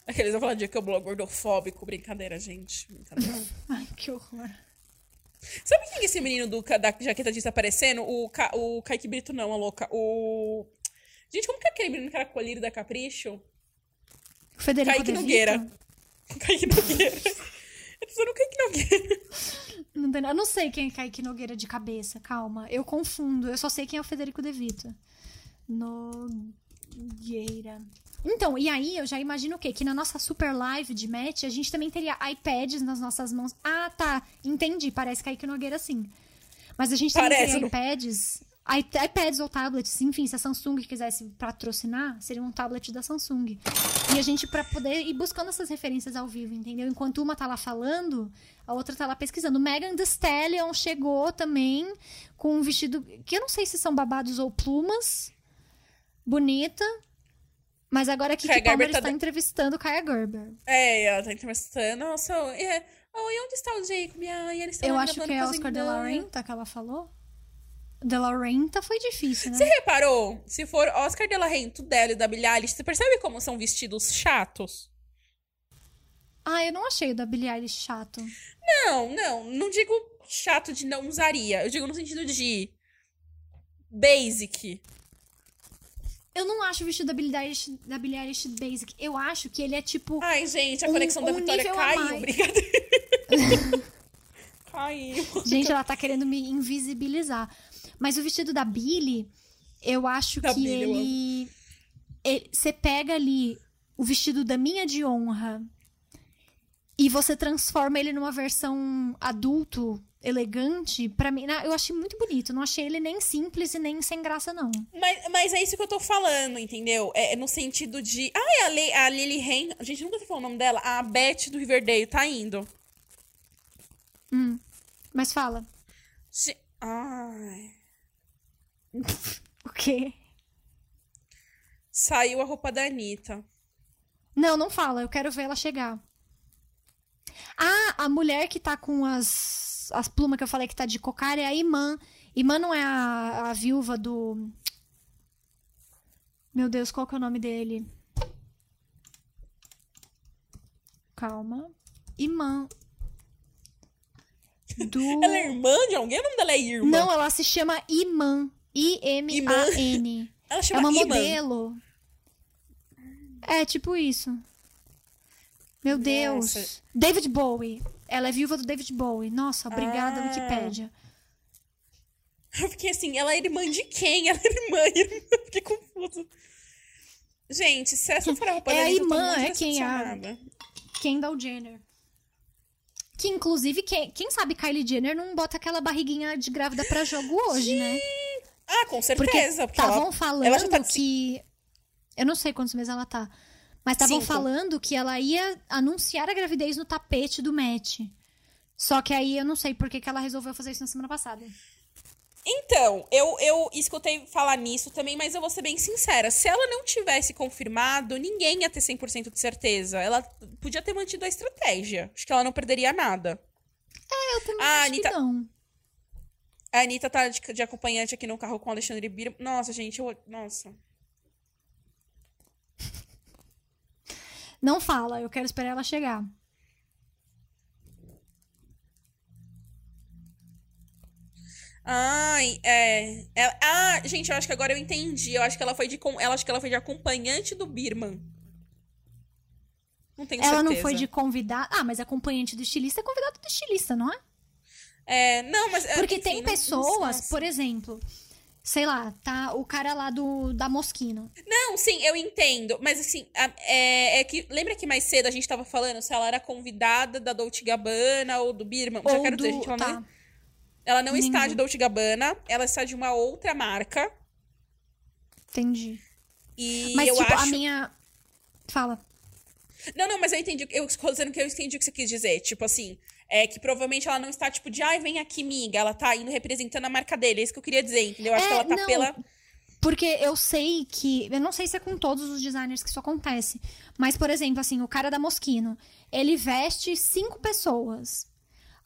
Aqueles vão falar de que eu blog gordofóbico. Brincadeira, gente. Brincadeira. *laughs* Ai, que horror. Sabe quem é esse menino do, da jaqueta jeans tá aparecendo? O, Ca, o Kaique Brito, não, a louca. O. Gente, como que é aquele menino que era colírio da Capricho? Federico Kaique? Nogueira. *laughs* Kaique Nogueira. Eu tô dizendo Kaique Nogueira. Não tem- eu não sei quem é Kaique Nogueira de cabeça, calma. Eu confundo. Eu só sei quem é o Federico De Vito. Nogueira. Então, e aí eu já imagino o quê? Que na nossa super live de match, a gente também teria iPads nas nossas mãos. Ah, tá. Entendi. Parece Kaique Nogueira sim. Mas a gente também Parece, teria não? iPads. iPads ou tablets, enfim, se a Samsung quisesse patrocinar, seria um tablet da Samsung. E a gente, pra poder ir buscando essas referências ao vivo, entendeu? Enquanto uma tá lá falando, a outra tá lá pesquisando. Megan Thee Stallion chegou também com um vestido que eu não sei se são babados ou plumas. Bonita. Mas agora a Kiki Kaya Gerber Palmer tá está de- entrevistando Kaya Gerber. É, ela tá entrevistando. Nossa, é. Oh, e onde está o Jacob? Ai, eles estão Eu acho que é Oscar de la Renta que ela falou. De la Renta foi difícil, né? Você reparou? Se for Oscar de la Renta, o dela e da Billie Eilish, você percebe como são vestidos chatos? Ah, eu não achei o da Billie Eilish chato. Não, não. Não digo chato de não usaria. Eu digo no sentido de basic. Eu não acho o vestido da Billie Eilish, da Billie Eilish basic. Eu acho que ele é tipo. Ai, gente, a Um- conexão da um Vitória nível a caiu. Brincadeira. *laughs* caiu. Gente, ela tá querendo me invisibilizar. Mas o vestido da Billie, eu acho Da que ele. ele- Você pega ali o vestido da minha de honra e você transforma ele numa versão adulto, elegante. Pra mim, eu achei muito bonito. Não achei ele nem simples e nem sem graça, não. Mas, mas é isso que eu tô falando, entendeu? É no sentido de. Ai, a, Le, a Lily Rain. A gente nunca falou o nome dela. A Beth do Riverdale tá indo. Mas fala. Ai. *laughs* O quê? Saiu a roupa da Anitta. Não, não fala. Eu quero ver ela chegar. Ah, a mulher que tá com as, as plumas que eu falei que tá de cocar é a Imã. Imã não é a, a viúva do. Meu Deus, qual que é o nome dele? Calma. Imã. Do. Ela é irmã de alguém? O nome dela é irmã? Não, ela se chama Imã. I-M-A-N. *laughs* Ela É chama uma Iman. modelo. É, tipo isso. Meu Deus. Nossa. David Bowie. Ela é viúva do David Bowie. Nossa, obrigada, Ah. Wikipédia. *laughs* Eu fiquei assim, ela é irmã de quem? Ela é irmã, *laughs* irmã. Fiquei confusa. Gente, se essa for a roupa É a irmã, é quem? A- decepcionada. Kendall Jenner. Que, inclusive, quem, quem sabe Kylie Jenner não bota aquela barriguinha de grávida pra jogo hoje, né? Ah, com certeza. Porque, estavam falando ela já tá de que. Eu não sei quantos meses ela tá. Mas estavam falando que ela ia anunciar a gravidez no tapete do Met. Só que aí eu não sei por que, que ela resolveu fazer isso na semana passada. Então, eu, eu escutei falar nisso também, mas eu vou ser bem sincera. Se ela não tivesse confirmado, ninguém ia ter 100% de certeza. Ela podia ter mantido a estratégia. Acho que ela não perderia nada. Eu também Ah, acho Anitta- que não. A Anitta tá de, de acompanhante aqui no carro com o Alexandre Bira. Nossa, gente, eu. Nossa. Não fala, eu quero esperar ela chegar. Ai, é. Ela- ah, gente, eu acho que agora eu entendi. Eu acho que ela foi de. Ela acho que ela foi de acompanhante do Birman. Não tenho ela certeza. não foi de convidar. Ah, mas acompanhante do estilista é convidado do estilista, não é? É, não, mas. é, Porque enfim, tem não- pessoas, por exemplo, sei lá, tá o cara lá do da Mosquino. Não, sim, eu entendo. Mas assim, a- é, é que. Lembra que mais cedo a gente tava falando se ela era convidada da Dolce Gabbana ou do Birman? Já Ou quero do, dizer, gente, ela tá. não, ela não está Nenhum. de Dolce Gabbana, ela está de uma outra marca. Entendi. E Mas, eu tipo, acho. a minha. Fala. Não, não, mas eu entendi. Eu estou dizendo que eu entendi o que você quis dizer. Tipo assim, é que provavelmente ela não está, tipo, de ai, vem aqui, miga. Ela tá indo representando a marca dele. É isso que eu queria dizer, entendeu? Eu acho É, que ela tá não. pela. Porque eu sei que. Eu não sei se é com todos os designers que isso acontece. Mas, por exemplo, assim, o cara da Mosquino, ele veste cinco pessoas.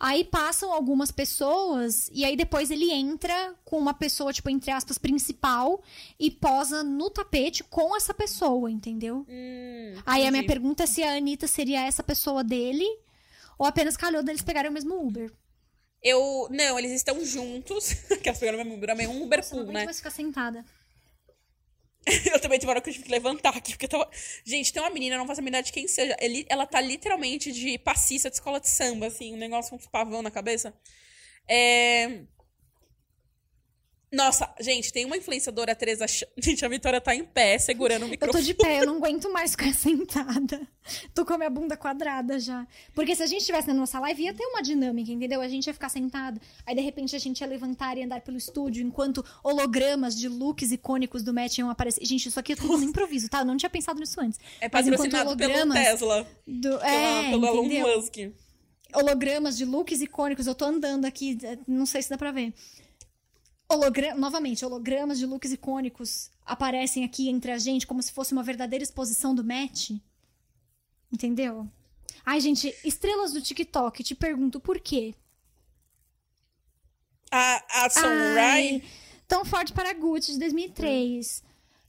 Aí passam algumas pessoas, e aí depois ele entra com uma pessoa, tipo, entre aspas, principal, e posa no tapete com essa pessoa, entendeu? Hum, Aí a minha pergunta é se a Anitta seria essa pessoa dele, ou apenas calhou deles pegarem o mesmo Uber. Eu. Não, eles estão juntos. *laughs* que elas pegaram o mesmo Uber, um Uber Nossa, pool, né? mais ficar sentada. *laughs* Eu também hora que eu tive que levantar aqui, porque eu tava. Gente, tem uma menina, não faço a menor de quem seja. Ele, ela tá literalmente de passista de escola de samba, assim, um negócio com uns pavão na cabeça. É. Nossa, gente, tem uma influenciadora, a Teresa. *laughs* Gente, a Vitória tá em pé, segurando o Eu microfone. tô de pé, eu não aguento mais ficar *laughs* sentada. Tô com a minha bunda quadrada já. Porque se a gente estivesse na nossa live, ia ter uma dinâmica, entendeu? A gente ia ficar sentada, aí de repente a gente ia levantar e andar pelo estúdio, enquanto hologramas de looks icônicos do Match iam aparecer. Gente, isso aqui é tudo no improviso, tá? Eu não tinha pensado nisso antes. É patrocinado pelo Tesla. Do... Pela, É, pelo Elon? Musk. hologramas de looks icônicos. Eu tô andando aqui, não sei se dá pra ver. Hologra... Novamente, hologramas de looks icônicos aparecem aqui entre a gente como se fosse uma verdadeira exposição do match. Entendeu? Ai, gente, estrelas do TikTok, te pergunto por quê? A Adson Ai, Ray. Tão forte para Gucci de 2003.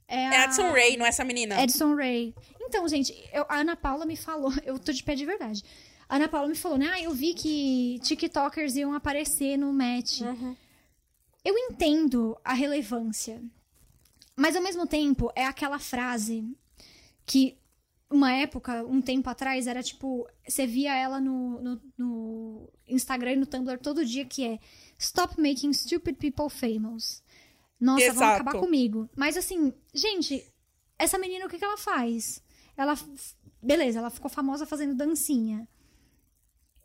É, É a- Adson Ray, não é essa menina? Edson Ray. Então, gente, eu- a Ana Paula me falou, *laughs* eu tô de pé de verdade. A Ana Paula me falou, né? Ah, eu vi que TikTokers iam aparecer no match. Uhum. Eu entendo a relevância. Mas ao mesmo tempo, é aquela frase que uma época, um tempo atrás, era tipo. Você via ela no, no, no Instagram e no Tumblr todo dia, que é Stop making stupid people famous. Nossa, vão Exato. acabar comigo. Mas assim, gente, essa menina, o que, que ela faz? Ela. Beleza, ela ficou famosa fazendo dancinha.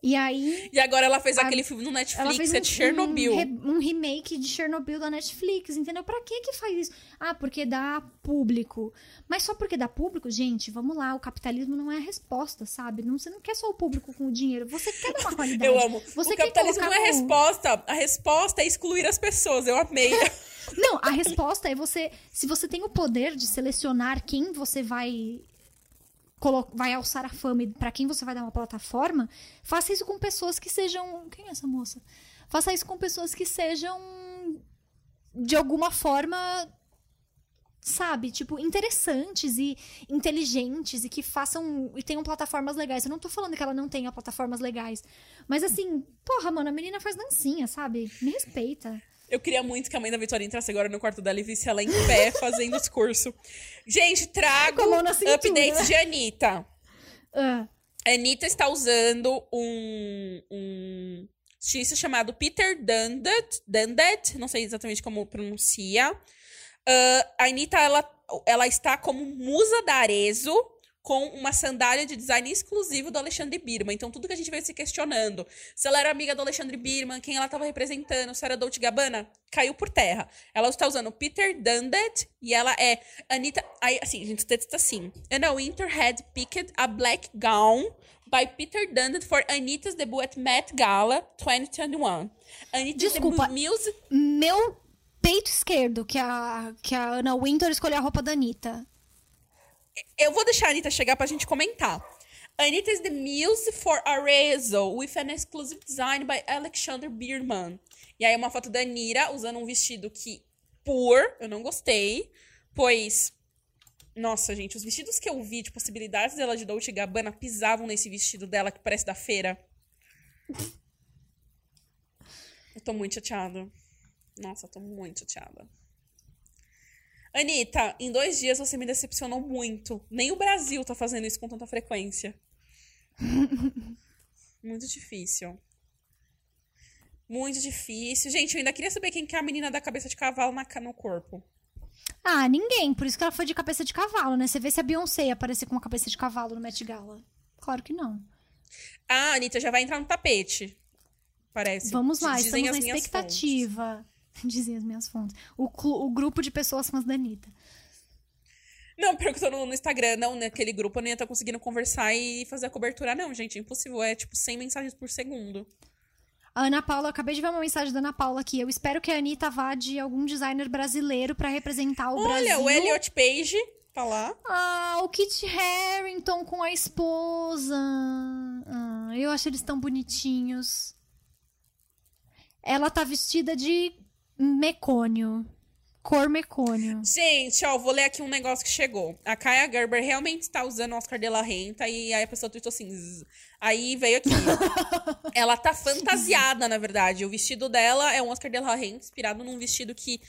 E aí, E agora ela fez A- aquele filme no ela Netflix, é um, de Chernobyl. Um, re- um remake de Chernobyl da Netflix, entendeu? Pra que que faz isso? Ah, porque dá público. Mas só porque dá público, gente, vamos lá, o capitalismo não é a resposta, sabe? Não, você não quer só o público com o dinheiro, você quer dar uma *laughs* qualidade. Eu amo. Você o capitalismo não é no- resposta. A resposta é excluir as pessoas. Eu amei. *laughs* Não, a resposta é você. Se você tem o poder de selecionar quem você vai. Vai alçar a fama pra quem você vai dar uma plataforma, faça isso com pessoas que sejam. Quem é essa moça? Faça isso com pessoas que sejam. de alguma forma. Sabe, tipo, interessantes e inteligentes e que façam. e tenham plataformas legais. Eu não tô falando que ela não tenha plataformas legais. Mas assim, porra, mano, a menina faz dancinha, sabe? Me respeita. Eu queria muito que a mãe da Vitória entrasse agora no quarto dela e visse ela em pé *laughs* fazendo discurso. Gente, trago updates de Anitta. A Anitta está usando um, um estilista chamado Peter Dundet, Dundet, não sei exatamente como pronuncia. Ah, a Anitta, ela, ela está como musa da Arezzo, com uma sandália de design exclusivo do Alexandre Birman. Então, tudo que a gente veio se questionando, se ela era amiga do Alexandre Birman, quem ela estava representando, se era Dolce Gabbana, caiu por terra. Ela está usando Peter Dundet e ela é Anitta... Aí, assim, a gente está assim. Anna Winter had picked a black gown by Peter Dundet for Anitta's debut at Met Gala 2021. Anitta's Desculpa. music... Meu peito esquerdo, que a, que a Anna Winter escolheu a roupa da Anitta. Eu vou deixar a Anitta chegar pra gente comentar. Anitta is the muse for Arezzo with an exclusive design by Alexander Bierman. E aí uma foto da Anira usando um vestido que, por, eu não gostei, pois... Nossa, gente, os vestidos que eu vi de possibilidades dela de Dolce Gabbana pisavam nesse vestido dela que parece da feira. Eu tô muito chateada. Nossa, eu tô muito chateada. Anitta, em dois dias você me decepcionou muito. Nem o Brasil tá fazendo isso com tanta frequência. *laughs* muito difícil. Muito difícil. Gente, eu ainda queria saber quem que é a menina da cabeça de cavalo na, no corpo. Ah, ninguém. Por isso que ela foi de cabeça de cavalo, né? Você vê se a Beyoncé ia aparecer com uma cabeça de cavalo no Met Gala. Claro que não. Ah, a Anitta já vai entrar no tapete. Parece. Vamos lá, Dizem estamos na expectativa. *laughs* Dizem as minhas fontes. O, o grupo de pessoas fãs da Anitta. Não, tô no, Instagram, não, naquele grupo eu nem ia estar conseguindo conversar e fazer a cobertura, não, gente. É impossível. É tipo 100 mensagens por segundo. A Ana Paula, eu acabei de ver uma mensagem da Ana Paula aqui. Eu espero que a Anitta vá de algum designer brasileiro pra representar o Olha, Brasil. o Elliot Page tá lá. Ah, o Kit Harington com a esposa. Ah, eu acho eles tão bonitinhos. Ela tá vestida de mecônio. Cor mecônio. Gente, ó, vou ler aqui um negócio que chegou. A Kaya Gerber realmente está usando o Oscar de la Renta e aí a pessoa tweetou assim. zzz. Aí veio aqui. *laughs* Ela tá fantasiada, na verdade. O vestido dela é um Oscar de la Renta, inspirado num vestido que,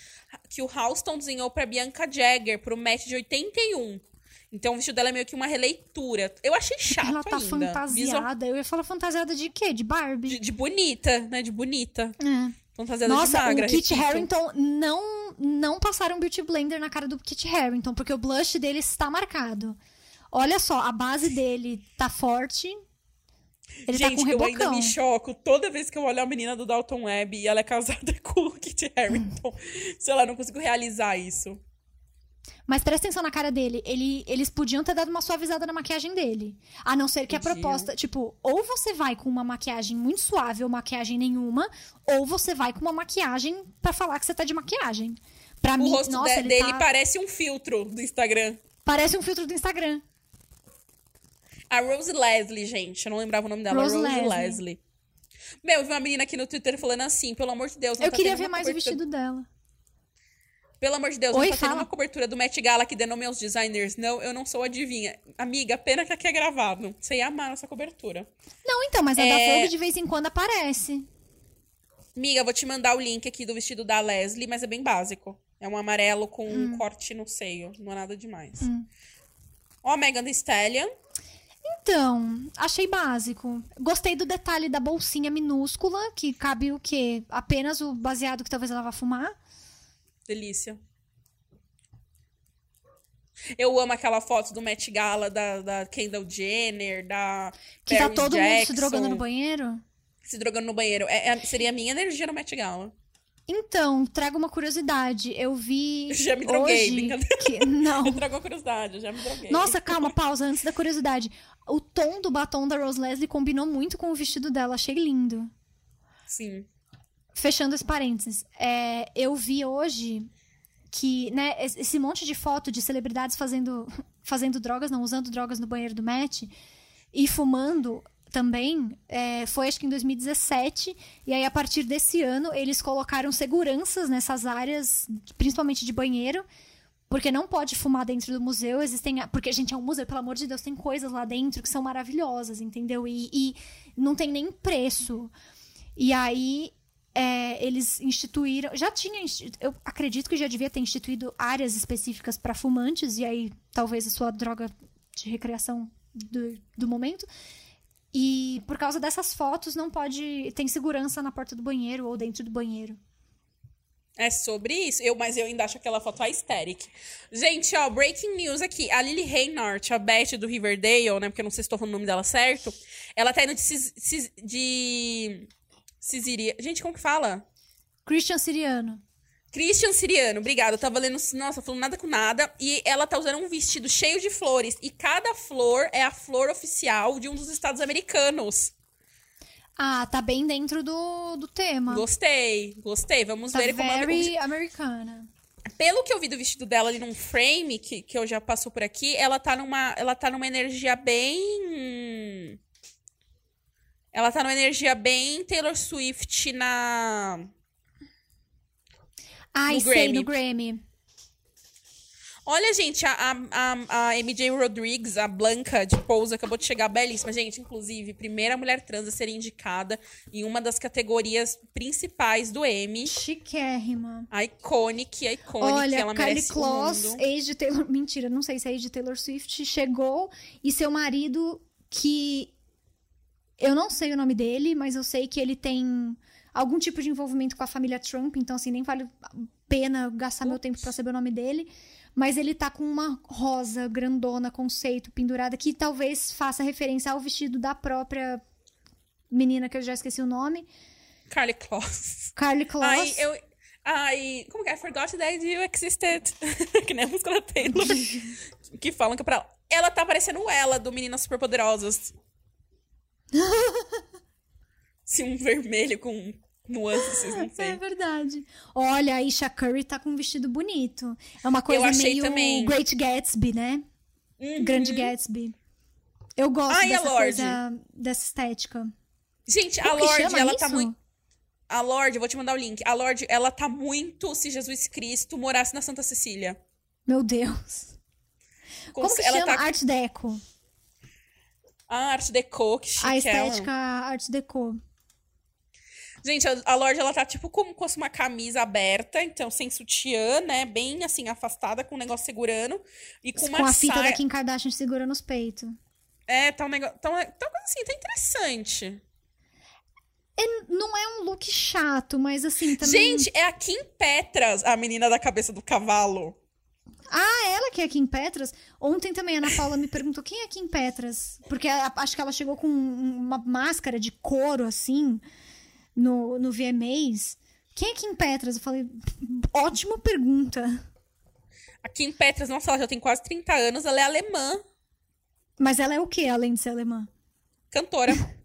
que o Halston desenhou pra Bianca Jagger pro match de 81. Então o vestido dela é meio que uma releitura. Eu achei chato Ela tá ainda. Visual- fantasiada. Eu ia falar fantasiada de quê? De Barbie. De, de bonita, né? De bonita. É. Fantasiada de Nossa, magra. o Kit repito. Harington não, não passaram Beauty Blender na cara do Kit Harington, porque o blush dele está marcado. Olha só, a base dele tá forte. Ele Gente, tá com eu rebocão. ainda me choco toda vez que eu olho a menina do Dalton Webb e ela é casada *laughs* com o Kit Harington. Sei lá, não consigo realizar isso. Mas presta atenção na cara dele. Ele, eles podiam ter dado uma suavizada na maquiagem dele. A não ser que a proposta, tipo, ou você vai com uma maquiagem muito suave ou maquiagem nenhuma, ou você vai com uma maquiagem pra falar que você tá de maquiagem. Pra O mim, rosto nossa, de- ele dele tá- parece um filtro do Instagram. parece um filtro do Instagram. A Rose Leslie, gente. Eu não lembrava o nome dela. Rose Rose, Leslie. Leslie. Meu, eu vi uma menina aqui no Twitter falando assim, pelo amor de Deus. não Eu tá queria ver mais o cobertura- vestido dela. Pelo amor de Deus, Oi, fala. uma cobertura do Met Gala que dê nome aos designers. Não, eu não sou adivinha. Amiga, pena que aqui é gravado. Você ia amar nossa cobertura. Não, então, mas a da É. Vogue de vez em quando aparece. Amiga, vou te mandar o link aqui do vestido da Leslie, mas é bem básico. É um amarelo com um corte no seio. Não é nada demais. Ó, a Megan Thee Stallion. Então, achei básico. Gostei do detalhe da bolsinha minúscula, que cabe o quê? Apenas o baseado que talvez ela vá fumar. Delícia. Eu amo aquela foto do Met Gala da, da Kendall Jenner, da Que tá todo mundo se Jackson, drogando no banheiro. Se drogando no banheiro. É, é- seria a minha energia no Met Gala. Então, trago uma curiosidade. Eu vi. *laughs* Já me droguei, hoje brincadeira. que... Não. *laughs* Eu trago a curiosidade, já me droguei. Nossa, *laughs* calma, pausa antes da curiosidade. O tom do batom da Rose Leslie combinou muito com o vestido dela, achei lindo. Sim. Fechando esse parênteses, é, eu vi hoje que, né, esse monte de foto de celebridades fazendo, *laughs* fazendo drogas, não, usando drogas no banheiro do Met e fumando também, é, foi acho que em 2017, e aí a partir desse ano eles colocaram seguranças nessas áreas, principalmente de banheiro, porque não pode fumar dentro do museu, existem. Porque, gente, é um museu, pelo amor de Deus, tem coisas lá dentro que são maravilhosas, entendeu? E, e não tem nem preço. E aí é, eles instituíram. Já tinha. Eu acredito que já devia ter instituído áreas específicas para fumantes, e aí talvez a sua droga de recreação do, do momento. E por causa dessas fotos, não pode. Tem segurança na porta do banheiro ou dentro do banheiro. É sobre isso. Eu, mas eu ainda acho aquela foto aesthetic. Gente, ó, breaking news aqui. A Lily Reinhardt, a Beth do Riverdale, né? Porque eu não sei se estou falando o nome dela certo. Ela tá indo de. De Cisiria. Gente, como que fala? Christian Siriano. Christian Siriano, obrigada. Eu tava lendo, nossa, falando nada com nada. E ela tá usando um vestido cheio de flores. E cada flor é a flor oficial de um dos estados americanos. Ah, tá bem dentro do, do tema. Gostei, gostei. Vamos Tá ver como ela very americana. Pelo que eu vi do vestido dela ali num frame, que, que eu já passou por aqui, ela tá numa. Ela tá numa energia bem. Ela tá numa energia bem Taylor Swift na. Ai, No sei, Grammy. no Grammy. Olha, gente, a, a, a, MJ Rodrigues, a Blanca de Pouso, acabou de chegar belíssima. Gente, inclusive, primeira mulher trans a ser indicada em uma das categorias principais do Emmy. Chiquérrima. A Iconic, a Iconic, Olha, ela Kylie Kloss, ex de Taylor... Mentira, não sei se é ex de Taylor Swift, chegou e seu marido, que... Eu não sei o nome dele, mas eu sei que ele tem algum tipo de envolvimento com a família Trump, então assim, nem vale pena gastar meu tempo pra saber o nome dele. Mas ele tá com uma rosa grandona, conceito, pendurada, que talvez faça referência ao vestido da própria menina que eu já esqueci o nome, Kylie Kloss. Carly Kloss. Ai, eu. Ai, como que é? I forgot that you existed. *laughs* que nem a música da Taylor. *laughs* que falam que é pra ela. Ela tá parecendo ela, do Meninas Superpoderosas. Se um vermelho com nuances, não *laughs* É sei. verdade. Olha, a Isha Curry tá com um vestido bonito. É uma coisa achei meio também. Great Gatsby, né? Uhum. Grande Gatsby. Eu gosto Ai, dessa coisa, dessa estética. Gente, Como a Lorde, ela isso? tá muito. A Lorde, eu vou te mandar o link. A Lorde, ela tá muito se Jesus Cristo morasse na Santa Cecília. Meu Deus. Como que ela chama? tá Art Deco. A arte deco, que chique A ela. estética Art Deco. Gente, a, a Lorde, ela tá tipo como com uma camisa aberta, então sem sutiã, né? Bem assim, afastada, com o negócio segurando. E com uma com a fita saia. da Kim Kardashian segurando os peitos. É, tá um negócio. Tá, uma- tá uma coisa assim, tá interessante. Não é um look chato, mas assim, também... Gente, é a Kim Petras, a menina da cabeça do cavalo. Ah, ela que é Kim Petras. Ontem também a Ana Paula me perguntou quem é Kim Petras. Porque a- acho que ela chegou com um- uma máscara de couro, assim, no, no VMAs. Quem é Kim Petras? Eu falei, ótima pergunta. A Kim Petras, nossa, ela já tem quase 30 anos, ela é alemã, Mas ela é o que, além de ser alemã? cantora. *laughs*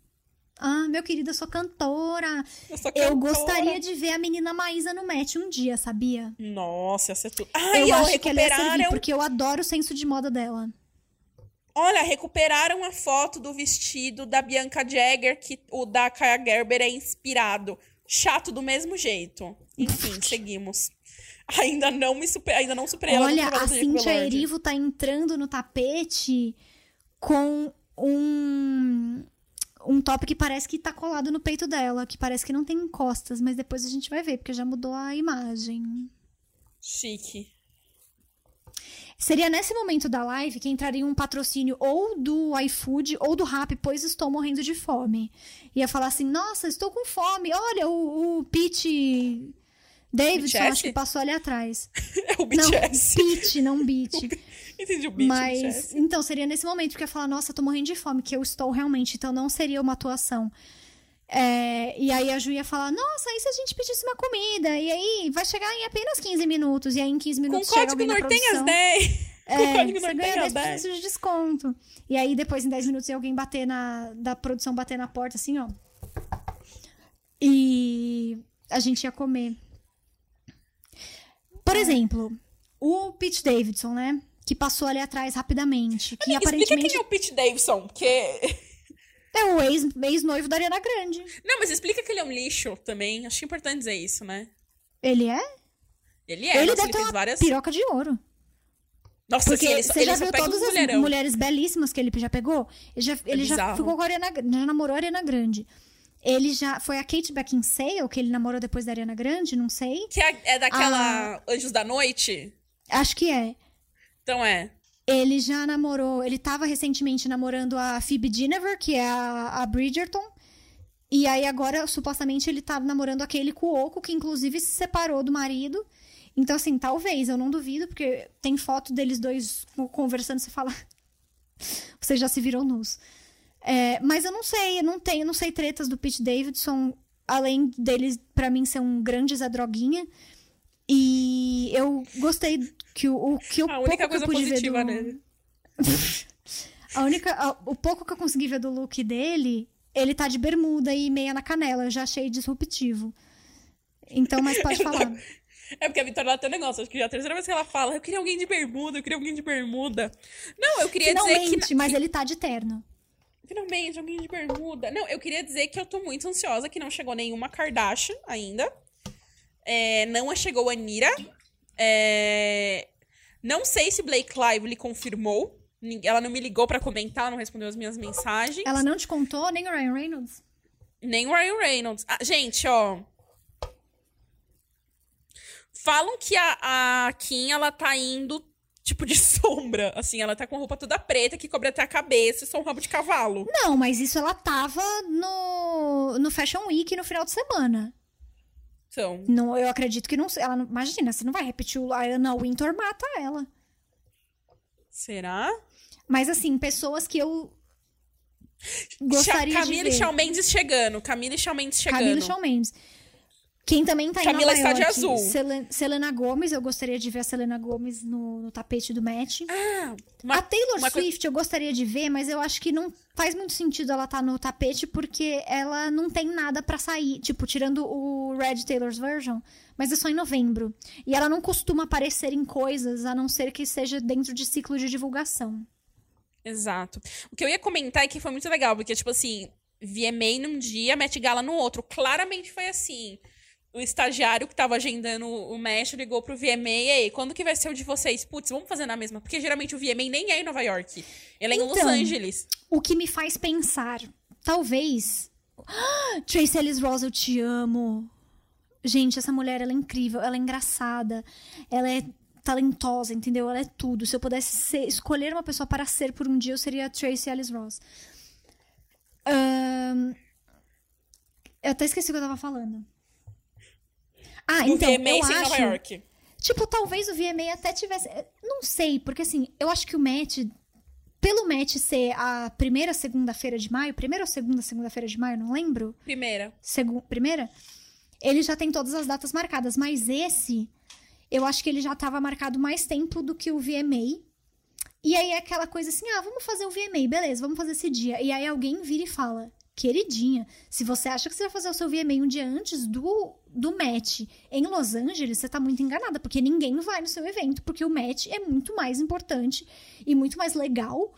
Ah, meu querido, eu sou cantora. Eu sou Eu cantora. gostaria de ver a menina Maísa no Met um dia, sabia? Nossa, ia ser tudo. Ai, eu acho que ela ia servir, porque eu adoro o senso de moda dela. Olha, recuperaram a foto do vestido da Bianca Jagger, que o da Kaya Gerber é inspirado. Chato do mesmo jeito. Enfim, *laughs* seguimos. Ainda não me super, ainda não superei ela no Olha, a Cintia. Erivo tá entrando no tapete com um um top que parece que tá colado no peito dela, que parece que não tem costas, mas depois a gente vai ver, porque já mudou a imagem. Chique. Seria nesse momento da live que entraria um patrocínio ou do iFood ou do Rap, pois estou morrendo de fome. Ia falar assim: Nossa, estou com fome. Olha, o, o Pete Davidson, acho que passou ali atrás. *laughs* É o Não, BTS. Pete, não Beat. *laughs* Entendi o beat, Mas, então, seria nesse momento que eu ia falar, nossa, tô morrendo de fome, que eu estou realmente, então não seria uma atuação. É, e aí a Ju ia falar, nossa, e se a gente pedisse uma comida? E aí vai chegar em apenas 15 minutos, e aí em 15 Com minutos chega código alguém na Nortenhas produção. 10. *laughs* Com É, código você ganha 10. 10% de desconto. E aí depois em 10 minutos alguém bater na, da produção bater na porta, assim, ó. E a gente ia comer. Por exemplo, o Pete Davidson, né? Que passou ali atrás rapidamente. Que Explica aparentemente quem é o Pete Davidson, porque... é o ex- ex-noivo da Ariana Grande. Não, mas explica que ele é um lixo também. Acho importante dizer isso, né? Ele é? Ele é, ele nossa, deve ele ter uma várias... piroca de ouro. Nossa, Porque assim, ele só, você ele já viu todas um as mulherão. mulheres belíssimas que ele já pegou? Ele já, ele já bizarro. ficou com a Ariana, já namorou a Ariana Grande. Ele já. Foi a Kate Beckinsale que ele namorou depois da Ariana Grande? Não sei. Que é, é daquela Ah. Anjos da Noite? Acho que é. Então é. Ele já namorou. Ele tava recentemente namorando a Phoebe Dynevor, que é a, a Bridgerton. E aí agora, supostamente, ele tá namorando aquele Cuoco, que inclusive se separou do marido. Então, assim, talvez, eu não duvido, porque tem foto deles dois conversando, você fala. *laughs* Vocês já se viram nus. É, mas eu não sei, eu não tenho, não sei tretas do Pete Davidson, além dele, pra mim, ser um grande Zé Droguinha. E eu gostei que o, o que eu A única coisa positiva do... nele. *laughs* A única, a- o pouco que eu consegui ver do look dele, ele tá de bermuda e meia na canela. Eu já achei disruptivo. Então, mas pode *laughs* falar. É porque a Vitória ela tem um negócio. Acho que já é a terceira vez que ela fala, eu queria alguém de bermuda, eu queria alguém de bermuda. Não, eu queria dizer Finalmente, que. mas ele tá de terno. Finalmente, alguém de bermuda. Não, eu queria dizer que eu tô muito ansiosa, que não chegou nenhuma Kardashian ainda. É, não chegou a Anira. É, não sei se Blake Lively confirmou. Nin- Ela não me ligou pra comentar, não respondeu as minhas mensagens. Ela não te contou, nem o Ryan Reynolds? Nem o Ryan Reynolds. Ah, gente, ó. Falam que a, a Kim, ela tá indo, tipo, de *laughs* sombra. Assim, ela tá com a roupa toda preta, que cobre até a cabeça e só um rabo de cavalo. Não, mas isso ela tava no, no Fashion Week no final de semana. Então, Não, eu acredito que não. Ela não, imagina, você não vai repetir o a Anna Wintour mata ela. será? Mas assim, pessoas que eu gostaria Camila de e ver. Shawn Mendes chegando. Camila e Shawn Mendes chegando. Camila e Shawn Mendes. Quem também tá em Camila Nova está de azul. Selen- Selena Gomes, eu gostaria de ver a Selena Gomes no, no tapete do match. Ah, uma- a Taylor Swift eu gostaria de ver, mas eu acho que não faz muito sentido ela estar no tapete porque ela não tem nada pra sair, tipo, tirando o Red Taylor's version, mas é só em novembro. E ela não costuma aparecer em coisas, a não ser que seja dentro de ciclo de divulgação. Exato. O que eu ia comentar é que foi muito legal, porque, tipo assim, VMA num dia, Met Gala no outro. Claramente foi assim. O estagiário que tava agendando o match ligou pro VMA, e aí, quando que vai ser o de vocês? Putz, vamos fazer na mesma. Porque geralmente o VMA nem é em Nova York. Ele é em Los Então. Angeles. O que me faz pensar, talvez. Ah, Tracy Ellis Ross, eu te amo. Gente, essa mulher, ela é incrível, ela é engraçada, ela é talentosa, entendeu? Ela é tudo. Se eu pudesse ser- escolher uma pessoa para ser por um dia, eu seria a Tracy Ellis Ross. Ahn, Eu até esqueci o que eu tava falando. Ah, então, VMA eu sem acho... Nova York. Tipo, talvez o VMA até tivesse. Não sei, porque assim, eu acho que o match. Pelo match ser a primeira segunda-feira de maio, primeira ou segunda segunda-feira de maio, não lembro. Primeira. Segu primeira? Ele já tem todas as datas marcadas, mas esse, eu acho que ele já tava marcado mais tempo do que o VMA. E aí é aquela coisa assim: ah, vamos fazer o VMA, beleza, vamos fazer esse dia. E aí alguém vira e fala: queridinha, se você acha que você vai fazer o seu VMA um dia antes do, do match em Los Angeles, você tá muito enganada, porque ninguém vai no seu evento, porque o match é muito mais importante e muito mais legal,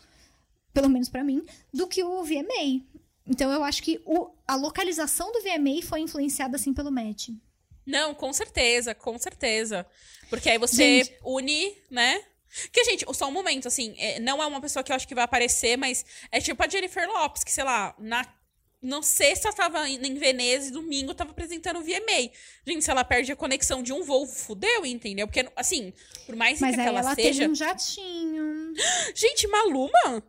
pelo menos pra mim, do que o VMA. Então eu acho que o- a localização do VMA foi influenciada assim pelo match. Não, com certeza, com certeza. Porque aí você Gente. une, né? Porque, gente, só um momento, assim, é, não é uma pessoa que eu acho que vai aparecer, mas é tipo a Jennifer Lopes, que, sei lá, na não sexta tava em Veneza e domingo tava apresentando o VMA. Gente, se ela perde a conexão de um voo, fudeu, entendeu? Porque, assim, por mais Mas que aí ela, ela seja. teve um jatinho. *gasps* Gente, Maluma?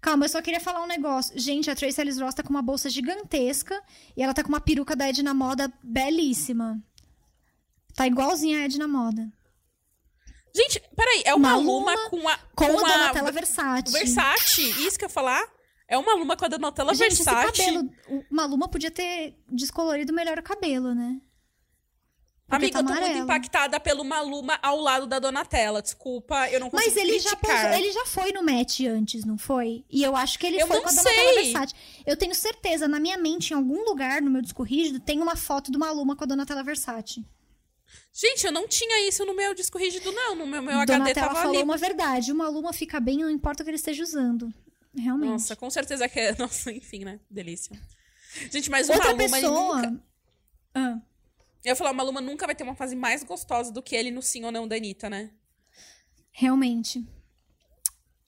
Calma, eu só queria falar um negócio. Gente, a Tracy Ellis Ross tá com uma bolsa gigantesca e ela tá com uma peruca da Edna Moda belíssima. Tá igualzinha a Edna Moda. Gente, peraí, é o Maluma, Maluma com a. Com, com a a Donatella Versace. Versace. Isso que eu ia falar? É o Maluma com a Donatella Gente, esse Versace. cabelo... O Maluma podia ter descolorido melhor o cabelo, né? Porque Amiga, tá eu tô muito impactada pelo Maluma ao lado da Donatella. Desculpa, eu não consigo Mas ele já, posou- ele já foi no match antes, não foi? E eu acho que ele Eu foi não com a Donatella sei. Versace. Eu tenho certeza, na minha mente, em algum lugar, no meu disco rígido, tem uma foto do Maluma com a Donatella Versace. Gente, eu não tinha isso no meu disco rígido, não. No meu, meu HD Donatella tava falou ali. uma verdade. O Maluma fica bem, não importa o que ele esteja usando. Realmente. Nossa, com certeza que é. *laughs* Nossa, enfim, né? Delícia. Gente, mas o Outra Maluma, pessoa... nunca. Ah, Eu ia falar, o Maluma nunca vai ter uma fase mais gostosa do que ele no sim ou não da Anitta, né? realmente.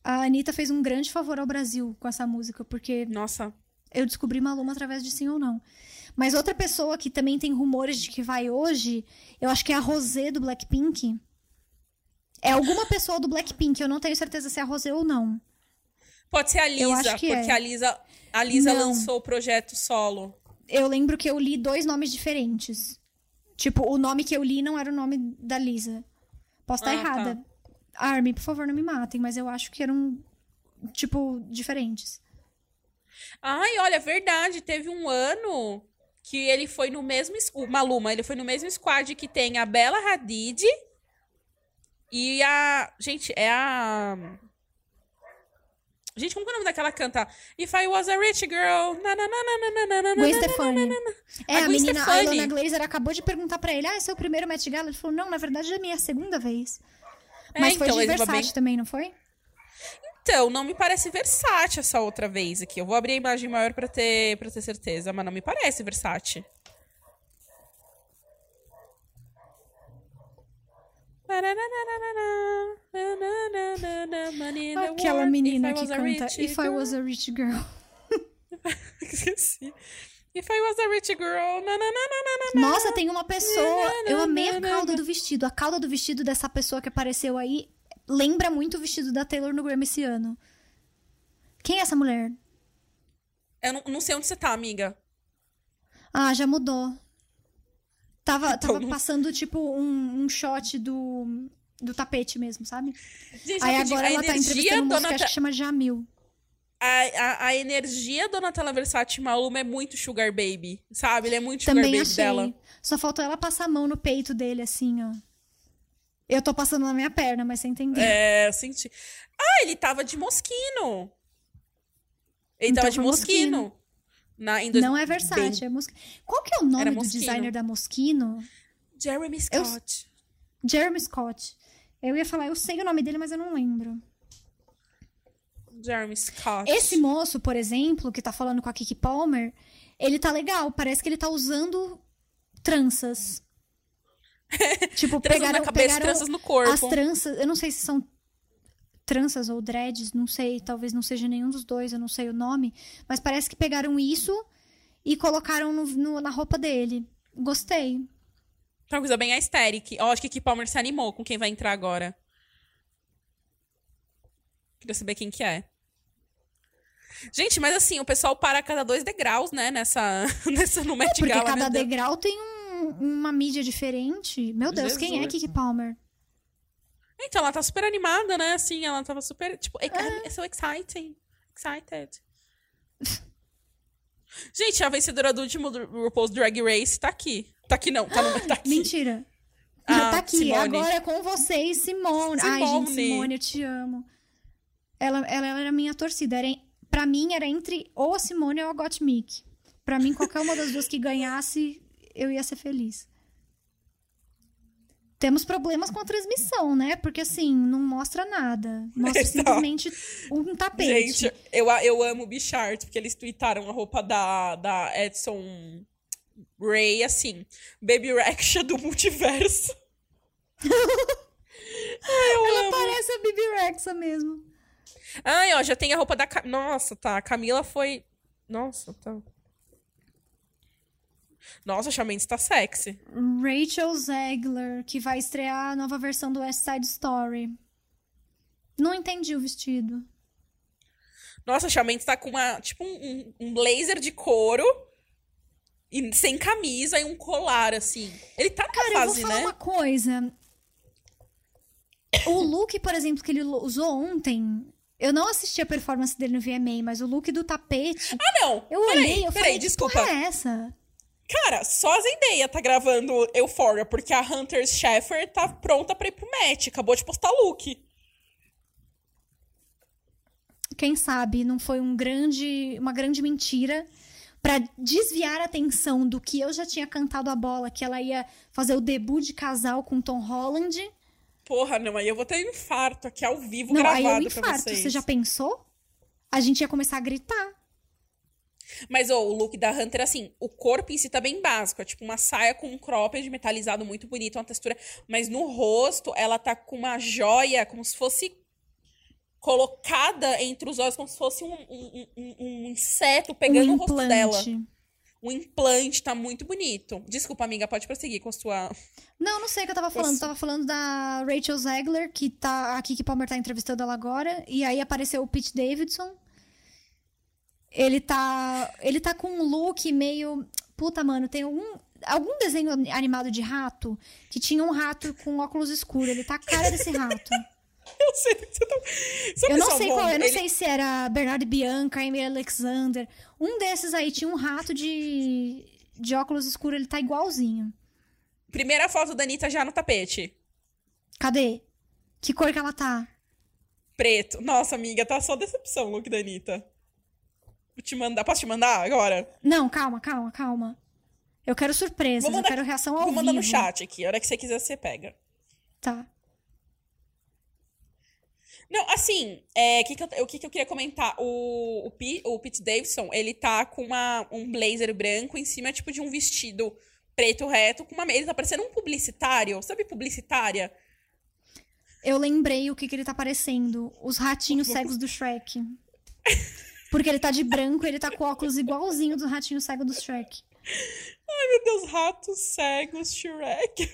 A Anitta fez um grande favor ao Brasil com essa música, porque Nossa. eu descobri Maluma através de sim ou não. Mas outra pessoa que também tem rumores de que vai hoje, eu acho que é a Rosé do Blackpink. É alguma pessoa do Blackpink, eu não tenho certeza se é a Rosé ou não. Pode ser a Lisa, porque é. a Lisa, a Lisa Não. lançou o projeto solo. Eu lembro que eu li dois nomes diferentes. Tipo, o nome que eu li não era o nome da Lisa. Posso estar Ah, errada. Army, por favor, não me matem, mas eu acho que eram, tipo, diferentes. Ai, olha, verdade. Teve um ano que ele foi no mesmo. es- O Maluma, ele foi no mesmo squad que tem a Bella Hadid e a. Gente, é a. Gente, como que é o nome daquela canta? If I was a rich girl. Gwen Stefani. É, A a, menina, Stefani. Ilona Glazer acabou de perguntar pra ele, ah, esse é o primeiro Met Gala? Ele falou, não, na verdade é a minha segunda vez. É, Mas foi então, de ele tava Versace bem- também, não foi? Então, não me parece Versace essa outra vez aqui. Eu vou abrir a imagem maior pra ter, pra ter certeza, mas não me parece Versace. Money in the Aquela menina que canta If I. Was a Rich Girl. Esqueci. If I was a rich girl. Nossa, tem uma pessoa. Eu amei a cauda do vestido. A cauda do vestido dessa pessoa que apareceu aí lembra muito o vestido da Taylor no Grammy esse ano. Quem é essa mulher? Eu não, não sei onde você tá, amiga. Ah, já mudou. Tava, *laughs* tava passando, tipo, um, um shot do, do tapete mesmo, sabe? Gente, Aí rapidinho, agora a ela tá energia entrevistando um moço que Donata- acho que chama Jamil. a, a, a energia Donatella Versace Maluma é muito Sugar Baby, sabe? Ele é muito Sugar Também Baby achei. dela. Só faltou ela passar a mão no peito dele, assim, ó. Eu tô passando na minha perna, mas você entendeu. É, eu senti. Ah, ele tava de Mosquino. Ele Então tava de foi Mosquino. Na, dois- Não é Versace, bem- é Moschino. Qual que é o nome do designer da Moschino? Jeremy Eu- Scott. Jeremy Scott. Eu ia falar, eu sei o nome dele, mas eu não lembro. Jeremy Scott. Esse moço, por exemplo, que tá falando com a Kiki Palmer, ele tá legal. Parece que ele tá usando tranças. *laughs* tipo, Tranças pegaram, na cabeça, pegaram tranças no corpo. as tranças. Eu não sei se são tranças ou dreads, não sei. Talvez não seja nenhum dos dois, eu não sei o nome. Mas parece que pegaram isso e colocaram no- no- na roupa dele. Gostei. Uma coisa bem aesthetic. Ó, acho que Kiki Palmer se animou com quem vai entrar agora. Queria saber quem que é. Gente, mas assim, o pessoal para a cada dois degraus, né? Nessa, *laughs* nessa no Met É, Porque Gala. cada degrau tem um- uma mídia diferente. Meu Deus, quem é Jesus. Kiki Palmer? Então, ela tá super animada, né? Assim, ela tava super. Tipo, é Ah. so exciting. Excited. *laughs* Gente, a vencedora do último do RuPaul's Drag Race tá aqui. Tá aqui não, tá, no, tá *gasps* aqui. Mentira. Ah, tá aqui, Simone. agora é com vocês, Simone. Ai, Simone. gente, Simone, eu te amo. Ela, ela, ela era minha torcida. Era, pra mim, era entre ou a Simone ou a Gottmik. Pra mim, qualquer uma das duas que ganhasse, eu ia ser feliz. Temos problemas com a transmissão, né? Porque, assim, não mostra nada. Mostra *laughs* simplesmente um tapete. Gente, eu, eu amo o Bichart, porque eles tweetaram a roupa da, da Edson Ray, assim, Baby Rexha do multiverso. *laughs* Ai, eu Ela amo. parece a Bibi Rexa mesmo. Ai, ó, já tem a roupa da... Nossa, tá, a Camila foi... Nossa, tá. Nossa, Mendes tá sexy. Rachel Zegler, que vai estrear a nova versão do West Side Story. Não entendi o vestido. Nossa, Mendes tá com uma, tipo, um, um blazer de couro e sem camisa e um colar, assim. Ele tá na Cara, fase, eu vou falar né? uma coisa. O look, por exemplo, que ele usou ontem. Eu não assisti a performance dele no VMA, mas o look do tapete. Ah, não. Eu peraí, olhei, eu peraí, falei, desculpa. que porra é essa? Cara, só a Zendaya tá gravando Euphoria, porque a Hunter Schaeffer tá pronta pra ir pro match. Acabou de postar look. Quem sabe não foi um grande, uma grande mentira pra desviar a atenção do que eu já tinha cantado a bola, que ela ia fazer o debut de casal com Tom Holland. Porra, não, aí eu vou ter um infarto aqui ao vivo Não, gravado aí eu pra infarto. vocês. Você já pensou? A gente ia começar a gritar. Mas ô, o look da Hunter, assim, o corpo em si tá bem básico. É tipo uma saia com um cropped metalizado muito bonito, uma textura. Mas no rosto, ela tá com uma joia, como se fosse colocada entre os olhos, como se fosse um, um, um- um inseto pegando o rosto dela. O implante tá muito bonito. Desculpa, amiga, pode prosseguir com a sua. Não, não sei o que eu tava falando. Eu tava falando da Rachel Zegler, que tá aqui, que Palmer tá entrevistando ela agora. E aí apareceu o Pete Davidson. Ele tá. Ele tá com um look meio. Puta, mano, tem algum. Algum desenho animado de rato que tinha um rato com óculos escuros. Ele tá a cara desse rato. *laughs* Eu sei você tá. Eu não sei qual, eu não sei se era Bernard Bianca, Amy Alexander. Um desses aí tinha um rato de, de óculos escuros, ele tá igualzinho. Primeira foto da Anitta já no tapete. Cadê? Que cor que ela tá? Preto. Nossa, amiga, tá só decepção o look da Anitta. Vou te mandar. Posso te mandar agora? Não, calma, calma, calma. Eu quero Vou mandar- eu quero reação ao Vou mandar vivo. no chat aqui. A hora que você quiser, você pega. Tá. Não, assim, é, o que, que, eu, o que, que eu queria comentar? O, o, Pi- o Pete Davidson, ele tá com uma, um blazer branco em cima, tipo, de um vestido preto reto, com uma... Ele tá parecendo um publicitário. Sabe publicitária? Eu lembrei o que, que ele tá parecendo. Os ratinhos cegos do Shrek. *laughs* Porque ele tá de branco e ele tá com óculos igualzinho dos ratinhos cegos do Shrek. Ai, meu Deus, ratos cegos, Shrek.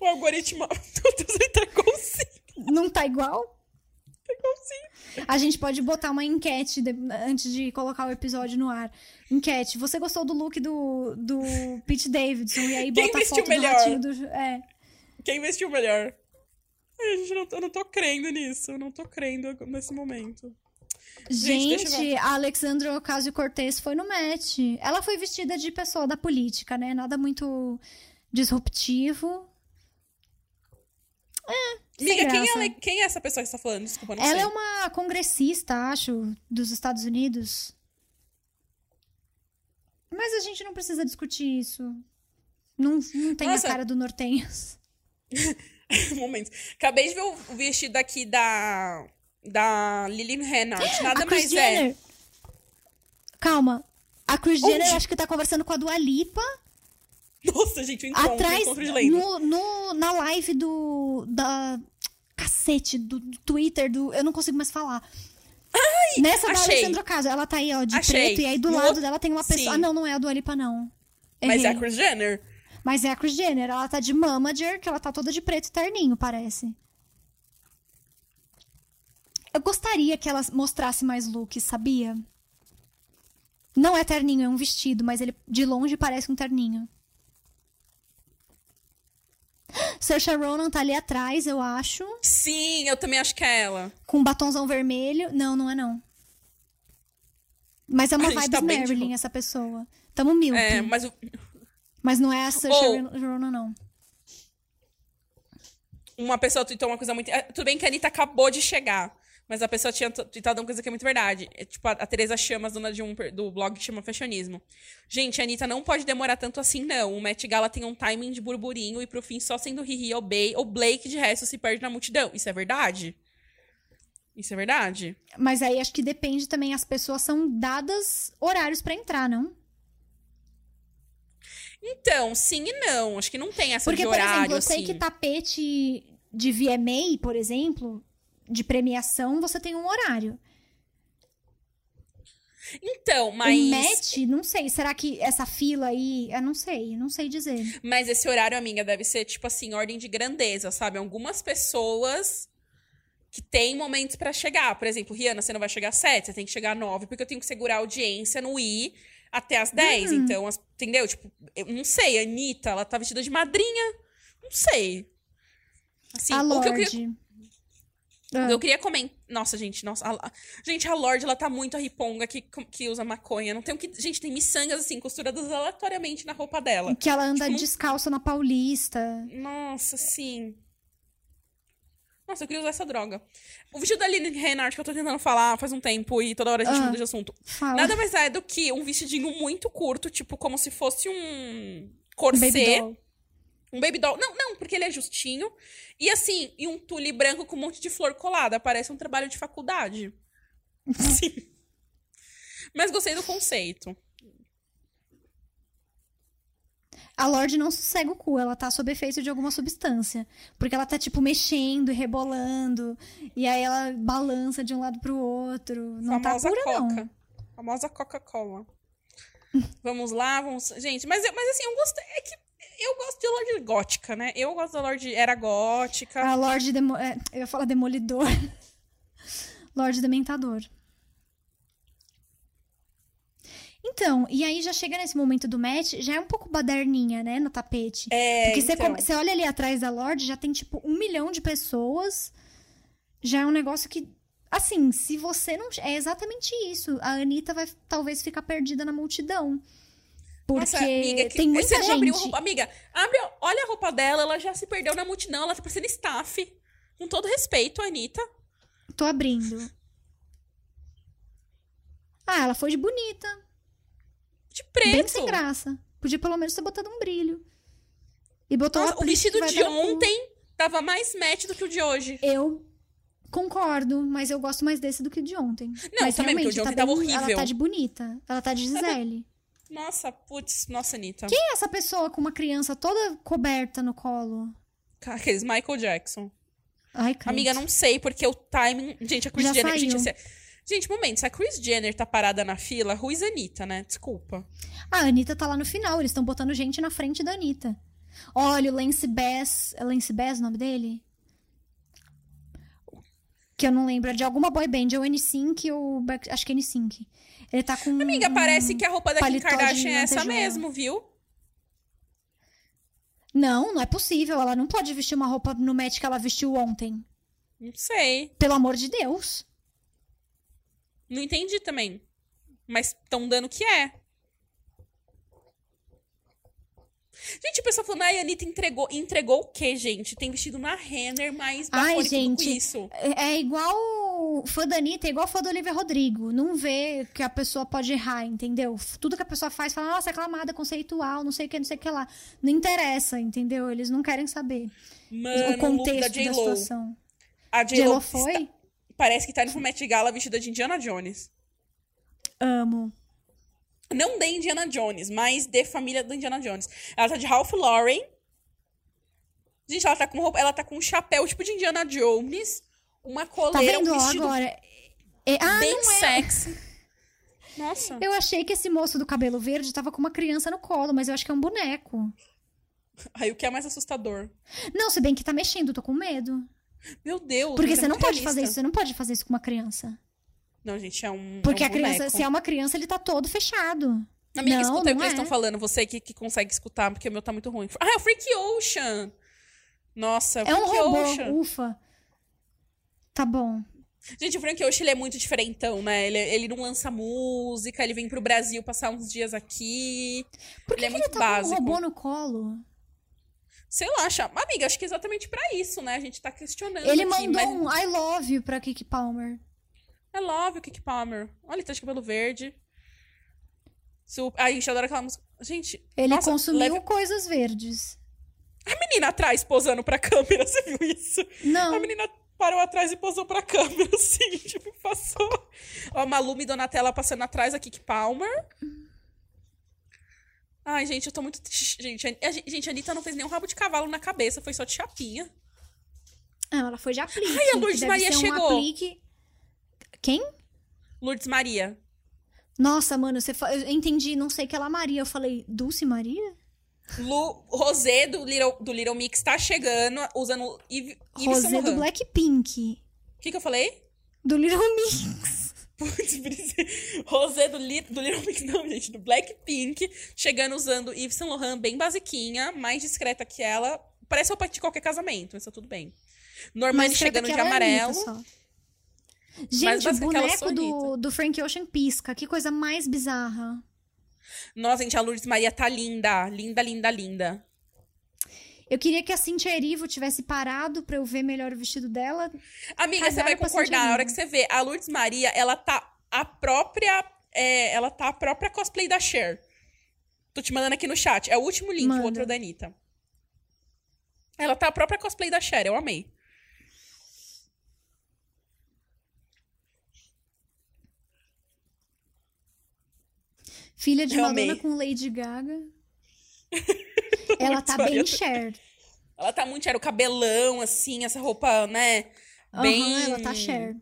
o algoritmo... *laughs* Ele tá igualzinho. Não tá igual? Tá igualzinho. A gente pode botar uma enquete de- antes de colocar o episódio no ar. Enquete. Você gostou do look do, do Pete Davidson? E aí Quem bota a foto do melhor? ratinho do... É. Quem vestiu melhor? Ai, gente, eu não, eu não tô crendo nisso. Eu não tô crendo nesse momento. Gente, Gente, a Alexandra Ocasio-Cortez foi no match. Ela foi vestida de pessoa da política, né? Nada muito disruptivo. É, sem Amiga, quem, ela, quem é essa pessoa que você tá falando? Desculpa, não Ela sei. é uma congressista, acho, dos Estados Unidos. Mas a gente não precisa discutir isso. Não, não tem Nossa. a cara do Nortenhos. um *laughs* momento. Acabei de ver o vestido aqui da. Da Lily Reinhardt. *gasps* Nada mais é. Jenner. Calma. A Chris Onde? Jenner acho que tá conversando com a Dua Lipa. Nossa, gente, o encontro, atrás encontro de lenda. no, no- na live do da cacete do, do Twitter do eu não consigo mais falar nessa da achei. Alessandra Ocasio ela tá aí ó de Achei. preto e aí do No lado dela tem uma pessoa Sim. ah não não é a Dua Lipa não Mas é a Errei. Kris Jenner. mas é a Kris Jenner ela tá de mamager que ela tá toda de preto e terninho parece eu gostaria que ela mostrasse mais looks sabia não é terninho é um vestido mas ele de longe parece um terninho Saoirse Ronan tá ali atrás, eu acho. Sim, eu também acho que é ela. Com um batonzão vermelho. Não, não é não. Mas é uma vibe tá de Marilyn, boa. essa pessoa. Tamo milk. É, mas o- Mas não é a Saoirse Oh. Ronan, não. uma pessoa tweetou uma coisa muito. é, Tudo bem que a Anitta acabou de chegar. Mas a pessoa tinha t- tweetado uma coisa que é muito verdade. É, tipo, a, a Teresa Chamas, dona de um, do blog que chama Fashionismo. Gente, a Anitta não pode demorar tanto assim, não. O Met Gala tem um timing de burburinho e pro fim só sendo Riri ou Bey ou Blake de resto se perde na multidão. Isso é verdade? Isso é verdade? Mas aí acho que depende também. As pessoas são dadas horários pra entrar, não? Então, sim e não. Acho que não tem essa Porque, de por horário, exemplo, eu sei assim. que tapete de VMA, por exemplo, de premiação, você tem um horário. Então, mas. Em match, não sei. Será que essa fila aí. Eu não sei, não sei dizer. Mas esse horário, amiga, deve ser, tipo assim, ordem de grandeza, sabe? Algumas pessoas que têm momentos pra chegar. Por exemplo, Rihanna, você não vai chegar às 7, você tem que chegar às 9, porque eu tenho que segurar a audiência no I até às 10. Uhum. Então, as- entendeu? Tipo, eu não sei, a Anitta, ela tá vestida de madrinha. Não sei. Assim, a o que eu Lorde. queria, Ah, eu queria comentar. Nossa, gente, nossa. a- gente, a Lorde, ela tá muito a riponga que, que usa maconha. Não tem o que. Gente, tem miçangas, assim, costuradas aleatoriamente na roupa dela. Que ela anda Tipo, não- descalça na Paulista. Nossa, sim. Nossa, eu queria usar essa droga. O vestido da Aline Reinhardt que eu tô tentando falar faz um tempo e toda hora a gente Ah. muda de assunto. Fala. Nada mais é do que um vestidinho muito curto, tipo, como se fosse um corset. doll. Um baby doll. Não, não, porque ele é justinho. E assim, e um tule branco com um monte de flor colada. Parece um trabalho de faculdade. *laughs* Sim. Mas gostei do conceito. A Lorde não sossega o cu, ela tá sob efeito de alguma substância. Porque ela tá, tipo, mexendo e rebolando. E aí ela balança de um lado pro outro. Não famosa tá pura, Coca. não. Famosa Coca-Cola. vamos lá, vamos. Gente, mas, mas assim, eu gostei. É que eu gosto de Lorde gótica, né? Eu gosto da Lorde era gótica. A Lorde Demo... é, eu ia falar Demolidor. *laughs* Lorde Dementador. Então, e aí já chega nesse momento do match, já é um pouco baderninha, né, no tapete. É, Porque você, então. você olha ali atrás da Lorde, já tem tipo um milhão de pessoas. Já é um negócio que. Assim, se você não. É exatamente isso. A Anitta vai talvez ficar perdida na multidão. Porque Nossa, amiga, que- tem muita você gente. abriu roupa. Amiga, abre, olha a roupa dela, ela já se perdeu na multidão, ela tá parecendo staff. Com todo respeito, Anitta. Tô abrindo. Ah, ela foi de bonita. De Bem preto. sem graça. Podia pelo menos ter botado um brilho. E botou Nossa, o vestido de ontem tava mais match do que o de hoje. Eu concordo, mas eu gosto mais desse do que o de ontem. Não, mas também, porque o de realmente, ontem tá tava bem- Ela horrível. tá de bonita. Ela tá de Gisele. Nossa, putz, nossa, Anitta. Quem é essa pessoa com uma criança toda coberta no colo? Aqueles Michael Jackson. Ai, credo. Amiga, não sei, porque o timing. Gente, a Chris Já Jenner. saiu. Gente, se... gente, momento, se a Chris Jenner tá parada na fila, Ruiz Anitta, né? Desculpa. A Anitta tá lá no final, eles estão botando gente na frente da Anitta. Olha, o Lance Bass. É Lance Bass o nome dele? Que eu não lembro, é de alguma boy band, é o N5 ou. Back- Acho que é N5. Ele tá com. Amiga, um- parece que a roupa da Kim Kardashian é essa mesmo, viu? Não, não é possível. Ela não pode vestir uma roupa no match que ela vestiu ontem. Não sei. Pelo amor de Deus. Não entendi também. Mas estão dando que é. Gente, o pessoal falando, ai, a Anitta entregou. Entregou o quê, gente? Tem vestido na Renner, mais Ai, gente. isso. É é igual fã da Anitta, é igual fã do Olivia Rodrigo. Não vê que a pessoa pode errar, entendeu? Tudo que a pessoa faz, fala, nossa, aclamada, conceitual, não sei o que, não sei o que lá. Não interessa, entendeu? Eles não querem saber Mano, o da contexto da, J-Lo. situação. A J-Lo J-Lo foi? está- Parece que tá indo pro Met Gala vestida de Indiana Jones. Amo. Não de Indiana Jones, mas de família do Indiana Jones. Ela tá de Ralph Lauren. Gente, ela tá com roupa, ela tá com um chapéu tipo de Indiana Jones, uma Tá coleira, vendo um vestido agora? É- ah, bem não é. sexy. Nossa. Eu achei que esse moço do cabelo verde tava com uma criança no colo, mas eu acho que é um boneco. Aí o que é mais assustador? Não, se bem que tá mexendo, tô com medo. Meu Deus. Porque é você não pode realista. fazer isso, você não pode fazer isso com uma criança. Não, gente, é um. Porque é um a criança, boneco. se é uma criança, ele tá todo fechado. Amiga, Não, escuta o que eles é. estão falando. Você que, que consegue escutar, porque o meu tá muito ruim. Ah, é o Freak Ocean! Nossa, o É um robô, Ocean. ufa. Tá bom. Gente, o Frank Ocean ele é muito diferentão, né? Ele, ele não lança música, ele vem pro Brasil passar uns dias aqui. Por que Ele é que muito ele tá básico. com um robô no colo? Sei lá, chama. Amiga, acho que é exatamente pra isso, né? A gente tá questionando. Ele aqui, mandou mas... um I love you pra Kiki Palmer. I love o Kiki Palmer. Olha, ele tá de cabelo verde. Su- A gente adora aquela música. Gente, Ele nossa, consumiu leve- coisas verdes. a menina atrás posando pra câmera, *laughs* você viu isso? A Não, menina parou atrás e posou pra câmera, *laughs* assim, tipo, passou. Ó, a Maluma e Donatella passando atrás, a Kiki Palmer. Ai, gente, eu tô muito triste. Gente, a, a- gente, a Anitta não fez nenhum rabo de cavalo na cabeça, foi só de chapinha. não, ela foi de aplique. Ai, a Lourdes Maria ser um chegou. aplique... Quem? Lourdes Maria. Nossa, mano, você fa... eu entendi, não sei que ela Maria. Eu falei, Dulce Maria? Lu, Rosé do Little, do Little Mix tá chegando usando Yves, Yves Rosé do. Blackpink. O que, que eu falei? Do Little Mix. *laughs* Putz, Rosé do, Li, do Little Mix, não, gente, do Blackpink, chegando usando Yves Saint Laurent bem basiquinha, mais discreta que ela. Parece roupa de qualquer casamento, mas tá tudo bem. Normani chegando de ela é amarelo. Anitta só. Mais Gente, o boneco do, do Frank Ocean pisca. Que coisa mais bizarra. Nossa, gente, a Lourdes Maria tá linda. Linda, linda, linda. Eu queria que a Cintia Erivo tivesse parado pra eu ver melhor o vestido dela. Amiga, você vai concordar. Cintia A hora que você vê, a Lourdes Maria, ela tá a própria. é, ela tá a própria cosplay da Cher. Tô te mandando aqui no chat. É o último link, Manda. o outro da Anitta. Ela tá a própria cosplay da Cher, eu amei. Filha de Eu Madonna amei. com Lady Gaga. *laughs* Ela tá bem Cher. Ela tá muito Cher, o cabelão, assim, essa roupa, né? Bem. Aham, ela tá Cher.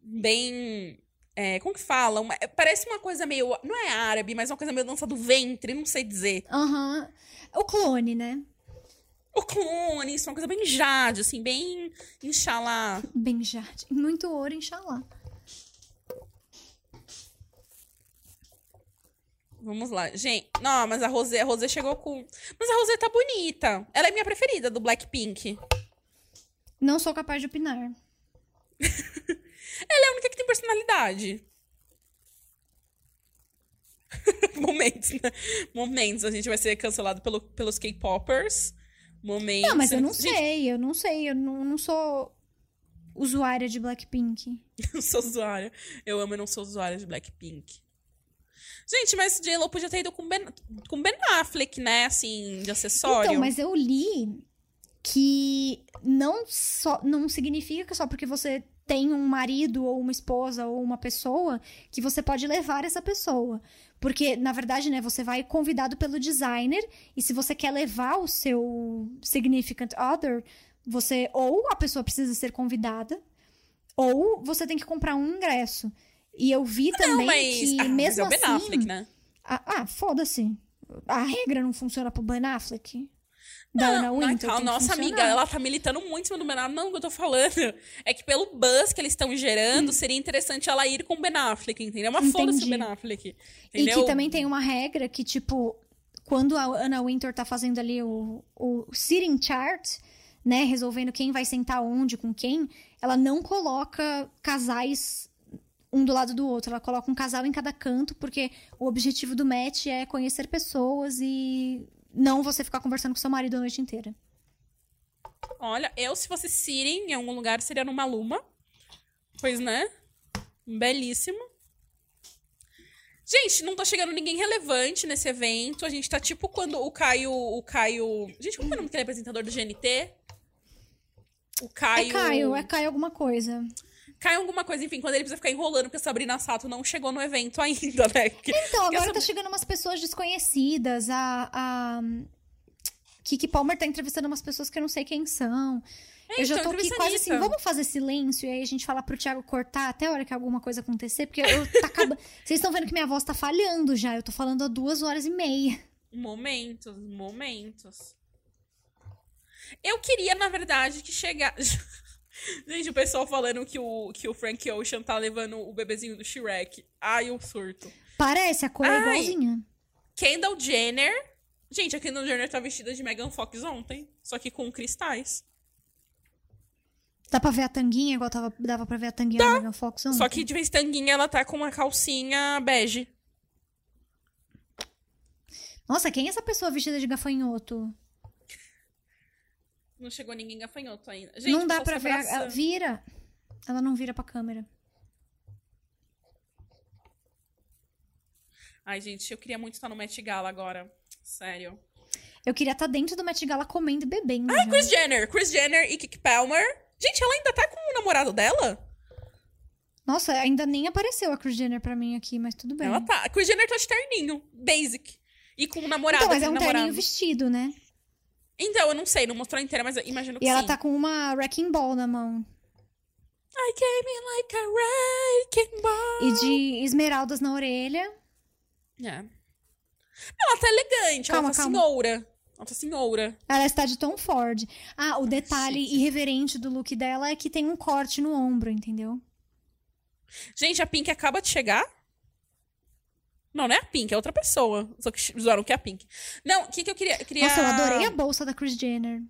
Bem. é, como que fala? Uma- parece uma coisa meio. Não é árabe, mas uma coisa meio dança do ventre, não sei dizer. Aham. O clone, né? O clone, isso é uma coisa bem jade, assim, bem. Inshallah. Bem jade. Muito ouro, inshallah. Vamos lá. Gente, não, mas a Rosé, a Rosé chegou com. Mas a Rosé tá bonita. Ela é minha preferida do Blackpink. Não sou capaz de opinar. *laughs* Ela é a única que tem personalidade. *laughs* Momentos, né? Momentos. A gente vai ser cancelado pelo, pelos K-popers. Momentos. Não, mas eu não Gente, sei, eu não sei. Eu não, não sou usuária de Blackpink. *laughs* Eu sou usuária. Eu amo e não sou usuária de Blackpink. Gente, mas J-Lo podia ter ido com Ben, com ben Affleck, né? Assim, de acessório. Então, mas eu li que não só não significa que só porque você tem um marido ou uma esposa ou uma pessoa que você pode levar essa pessoa. Porque, na verdade, né, você vai convidado pelo designer e se você quer levar o seu significant other, você ou a pessoa precisa ser convidada ou você tem que comprar um ingresso. E eu vi também não, mas, que ah, mas mesmo é o assim, Affleck, né? ah, ah, foda-se. A regra não funciona pro Ben Affleck? Da Ana Não, não, tem que nossa funcionar. amiga, ela tá militando muito em cima do Ben Affleck. Não, o que eu tô falando é que pelo buzz que eles estão gerando, seria interessante ela ir com o Ben Affleck, entendeu? Mas foda-se o. Ben Affleck. E Entendeu? que também tem uma regra que, tipo, quando a Anna Wintour tá fazendo ali o, o sitting chart, né, resolvendo quem vai sentar onde com quem, ela não coloca casais um do lado do outro. Ela coloca um casal em cada canto, porque o objetivo do match é conhecer pessoas e não você ficar conversando com seu marido a noite inteira. Olha, eu se fosse Siri em algum lugar seria numa Luma. Pois né? Belíssimo. Gente, não tá chegando ninguém relevante nesse evento. A gente tá tipo quando o Caio. O Caio. Gente, como é o nome daquele apresentador do GNT? O Caio. É Caio, é Caio alguma coisa. Caio alguma coisa, enfim, quando ele precisa ficar enrolando porque a Sabrina Sato não chegou no evento ainda, né? Porque- Então, agora essa- tá chegando umas pessoas desconhecidas. A, a Kiki Palmer tá entrevistando umas pessoas que eu não sei quem são. É, eu já então, tô aqui quase assim, vamos fazer silêncio e aí a gente fala pro Thiago cortar até a hora que alguma coisa acontecer, porque eu tá acabando. *laughs* Vocês estão vendo que minha voz tá falhando já. Eu tô falando há duas horas e meia. Momentos, momentos. Eu queria, na verdade, que chegasse. *laughs* *laughs* Gente, o pessoal falando que o, que o Frank Ocean tá levando o bebezinho do Shrek. Ai, eu surto. Parece, a cor é igualzinha. Kendall Jenner. Gente, a Kendall Jenner tá vestida de Megan Fox ontem. Só que com cristais. Dá pra ver a tanguinha, igual tava, dava pra ver a tanguinha da Megan Fox ontem? Só que de vez tanguinha ela tá com uma calcinha bege. Nossa, quem é essa pessoa vestida de gafanhoto? Não chegou ninguém gafanhoto ainda. Gente, não dá pra ver. abraçando. Ela vira. Ela não vira pra câmera. Ai, gente, eu queria muito estar no Met Gala agora. Sério. Eu queria estar dentro do Met Gala comendo e bebendo. Ah, já. Chris Jenner. Chris Jenner e Kiki Palmer. Gente, ela ainda tá com o namorado dela? Nossa, ainda nem apareceu a Kris Jenner pra mim aqui, mas tudo bem. Ela tá. A Chris Jenner tá de terninho. Basic. E com o namorado. então, mas é um namorado. terninho vestido, né? Então, eu não sei, não mostrou inteira, mas eu imagino que E ela sim. tá com uma wrecking ball na mão. I came in like a wrecking ball. E de esmeraldas na orelha. É. Ela tá elegante, Calma, ela tá calma. senhora. Ela tá senhora. Ela está de Tom Ford. Ah, o detalhe Chique. irreverente do look dela é que tem um corte no ombro, entendeu? Gente, a Pink acaba de chegar? Não, não é a Pink, é outra pessoa. Só que zoaram que é a Pink. Não, o que, que eu queria. Eu queria... Nossa, eu adorei a bolsa da Chris Jenner.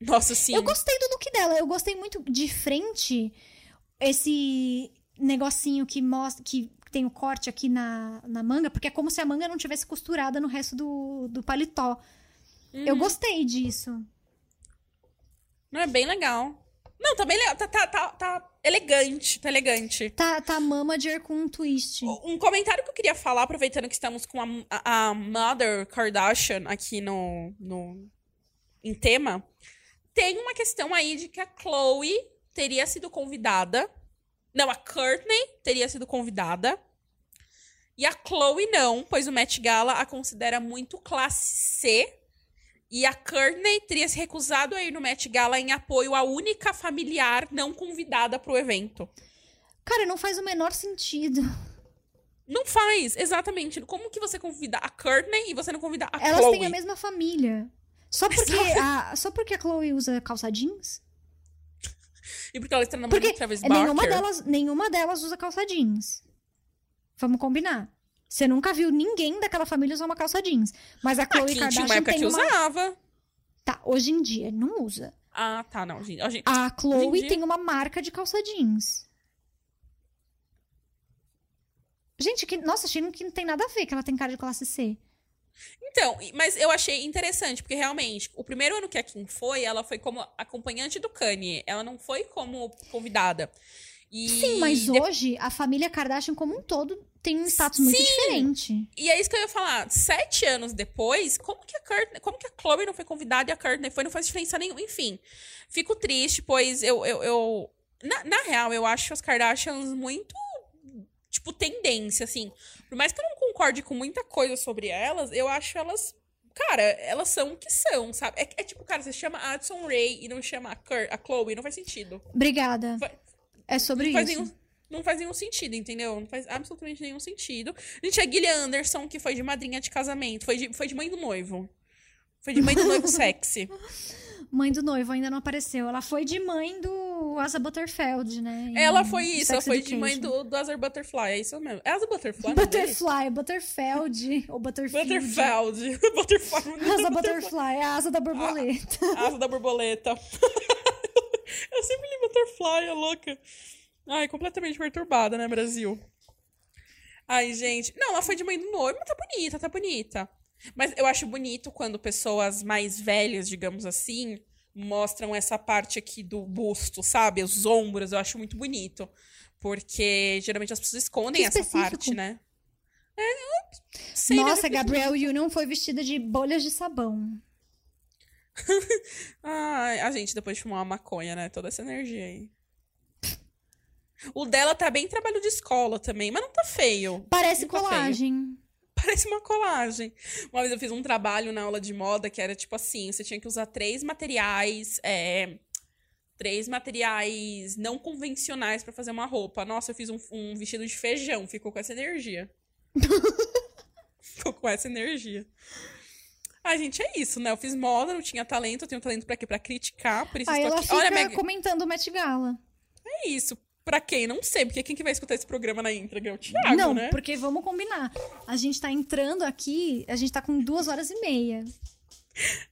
Nossa, sim. Eu gostei do look dela. Eu gostei muito de frente esse negocinho que mostra que tem o corte aqui na, na manga, porque é como se a manga não tivesse costurada no resto do, do paletó. Eu Uhum. gostei disso. Não, é bem legal. Não, tá bem legal. Tá, tá, tá, tá elegante, tá elegante. Tá, tá mamager com um twist. Um comentário que eu queria falar, aproveitando que estamos com a, a, a Mother Kardashian aqui no, no em tema, tem uma questão aí de que a Chloe teria sido convidada. Não, a Courtney teria sido convidada. E a Chloe não, pois o Met Gala a considera muito classe C. E a Courtney teria se recusado a ir no Met Gala em apoio à única familiar não convidada pro evento. Cara, não faz o menor sentido. Não faz, exatamente. Como que você convida a Courtney e você não convida a Elas Chloe? têm a mesma família. Só porque, a, só porque a Chloe usa calça jeans? *laughs* E porque ela está namorando Porque Travis nenhuma Barker. delas, nenhuma delas usa calça jeans. Vamos combinar. Você nunca viu ninguém daquela família usar uma calça jeans. Mas a Chloe Aqui tinha Kardashian uma época tem que uma... usava. Tá, hoje em dia não usa. Ah, tá, não, gente. A Chloe Hoje dia- tem uma marca de calça jeans. Gente, que, nossa, achei que não tem nada a ver que ela tem cara de classe C. Então, mas eu achei interessante, porque realmente, o primeiro ano que a Kim foi, ela foi como acompanhante do Kanye. Ela não foi como convidada. E Sim, mas de- hoje a família Kardashian como um todo tem um status muito Sim. diferente. E é isso que eu ia falar. Sete anos depois, como que a Courtney, como que a Chloe não foi convidada e a Courtney foi? Não faz diferença nenhuma. Enfim, fico triste, pois eu... eu, eu- na, na real, eu acho as Kardashians muito... Tipo, tendência, assim. Por mais que eu não concorde com muita coisa sobre elas, eu acho elas... Cara, elas são o que são, sabe? É, é tipo, cara, você chama a Addison Ray e não chama a, Kur, a Chloe, não faz sentido. Obrigada. Vai- É sobre não isso. nenhum, não faz nenhum sentido, entendeu? Não faz absolutamente nenhum sentido. Gente, a Gillian Anderson, que foi de madrinha de casamento, foi de, foi de mãe do noivo. Foi de mãe do noivo *laughs* sexy. Mãe do noivo ainda não apareceu. Ela foi de mãe do Asa Butterfeld, né? em Ela foi isso, ela foi de mãe do, do Azar Butterfly, é isso mesmo. É Asa Butterfly? dele? Butterfly, Butterfeld ou Butterfield. Butterfeld. *laughs* Butterfly. Asa Butterfly, é a asa da borboleta. Asa da borboleta. *laughs* Butterfly, é louca. Ai, completamente perturbada, né, Brasil? Ai, gente. Não, ela foi de mãe do noivo, mas tá bonita, tá bonita. Mas eu acho bonito quando pessoas mais velhas, digamos assim, mostram essa parte aqui do busto, sabe? Os ombros, eu acho muito bonito. Porque geralmente as pessoas escondem essa parte, né? É, sei, né? Nossa, Gabriel Union foi vestida de bolhas de sabão. *laughs* Ai, a gente depois de fumar uma maconha, né? Toda essa energia aí. O dela tá bem trabalho de escola também, mas não tá feio. Parece Não tá colagem. Parece uma colagem. Uma vez eu fiz um trabalho na aula de moda que era tipo assim: você tinha que usar três materiais. é, três materiais não convencionais pra fazer uma roupa. Nossa, eu fiz um, um vestido de feijão, ficou com essa energia. *laughs* ficou com essa energia. Ai, gente, é isso, né? Eu fiz moda, não tinha talento, eu tenho talento pra quê? Pra criticar, por isso Aí estou ela aqui. Olha, Meg, comentando o Met Gala. é isso. Pra quem? Não sei, porque quem que vai escutar esse programa na íntegra? É o Thiago, não, né? porque vamos combinar. A gente tá entrando aqui, a gente tá com duas horas e meia. *laughs*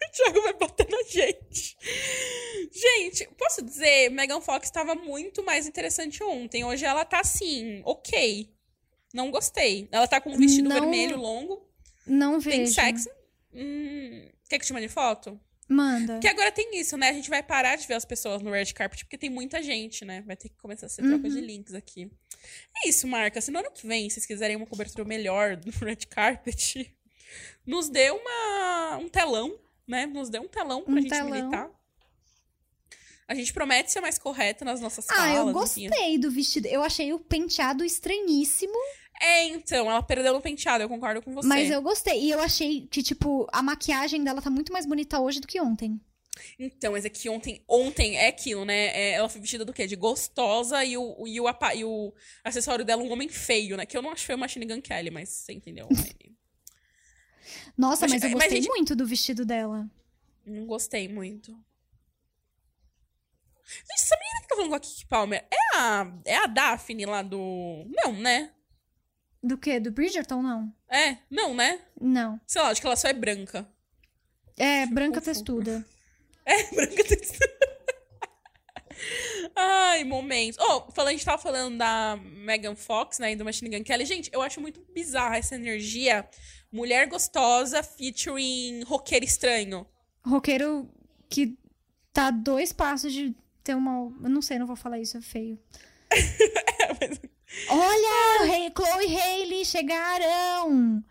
O Thiago vai bater na gente. Gente, posso dizer, Megan Fox estava muito mais interessante ontem. Hoje ela tá assim, ok. Não gostei. Ela tá com um vestido Não- vermelho longo, Não vejo. sexy. Hum, quer que eu te mande foto? Manda. Porque agora tem isso, né? A gente vai parar de ver as pessoas no red carpet porque tem muita gente, né? Vai ter que começar a ser troca Uhum. de links aqui. É isso, Marca. Se no ano que vem vocês quiserem uma cobertura melhor do *laughs* red carpet, nos dê uma, um telão, né? Nos dê um telão pra Um gente telão. militar. A gente promete ser mais correta nas nossas Ah, eu falas. gostei do vestido. Eu achei o penteado estranhíssimo, É, então, ela perdeu no penteado, eu concordo com você. mas eu gostei. E eu achei que, tipo, a maquiagem dela tá muito mais bonita hoje do que ontem. Então, mas é que ontem, ontem é aquilo, né? É, ela foi vestida do quê? De gostosa e o, e, o, e o acessório dela um homem feio, né? Que eu não acho feio Machine Gun Kelly, mas você entendeu? Nossa, Mas- mas, eu mas, gostei gente- muito do vestido dela. não gostei muito. Gente, essa menina que tá falando com a Kiki Palmer é a, é a Daphne lá do. Não, né? Do quê? Do Bridgerton, não? É, não, né? Não. Sei lá, acho que ela só é branca. É, branca confundo. textuda. É, *laughs* branca textura. Ai, momentos. Oh, falando, a gente tava falando da Megan Fox, né, e do Machine Gun Kelly. Gente, eu acho muito bizarra essa energia. Mulher gostosa featuring roqueiro estranho. Roqueiro que tá dois passos de ter uma. Eu não sei, não vou falar isso, é feio. *laughs* Olha, Rei- Chloe e Hailey chegaram!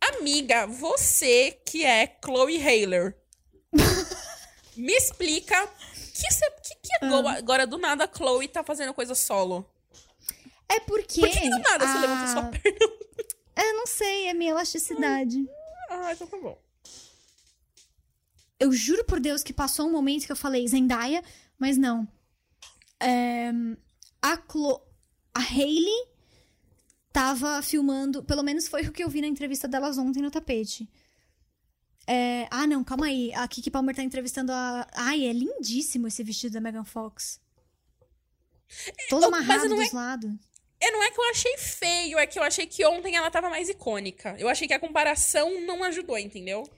Amiga, você que é Chloe Hayler, *laughs* me explica que, cê- que, que agora, agora do nada a Chloe tá fazendo coisa solo. É porque. Por que, que do nada você a- levantou sua perna? *laughs* Eu não sei, é minha elasticidade. Ah, então tá bom. Eu juro por Deus que passou um momento que eu falei Zendaya, mas não. É, a Chlo... a Hailey tava filmando, pelo menos foi o que eu vi na entrevista delas ontem no tapete. É, ah, não, calma aí. A Kiki Palmer tá entrevistando a. Ai, é lindíssimo esse vestido da Megan Fox. Todo mas amarrado não é- dos lados. É, não é que eu achei feio, é que eu achei que ontem ela tava mais icônica. Eu achei que a comparação não ajudou, entendeu?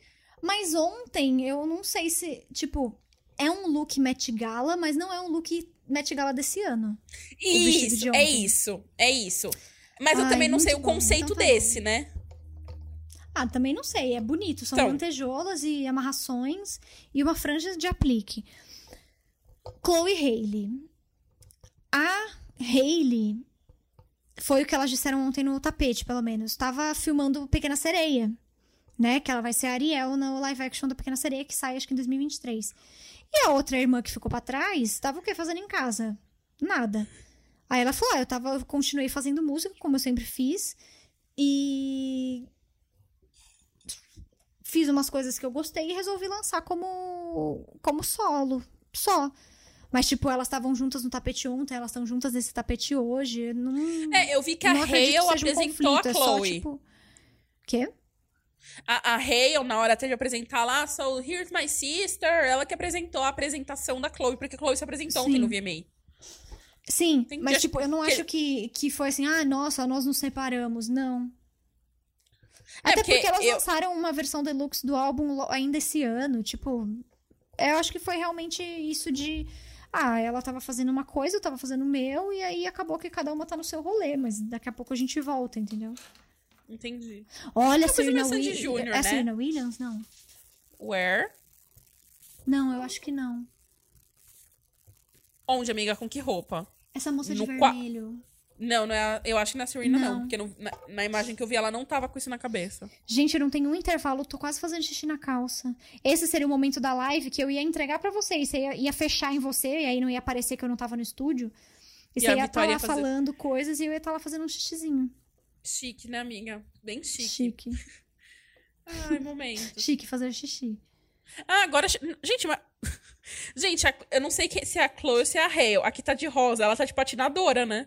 Mas ontem, eu não sei se. Tipo, é um look Met Gala, mas não é um look Met Gala desse ano. Isso, é isso, é isso. Mas eu Ai, também não sei o bom, conceito então tá desse, né? Ah, também não sei. É bonito. São Então. lantejoulas e amarrações e uma franja de aplique. Chloe Haley. A Haley foi o que elas disseram ontem no tapete, pelo menos. Tava filmando Pequena Sereia, né? Que ela vai ser a Ariel no live action da Pequena Sereia, que sai acho que em 2023. E a outra irmã que ficou pra trás, tava o quê fazendo em casa? Nada. Aí ela falou: ah, eu tava, eu continuei fazendo música, como eu sempre fiz. E fiz umas coisas que eu gostei e resolvi lançar como como solo, só. Mas, tipo, elas estavam juntas no tapete ontem, elas estão juntas nesse tapete hoje. Não, É, eu vi que a Hale que seja um apresentou conflito, a é só, Chloe. tipo... Quê? A, a Hale, na hora até de apresentar lá, so here's my sister, ela que apresentou a apresentação da Chloe, porque a Chloe se apresentou ontem Sim. no VMA. Sim, Entendi. mas, tipo, eu não Que- acho que, que foi assim, ah, nossa, nós nos separamos. Não. É, Até porque porque elas eu- lançaram uma versão deluxe do álbum ainda esse ano. Tipo, eu acho que foi realmente isso de. Ah, ela tava fazendo uma coisa, eu tava fazendo o meu, e aí acabou que cada uma tá no seu rolê, mas daqui a pouco a gente volta, entendeu? Entendi. Olha, Uma Serena Williams. Júnior, É né? Serena Williams? Não. Where? Não, eu acho que não. Onde, amiga? Com que roupa? Essa moça de No qua- vermelho. Não, não é a- eu acho que não é a Serena, não. Não. porque na, na imagem que eu vi, ela não tava com isso na cabeça. Gente, eu não tenho um intervalo, tô quase fazendo xixi na calça. Esse seria o momento da live que eu ia entregar pra vocês. Você ia, ia fechar em você, e aí não ia parecer que eu não tava no estúdio. E, E você ia estar Vitória lá fazer- falando coisas e eu ia estar lá fazendo um xixizinho. Chique, né, amiga? Bem chique. Chique. Ai, momento. *laughs* Chique fazer xixi. Ah, agora. Gente, mas. *laughs* Gente, a- eu não sei se é a Chloe ou se é a Hale. Aqui tá de rosa, ela tá de patinadora, né?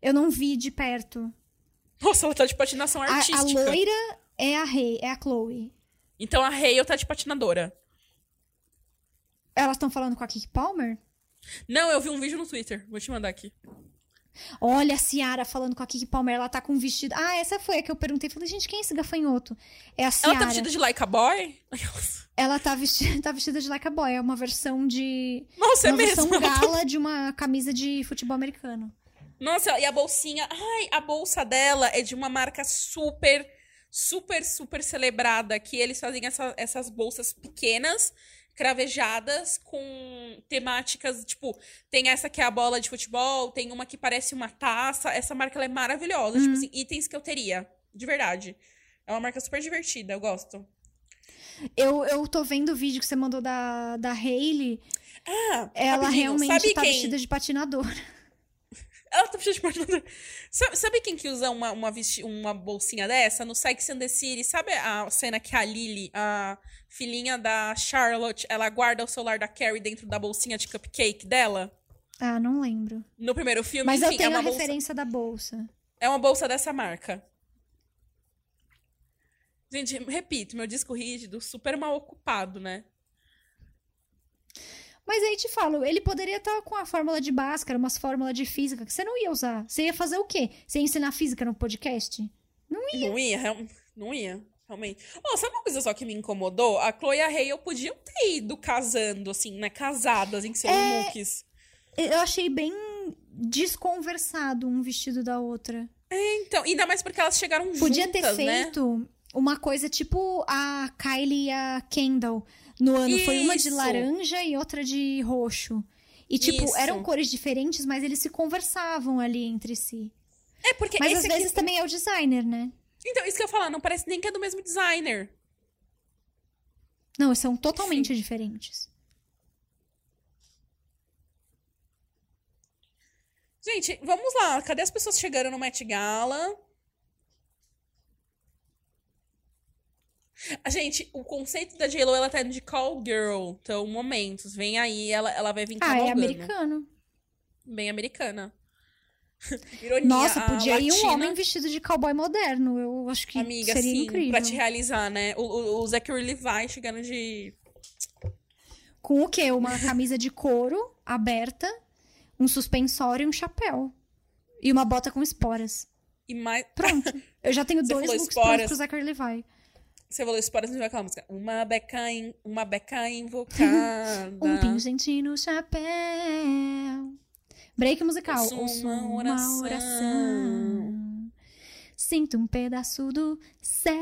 Eu não vi de perto. Nossa, ela tá de patinação A, a artística. loira é a Rei, é a Chloe. Então a Hale tá de patinadora. Elas estão falando com a Kiki Palmer? Não, eu vi um vídeo no Twitter. Vou te mandar aqui. Olha a Ciara falando com a Kiki Palmer, ela tá com um vestido. Ah, essa foi a que eu perguntei. Falei, gente, quem é esse gafanhoto? É a Ciara. Ela *laughs* tá vestida de like a boy? Ela tá vestida, tá vestida de like a boy. É uma versão de. Nossa, é uma versão mesmo. *laughs* gala de uma camisa de futebol americano. Nossa, e a bolsinha. Ai, a bolsa dela é de uma marca super, super, super celebrada. Que eles fazem essa- essas bolsas pequenas, cravejadas, com temáticas. Tipo, tem essa que é a bola de futebol, tem uma que parece uma taça. Essa marca é maravilhosa. Tipo assim, itens que eu teria. De verdade. É uma marca super divertida, eu gosto. Eu, eu tô vendo o vídeo que você mandou da, da Hailey. Ah, Ela realmente tá quem? vestida de patinadora. Ela tá cheia de porta sabe, sabe quem que usa uma, uma, vesti uma bolsinha dessa? No Sex and the City. Sabe a cena que a Lily, a filhinha da Charlotte, ela guarda o celular da Carrie dentro da bolsinha de cupcake dela? Ah, não lembro. No primeiro filme, Mas enfim, eu tenho é uma a bolsa, referência da bolsa. É uma bolsa dessa marca. Gente, repito, meu disco rígido, super mal ocupado, né? Mas aí te falo, ele poderia estar com a fórmula de Bhaskara, umas fórmulas de física que você não ia usar. Você ia fazer o quê? Você ia ensinar física no podcast? Não ia, real- não ia, realmente. Oh, sabe uma coisa só que me incomodou? A Chloe e a Hale podiam ter ido casando, assim, né? Casadas em seus É. looks. Eu achei bem desconversado um vestido da outra. Então, ainda mais porque elas chegaram Podia juntas, ter né? feito uma coisa tipo a Kylie e a Kendall no ano. Foi uma de Isso. laranja e outra de roxo. E, tipo, Isso. eram cores diferentes, mas eles se conversavam ali entre si. É, porque Mas esse às aqui... vezes também é o designer, né? Então, isso que eu ia falar, não parece nem que é do mesmo designer. Não, são totalmente diferentes. Gente, vamos lá. Cadê as pessoas chegando no Met Gala? A gente, o conceito da J-Lo, ela tá indo de call girl. Então, momentos. Vem aí, ela, ela vai vir Ah, é americano. Bem americana. *laughs* Ironia, Nossa, podia ir um homem vestido de cowboy moderno. Eu acho que Amiga, seria sim, incrível. pra te realizar, né? O, o, o Zachary Levi chegando de... Com o quê? Uma camisa de couro aberta, um suspensório e um chapéu. E uma bota com esporas. E mais... Pronto. *laughs* Eu já tenho dois looks esporas. prontos pro Zachary Levi. Você falou isso, parece aquela música. Uma beca, in... uma beca invocada. *laughs* Um pingente no chapéu. Break musical. Ouço Ouço uma uma oração. oração. Sinto um pedaço do céu.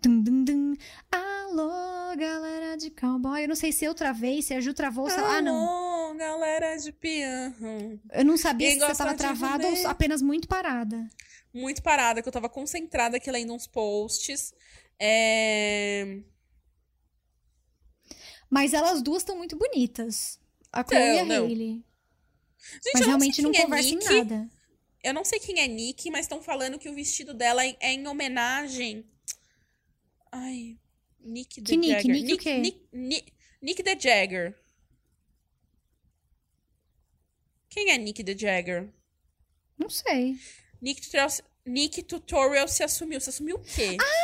Tum, dum, dum. Alô, galera de cowboy. Eu não sei se eu travei, se a Ju travou. se ela- Ah, não. Alô, galera de piano. Eu não sabia Quem se você tava travada ou apenas muito parada. Muito parada, que eu tava concentrada aqui lendo uns posts. É... Mas elas duas estão muito bonitas. A Chloe e a Não, não. Hailey. Gente, Mas realmente não, não é em Nick. nada. Eu não sei quem é Nick, mas estão falando que o vestido dela é em homenagem. Ai. Nick the Que Nick? Jagger. Nick o quê? Nick, Nick, Nick the Jagger. Quem é Nick the Jagger? Não sei. Nick Nick Tutorial se assumiu. Se assumiu o quê? Ah,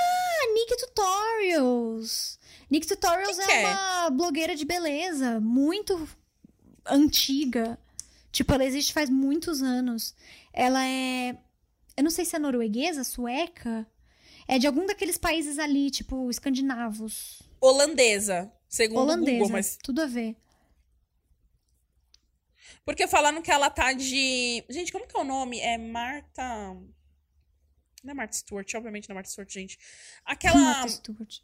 Nick Tutorials. Nick Tutorials Que é, que é? uma blogueira de beleza muito antiga. Tipo, ela existe faz muitos anos. Ela é. Eu não sei se é norueguesa, sueca. É de algum daqueles países ali, tipo, escandinavos. Holandesa, segundo o Holandesa. Google, mas Tudo a ver. Porque falando que ela tá de. Gente, como que é o nome? É Marta. Não é Marta Stewart, obviamente não é Marta Stewart, gente. *laughs* Aquela. Martha Stewart.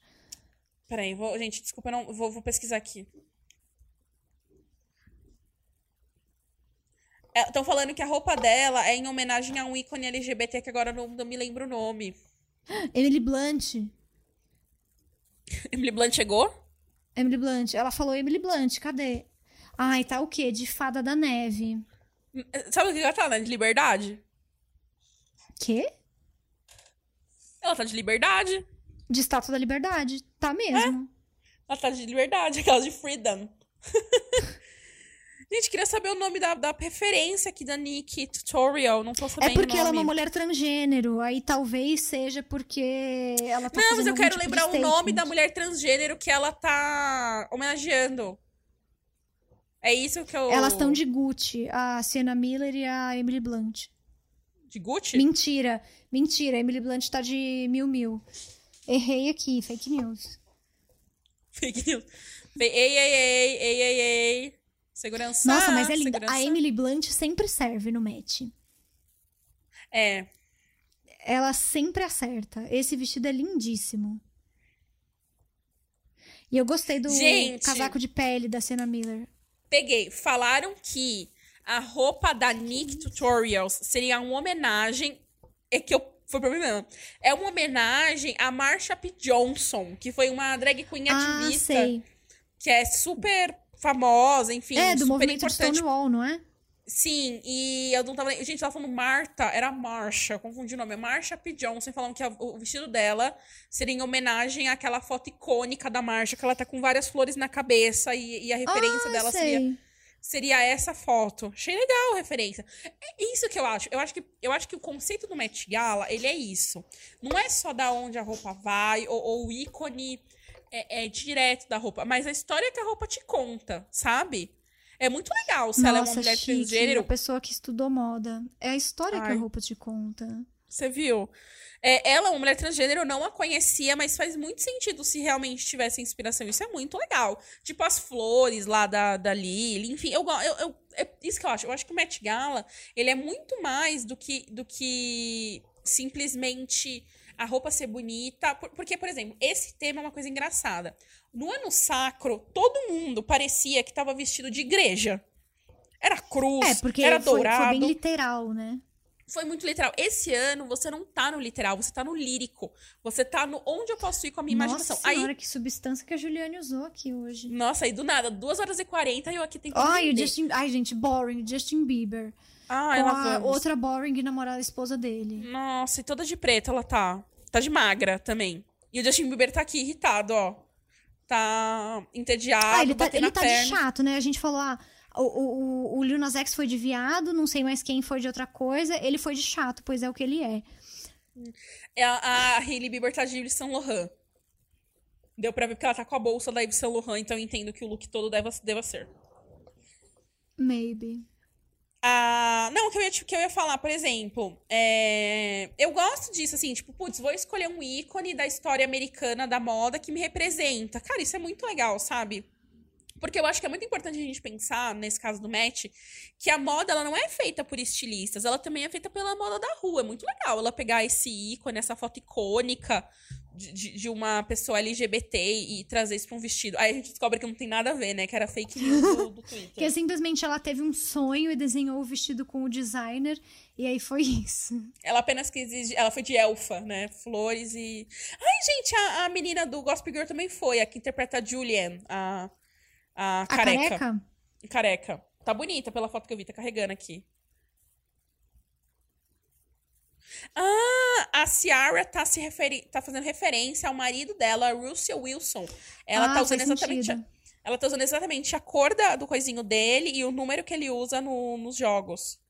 Peraí, vou... gente, desculpa, eu não... vou, vou pesquisar aqui. Estão falando que a roupa dela é em homenagem a um ícone LGBT que agora não, não me lembro o nome. *gasps* Emily Blunt. Emily Blunt chegou? Emily Blunt. Ela falou Emily Blunt, cadê? Ai, tá o quê? De fada da neve. Sabe o que ela tá, né? De liberdade? Quê? Ela tá de liberdade. De estátua da liberdade. Tá mesmo. Ela tá de liberdade, *laughs* aquela de freedom. *laughs* Gente, queria saber o nome da, da referência aqui da Nick Tutorial. Não tô É, sabendo porque o ela é uma mulher transgênero. Aí talvez seja porque ela tá Não, mas eu quero tipo lembrar o nome da mulher transgênero que ela tá homenageando. É isso que eu. Elas estão de Gucci, a Sienna Miller e a Emily Blunt. De Gucci? Mentira, mentira. A Emily Blunt tá de mil mil. Errei aqui, fake news. Fake news. Ei, ei, ei, ei, ei, ei. Segurança. Nossa, mas é linda. segurança. A Emily Blunt sempre serve no match. É. Ela sempre acerta. Esse vestido é lindíssimo. E eu gostei do Gente! casaco de pele da Sienna Miller. Peguei. Falaram que a roupa da Nick Tutorials seria uma homenagem. É que eu. Foi mesmo. É uma homenagem a Marsha P. Johnson, que foi uma drag queen Ah, ativista sei. que é super famosa, enfim, É, do super movimento de importante Stonewall, não é? Sim, e eu não tava. Gente, ela falando Marta, era Marsha, confundi o nome. É Marsha P. Johnson falando que a- o vestido dela seria em homenagem àquela foto icônica da Marsha, que ela tá com várias flores na cabeça e, e a referência ah, dela sei. seria, seria essa foto. Achei legal a referência. É isso que eu acho. Eu acho que, eu acho que o conceito do Met Gala, ele é isso. Não é só da onde a roupa vai ou, ou o ícone é, é direto da roupa, mas a história que a roupa te conta, sabe? É muito legal se ela é uma Nossa, mulher chique, transgênero. A pessoa que estudou moda. É a história que Ai. a roupa te conta. Você viu? É, ela, uma mulher transgênero, eu não a conhecia, mas faz muito sentido se realmente tivesse inspiração. Isso é muito legal. Tipo as flores lá da, da Lily, enfim, eu, eu, eu- é isso que eu acho. Eu acho que o Met Gala, ele é muito mais do que, do que simplesmente a roupa ser bonita. Por- Porque, por exemplo, esse tema é uma coisa engraçada. No ano sacro, todo mundo parecia que estava vestido de igreja. Era cruz, É, porque era foi, dourado. foi bem literal, né? Foi muito literal. Esse ano você não tá no literal, você tá no lírico. Você tá no onde eu posso ir com a minha imaginação. Nossa Aí, senhora, que substância que a Juliane usou aqui hoje. nossa, aí do nada, 2 horas e 40 e eu aqui tentando. Ai, o. Justin... Ai, gente, boring. Justin Bieber. Com lá a vamos. outra boring namorada esposa dele. Nossa, e toda de preto ela tá. Tá de magra também. E o Justin Bieber tá aqui irritado, ó. Tá entediado, Ah, ele tá, ele tá de perna. chato, né? A gente falou, ah, o, o, o- Lil Nas X foi de viado, não sei mais quem foi de outra coisa. Ele foi de chato, pois é o que ele é. É A, a Hailey Bieber tá de Yves Saint Laurent. Deu pra ver porque ela tá com a bolsa da Yves Saint Laurent, então eu entendo que o look todo deva, deva ser. Maybe. Ah, não, o que eu ia, que eu ia falar, por exemplo, é, eu gosto disso, assim, tipo, putz, vou escolher um ícone da história americana da moda que me representa. Cara, isso é muito legal, sabe? Porque eu acho que é muito importante a gente pensar, nesse caso do Met, que a moda ela não é feita por estilistas, ela também é feita pela moda da rua. É muito legal ela pegar esse ícone, essa foto icônica de, de- uma pessoa LGBT e trazer isso pra um vestido. Aí a gente descobre que não tem nada a ver, né? Que era fake news do, do Twitter. Porque simplesmente ela teve um sonho e desenhou o vestido com o designer. E aí foi isso. Ela apenas quis. exigir- Ela foi de elfa, né? Flores e. Ai, gente, a, a menina do Gospel Girl também foi, a que interpreta a Julian, a. A A careca. careca? Careca. Tá bonita pela foto que eu vi, tá carregando aqui. Ah, a Ciara tá se referi tá fazendo referência ao marido dela, Russell Wilson. Ela Ah, tá usando exatamente. A, ela tá usando exatamente a cor da- do coisinho dele e o número que ele usa no- nos jogos.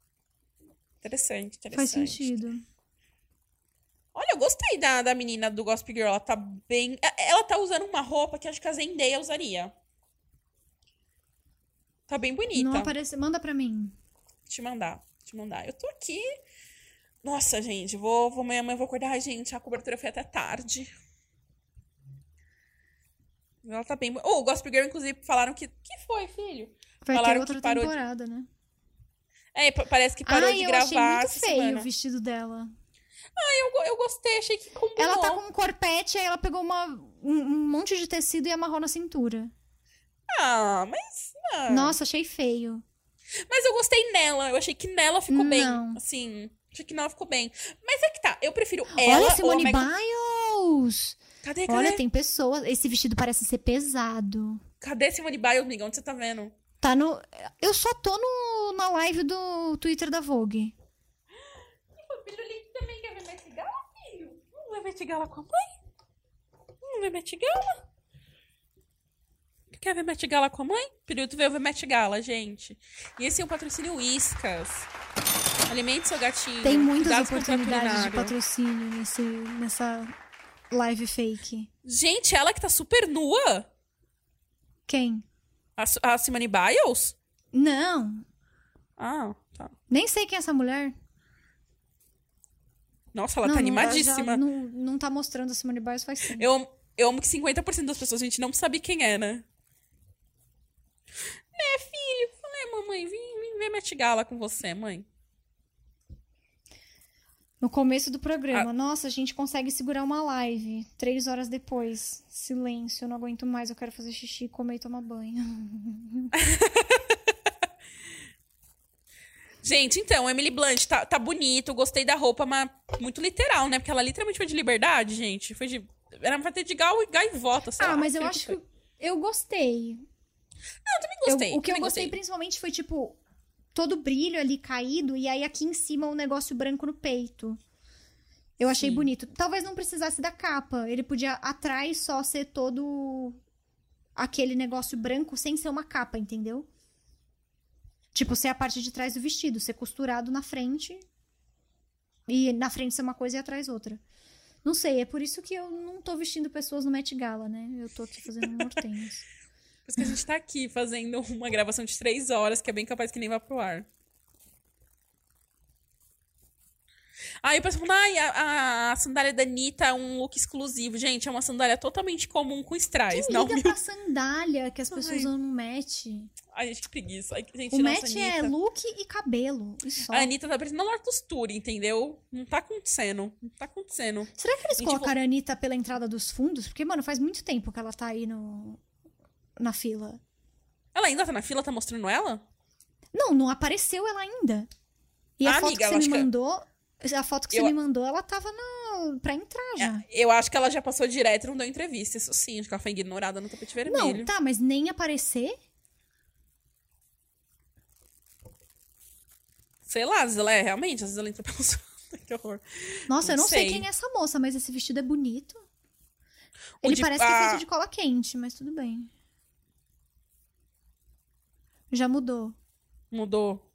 Interessante, interessante. Faz sentido. Olha, eu gostei da, da menina do Gospel Girl. Ela tá bem. é- Ela tá usando uma roupa que acho que a Zendaya usaria. Tá bem bonita. Não aparece. Manda pra mim. Te mandar, te mandar. Eu tô aqui. Nossa, gente, vou, vou amanhã eu vou acordar. Ai, gente, a cobertura foi até tarde. Ela tá bem. Oh, o Gospel Girl, inclusive, falaram que. que foi, filho? Vai Falaram ter outra que parou de- temporada, né? É, pa- parece que parou Ai, de eu gravar achei muito feio semana. o vestido dela. Eu, go- eu gostei, achei que combinou. Ela tá com um corpete, aí ela pegou uma, um, um monte de tecido e amarrou na cintura. Ah, mas. ah. Nossa, achei feio. Mas eu gostei nela. Eu achei que nela ficou bem. Não. Assim, achei que nela ficou bem. Mas é que tá, eu prefiro ela Olha, ou a Simone Megan... Biles! Cadê, cadê? Olha, tem pessoas. Esse vestido parece ser pesado. Cadê Simone Biles, amiga? Onde você tá vendo? Tá no. Eu só tô no, na live do Twitter da Vogue. O Pirulito também quer ver Met Gala, filho? Não vai Met Gala com a mãe? Não vai Met Gala? Quer ver Met Gala com a mãe? Pirulito veio ver Met Gala, gente. E esse é um patrocínio Whiskas. Alimente seu gatinho. Tem muitas oportunidades de patrocínio nesse, nessa live fake. Gente, ela que tá super nua. Quem? A, a Simone Biles? Não. Ah, tá. Nem sei quem é essa mulher. Nossa, ela não, tá animadíssima. já não, não tá mostrando a Simone Biles faz tempo. Eu, eu amo que 50% das pessoas a gente não sabe quem é, né? Né, filho? Falei, mamãe, vim, vim ver Met Gala com você, mãe. No começo do programa. Ah. Nossa, a gente consegue segurar uma live. Três horas depois. Silêncio, eu não aguento mais. Eu quero fazer xixi, comer e tomar banho. *laughs* Gente, então, Emily Blunt tá, tá bonito, gostei da roupa, mas muito literal, né? Porque ela literalmente foi de liberdade, gente. Foi de. Era pra ter de gal e gaivota, sei ah, lá. mas eu acho que eu gostei. Não, eu também gostei. Eu- o que eu também gostei principalmente foi, tipo, todo brilho ali caído, e aí aqui em cima um negócio branco no peito. Eu achei Sim. bonito. Talvez não precisasse da capa. Ele podia atrás só ser todo aquele negócio branco sem ser uma capa, entendeu? Tipo, ser a parte de trás do vestido, ser costurado na frente. E na frente ser uma coisa e atrás outra. Não sei, é por isso que eu não tô vestindo pessoas no Met Gala, né? Eu tô aqui fazendo mortenhos. *laughs* Por isso que a gente tá aqui fazendo uma gravação de três horas, que é bem capaz que nem vá pro ar. Aí o pessoal fala, ai, a, a sandália da Anitta é um look exclusivo. Gente, é uma sandália totalmente comum com strass. Quem Não, liga pra sandália que as pessoas Ai. usam no Met? Ai, gente, que preguiça. Ai, gente, O nossa, Met é Anitta. look e cabelo. E só. A Anitta tá parecendo a Lotus Tour, entendeu? Não tá acontecendo. Não tá acontecendo. Será que eles Gente, colocaram a Anitta pela entrada dos fundos? Porque, mano, faz muito tempo que ela tá aí no... na fila. Ela ainda tá na fila, tá mostrando ela? Não, não apareceu ela ainda. E a Ah, foto amiga, que você me que- mandou. A foto que Eu- você me mandou, ela tava na... pra entrar já. Eu acho que ela já passou direto e não deu entrevista. Isso sim, acho que ela foi ignorada no tapete vermelho. não, tá, mas nem aparecer? Sei lá, às vezes ela é realmente, às vezes ela entra pelo *laughs* Que horror. Nossa, eu Não não sei. sei. quem é essa moça, mas esse vestido é bonito. O Ele de- parece que é feito de cola quente, mas tudo bem. Já mudou. Mudou.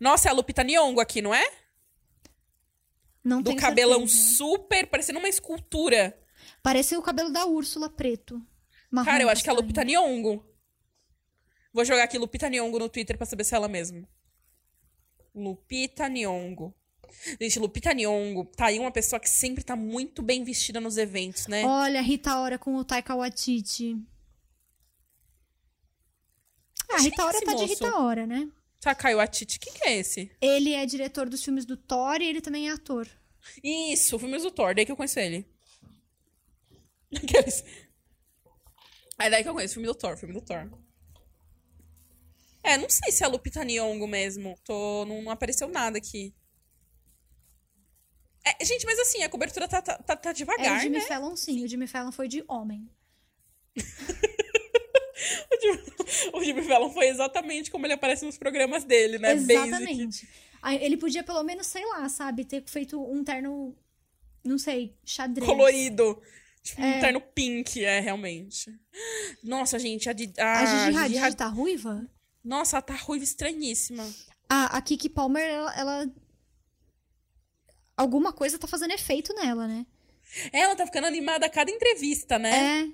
Nossa, é a Lupita Nyong'o aqui, não é? Não Do cabelão certeza. super, parecendo uma escultura. Parece o cabelo da Úrsula preto. Marrom Cara, eu acho que é a. Lupita Nyong'o. Vou jogar aqui Lupita Nyong'o no Twitter pra saber se é ela mesmo. Lupita Nyong'o. Gente, Lupita Nyong'o tá aí uma pessoa que sempre tá muito bem vestida nos eventos, né? Olha, Rita Ora com o Taika Waititi. Ah, Quem Rita é Ora tá de moço? Rita Ora, né? Takayo Atiti, quem que é esse? Ele é diretor dos filmes do Thor e ele também é ator. Isso, filmes do Thor, daí que eu conheço ele. *laughs* Aqueles. É daí que eu conheço, filme do Thor, filme do Thor. É, não sei se é a Lupita Nyong'o mesmo. Tô, não, não apareceu nada aqui. É, gente, mas assim, a cobertura tá, tá, tá, tá É o devagar, Jimmy né? Fallon, sim. O Jimmy Fallon foi de homem. *laughs* *laughs* O Jimmy, Fallon foi exatamente como ele aparece nos programas dele, né? Basic. Exatamente. Aí Ele podia, pelo menos, sei lá, sabe? Ter feito um terno, não sei, xadrez. Colorido. Tipo, É. um terno pink, é, realmente. Nossa, gente, a, Di- A a, Gigi Gigi Hadid tá ruiva? Nossa, ela tá ruiva estranhíssima. A, a Kiki Palmer, ela, ela- Alguma coisa tá fazendo efeito nela, né? Ela tá ficando animada a cada entrevista, né? É.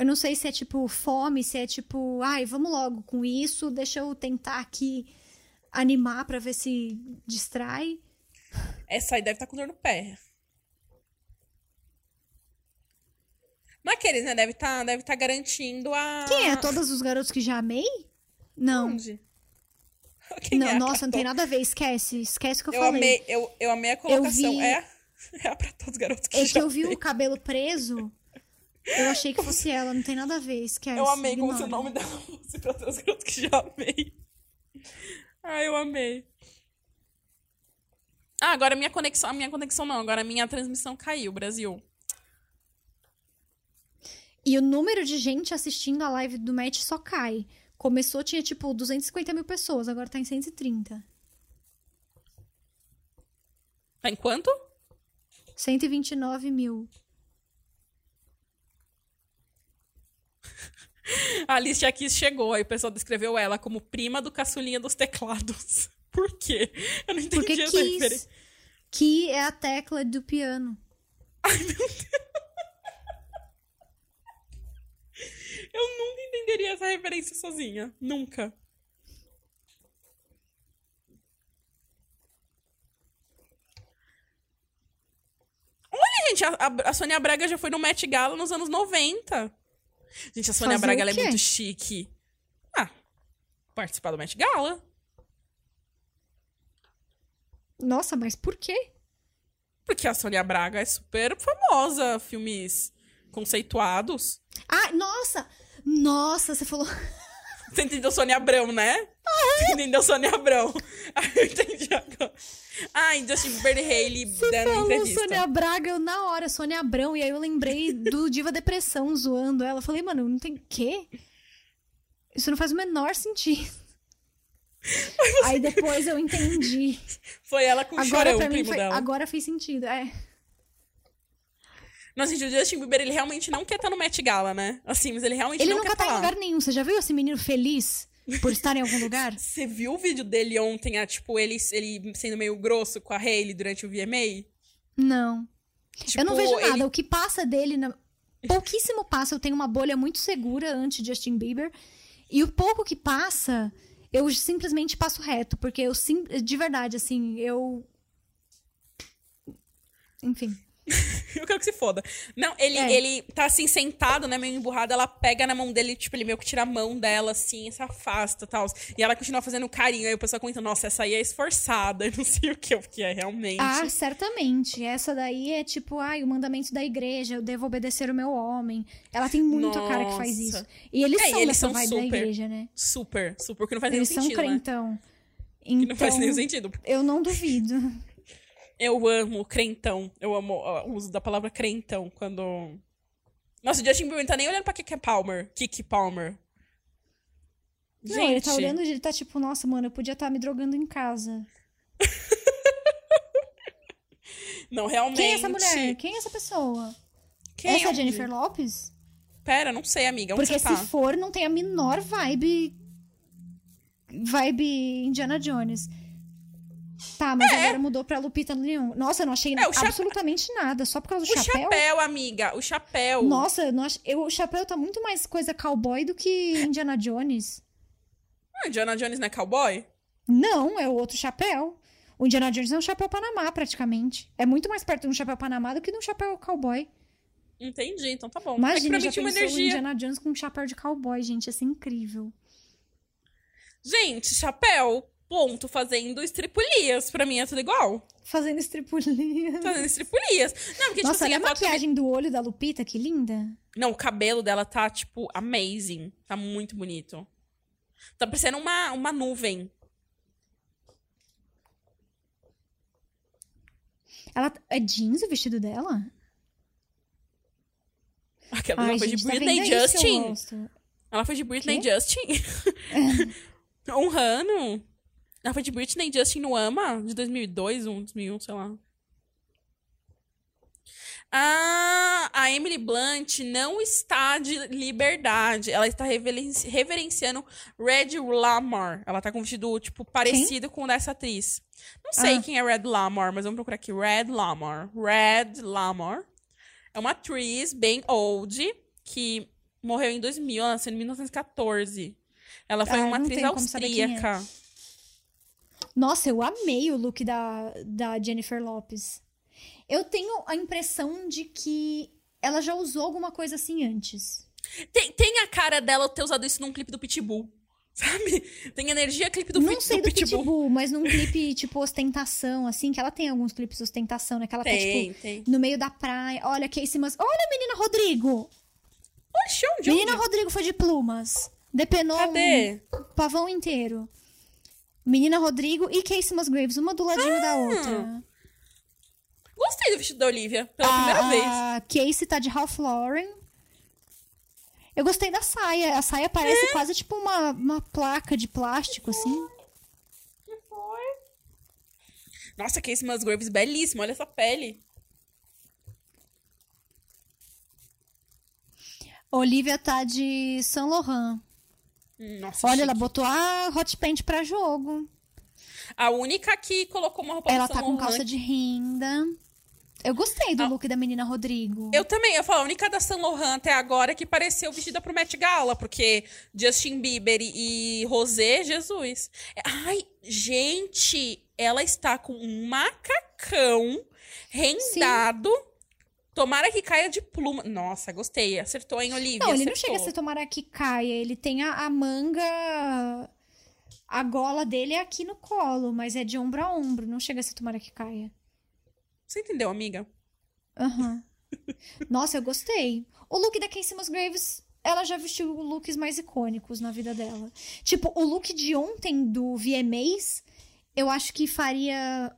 Eu não sei se é tipo fome, se é tipo, ai, vamos logo com isso, deixa eu tentar aqui animar pra ver se distrai. Essa aí deve estar com dor no pé. Naqueles, né? Deve estar deve tá garantindo a. Quem é? Todos os garotos que já amei? Não. Onde? *laughs* Quem não, é nossa, não tem nada a ver, esquece. Esquece o que eu, Eu falei. amei, eu, eu amei a colocação. vi- É, *laughs* é pra todos os garotos que É já que eu vi amei. o cabelo preso, eu achei que fosse ela, não tem nada a ver, esquece. Eu amei como se o ignora. nome dela fosse pra todos os garotos que já amei. Ah, eu amei. Ah, agora a minha conexão. A minha conexão não, agora a minha transmissão caiu, Brasil. E o número de gente assistindo a live do match só cai. Começou, tinha tipo 250 mil pessoas, agora tá em 130. Tá em quanto? 129 mil. *laughs* A Alicia aqui chegou, aí o pessoal descreveu ela como prima do caçulinha dos teclados. *laughs* Por quê? Eu não entendi Porque essa referência. Que é a tecla do piano. *laughs* Eu nunca entenderia essa referência sozinha. Nunca. Olha, gente, a, a- a Sônia Braga já foi no Met Gala nos anos 90. Gente, a Sônia Fazer Braga é muito chique. Ah, participar do Met Gala. Nossa, mas por quê? Porque a Sônia Braga é super famosa, filmes conceituados. Ah, nossa! Nossa, você falou. Você entendeu Sônia Abrão, né? Você entendeu Sônia Abrão. *laughs* Ah, eu entendi agora. E Justin Bieber e Hailey dando falou entrevista. Sônia Braga, eu na hora, Sônia Abrão, e aí eu lembrei do *laughs* Diva Depressão zoando ela. Eu falei, mano, não tem quê? Isso não faz o menor sentido. Aí depois eu entendi. Foi ela com o chorão, o primo foi, dela. agora fez sentido. É. Nossa, gente, o Justin Bieber, ele realmente não quer estar no Met Gala, né? Assim, mas ele realmente Ele não nunca quer tá estar em lá. lugar nenhum. Você já viu esse menino feliz por estar em algum *laughs* lugar? Você viu o vídeo dele ontem, a, tipo, ele, ele sendo meio grosso com a Hailey durante o VMA? Não. Tipo, eu não vejo ele- nada. O que passa dele. Na... Pouquíssimo passa. Eu tenho uma bolha muito segura anti Justin Bieber. E o pouco que passa, eu simplesmente passo reto. Porque eu, sim... de verdade, assim, eu. Enfim. *laughs* Eu quero que se foda. Não, ele, É. ele tá assim, sentado, né, meio emburrado, ela pega na mão dele, tipo, ele meio que tira a mão dela, assim, se afasta e tal. E ela continua fazendo carinho. Aí o pessoal comenta, nossa, essa aí é esforçada, e *laughs* não sei o que, porque é realmente. Ah, certamente. Essa daí é tipo, ai, o mandamento da igreja, eu devo obedecer o meu homem. Ela tem muito a cara que faz Nossa. isso. E eles É, e são eles dessa são vibe da super. igreja, né? Super, super, que não faz Eles nenhum são sentido, né? crentão. Que Então, não faz nenhum sentido. eu não duvido. Eu amo crentão. Eu amo o uso da palavra crentão quando. Nossa, o Justin Bieber não tá nem olhando pra Kiki Palmer. Kiki Palmer. Não, ele tá olhando e ele tá tipo, nossa, mano, eu podia estar me drogando em casa. *laughs* Não, realmente. Quem é essa mulher? Quem é essa pessoa? Quem essa é a onde? Jennifer Lopes? Pera, não sei, amiga. Onde Porque tá? se for, não tem a menor vibe. Vibe Indiana Jones. Tá, mas agora mudou pra Lupita Nyong'o. Nossa, eu não achei É, o chape- absolutamente nada. Só por causa do O chapéu. chapéu, amiga. O chapéu. Nossa, eu ach... eu, o chapéu tá muito mais coisa cowboy do que Indiana Jones. Ah, Indiana Jones não é cowboy? Não, é o outro chapéu. O Indiana Jones é um chapéu Panamá, praticamente. É muito mais perto de um chapéu Panamá do que de um chapéu cowboy. Entendi, então tá bom. é que Imagina, já uma o energia. Indiana Jones com um chapéu de cowboy, gente. Ia ser incrível. Gente, chapéu, ponto, fazendo estripulias. Pra mim é tudo igual. Fazendo estripulia. Fazendo estripulias. Não, porque, Nossa, tipo assim, olha a a maquiagem do olho da Lupita, que linda. Não, o cabelo dela tá, tipo, amazing. Tá muito bonito. Tá parecendo uma, uma nuvem. Ela é jeans o vestido dela? Aquela Ai, ela foi de gente, tá Britney eu Justin. Ela foi de Britney? Justin. *laughs* *laughs* Honrando. Ela foi de Britney Justin no Ama, de 2002, um, 2001, sei lá. Ah, a Emily Blunt não está de liberdade. Ela está reverenci- reverenciando Red Lamar. Ela tá com um vestido, tipo, parecido com o dessa atriz. Não sei Ah. quem é Red Lamar, mas vamos procurar aqui. Red Lamar. Red Lamar. É uma atriz bem old que morreu em 2000, ela nasceu em 1914. Ela foi Ah, uma atriz quem é. austríaca. Nossa, eu amei o look da, da Jennifer Lopes. Eu tenho a impressão de que ela já usou alguma coisa assim antes. Tem, tem a cara dela ter usado isso num clipe do Pitbull. *laughs* Sabe? Tem energia clipe do, não Pit- sei do do Pitbull. Pitbull, mas num *laughs* clipe, tipo, ostentação, assim, que ela tem alguns clipes de ostentação, né? Que ela tá, Tem, tipo, tem. no meio da praia. Olha, Casey Mus... Olha, menina Rodrigo! Oxe, onde? Menina onde? Rodrigo foi de plumas. Depenou Cadê? um pavão inteiro. Menina Rodrigo e Casey Musgraves, uma do ladinho Ah! da outra. Gostei do vestido da Olivia, pela primeira vez. A Casey tá de Ralph Lauren. Eu gostei da saia. A saia parece É. quase tipo uma, uma placa de plástico, assim. Que foi? Nossa, Casey Musgraves, belíssima. Olha essa pele. Olivia tá de Saint Laurent. Nossa, Olha, chique. ela botou a hot paint pra jogo. A única que colocou uma roupa Ela tá com calça de renda. Eu gostei do look da menina Rodrigo. Eu também, eu falo, a única da Saint Laurent até agora que pareceu vestida pro Met Gala, porque Justin Bieber e, Rosé, Jesus. É, Ai, gente, ela está com um macacão rendado. Tomara que caia de pluma. Nossa, gostei. Acertou, hein, Olivia? Não, ele não Acertou. chega a ser tomara que caia. Ele tem a, a manga. A gola dele é aqui no colo, mas é de ombro a ombro. Não chega a ser tomara que caia. Você entendeu, amiga? Aham. *laughs* Nossa, eu gostei. O look da Casey Musgraves, ela já vestiu looks mais icônicos na vida dela. Tipo, o look de ontem do VMAs, eu acho que faria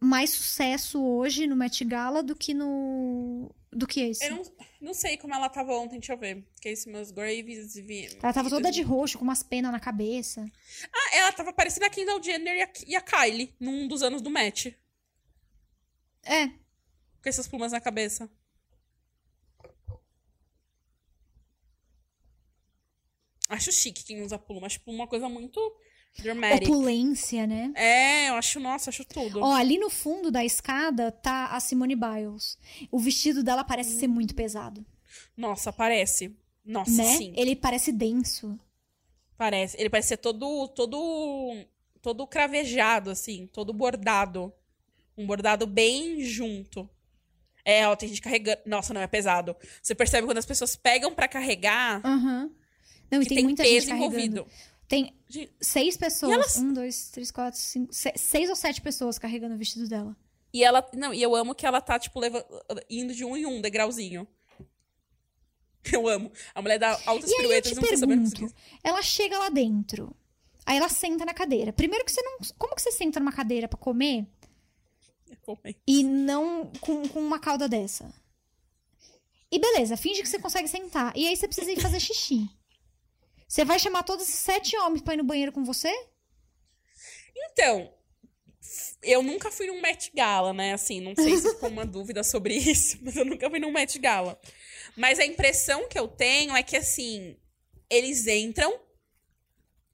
mais sucesso hoje no Met Gala do que no Do que esse? Eu não, não sei como ela tava ontem, deixa eu ver. Casey Musgraves vi... Ela tava toda de roxo, com umas penas na cabeça. Ah, ela tava parecendo a Kendall Jenner e a, e a Kylie num dos anos do match. É. Com essas plumas na cabeça. Acho chique quem usa pluma. Acho pluma uma coisa muito dramatic. Opulência, né? É, eu acho, nossa, acho tudo. Ó, ali no fundo da escada tá a Simone Biles. O vestido dela parece ser muito pesado. Nossa, parece. Nossa, né? sim. Ele parece denso. Parece. Ele parece ser todo, todo, todo cravejado, assim, todo bordado. Um bordado bem junto. É, ó, tem gente carregando. Nossa, não é pesado. Você percebe quando as pessoas pegam pra carregar Aham. Não, e tem, tem muita peso gente carregando. Tem seis pessoas. elas- Um, dois, três, quatro, cinco. se- seis ou sete pessoas carregando o vestido dela. E ela. Não, e eu amo que ela tá, tipo, leva, indo de um em um degrauzinho. Eu amo. A mulher dá altas E aí eu piruetas te não pergunto, ela chega lá dentro. Aí ela senta na cadeira. Primeiro que você não. Como que você senta numa cadeira pra comer e não com, com uma cauda dessa? E beleza, finge que você consegue sentar. E aí você precisa ir fazer xixi. Você vai chamar todos esses sete homens pra ir no banheiro com você? Então, eu nunca fui num Met Gala, né? Assim, não sei se ficou uma *laughs* dúvida sobre isso, mas eu nunca fui num Met Gala. Mas a impressão que eu tenho é que, assim, eles entram,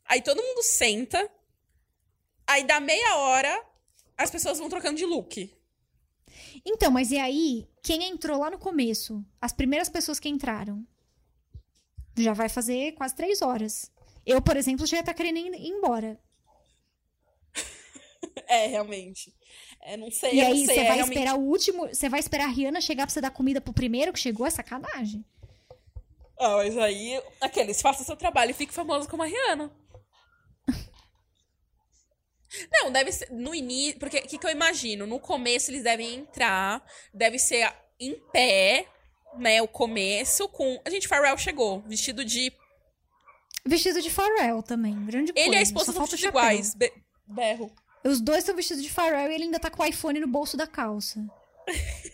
aí todo mundo senta, aí dá meia hora, as pessoas vão trocando de look. Então, mas e aí, quem entrou lá no começo? As primeiras pessoas que entraram. Já vai fazer quase três horas. Eu, por exemplo, já ia estar querendo ir embora. *laughs* É, realmente. É, não sei, E aí, você é vai realmente- esperar o último. Você vai esperar a Rihanna chegar pra você dar comida pro primeiro que chegou? É sacanagem. Ah, mas aí, aqueles, faça seu trabalho e fique famoso como a Rihanna. *laughs* Não, deve ser no início, porque o que, que eu imagino? No começo eles devem entrar, deve ser em pé, né, o começo, com... A gente, Pharrell chegou, vestido de... Vestido de Pharrell também. Grande coisa. Ele e a esposa são vestidos iguais, be- berro. Os dois são vestidos de Pharrell e ele ainda tá com o iPhone no bolso da calça. *laughs*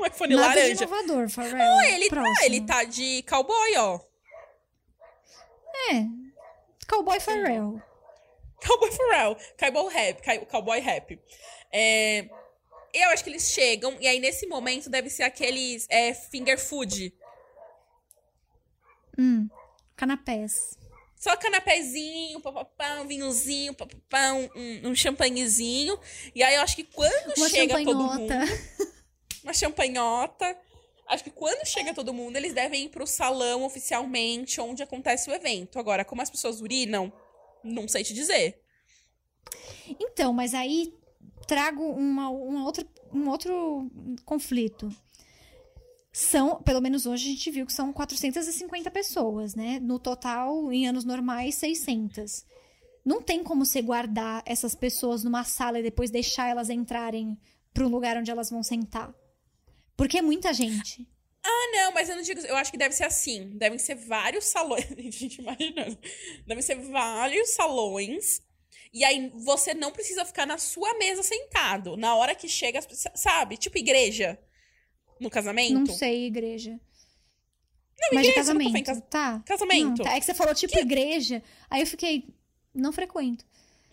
Um iPhone Nada de laranja. inovador, Pharrell. Não, ele Próximo. tá, ele tá de cowboy, ó. É. Cowboy Pharrell. Cowboy Pharrell, cowboy rap, cow- cowboy rap. É, eu acho que eles chegam, e aí nesse momento deve ser aqueles é, finger food. Hum. Canapés. Só canapézinho, papapá, um vinhozinho, papapá, um, um champanhezinho. E aí eu acho que quando Uma chega todo mundo. champanhota. *laughs* Uma champanhota. Acho que quando chega todo mundo, eles devem ir pro salão oficialmente, onde acontece o evento. Agora, como as pessoas urinam, não sei te dizer. Então, mas aí trago uma, outra, um outro conflito. São, pelo menos hoje a gente viu que são 450 pessoas, né? No total, em anos normais, 600. Não tem como você guardar essas pessoas numa sala e depois deixar elas entrarem pro lugar onde elas vão sentar. Porque é muita gente. Ah, não, mas eu não digo. Eu acho que deve ser assim. Devem ser vários salões. *laughs* Gente, imaginando. Devem ser vários salões. E aí você não precisa ficar na sua mesa sentado. Na hora que chega, sabe? Tipo igreja. No casamento. Não sei, igreja. Não, Mas igreja, casamento, em casa- tá? Casamento. Não, tá. É que você falou tipo igreja. Aí eu fiquei, não frequento.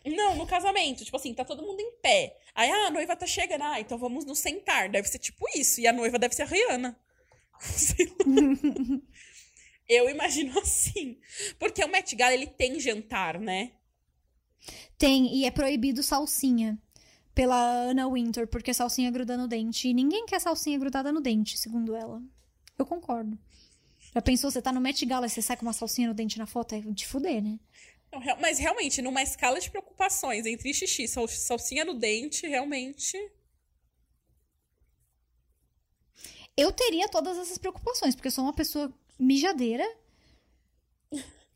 Não, no casamento. Tipo assim, tá todo mundo em pé. Aí, ah, a noiva tá chegando. Ah, então vamos nos sentar. Deve ser tipo isso. E a noiva deve ser a Rihanna. *laughs* Eu imagino assim. Porque o Met Gala, ele tem jantar, né? Tem, e é proibido salsinha. Pela Anna Winter, porque salsinha gruda no dente. E ninguém quer salsinha grudada no dente, segundo ela. Eu concordo. Já pensou, você tá no Met Gala e você sai com uma salsinha no dente na foto? É de fuder, né? Não, Mas realmente, numa escala de preocupações entre xixi e sal- salsinha no dente, realmente. Eu teria todas essas preocupações, porque eu sou uma pessoa mijadeira.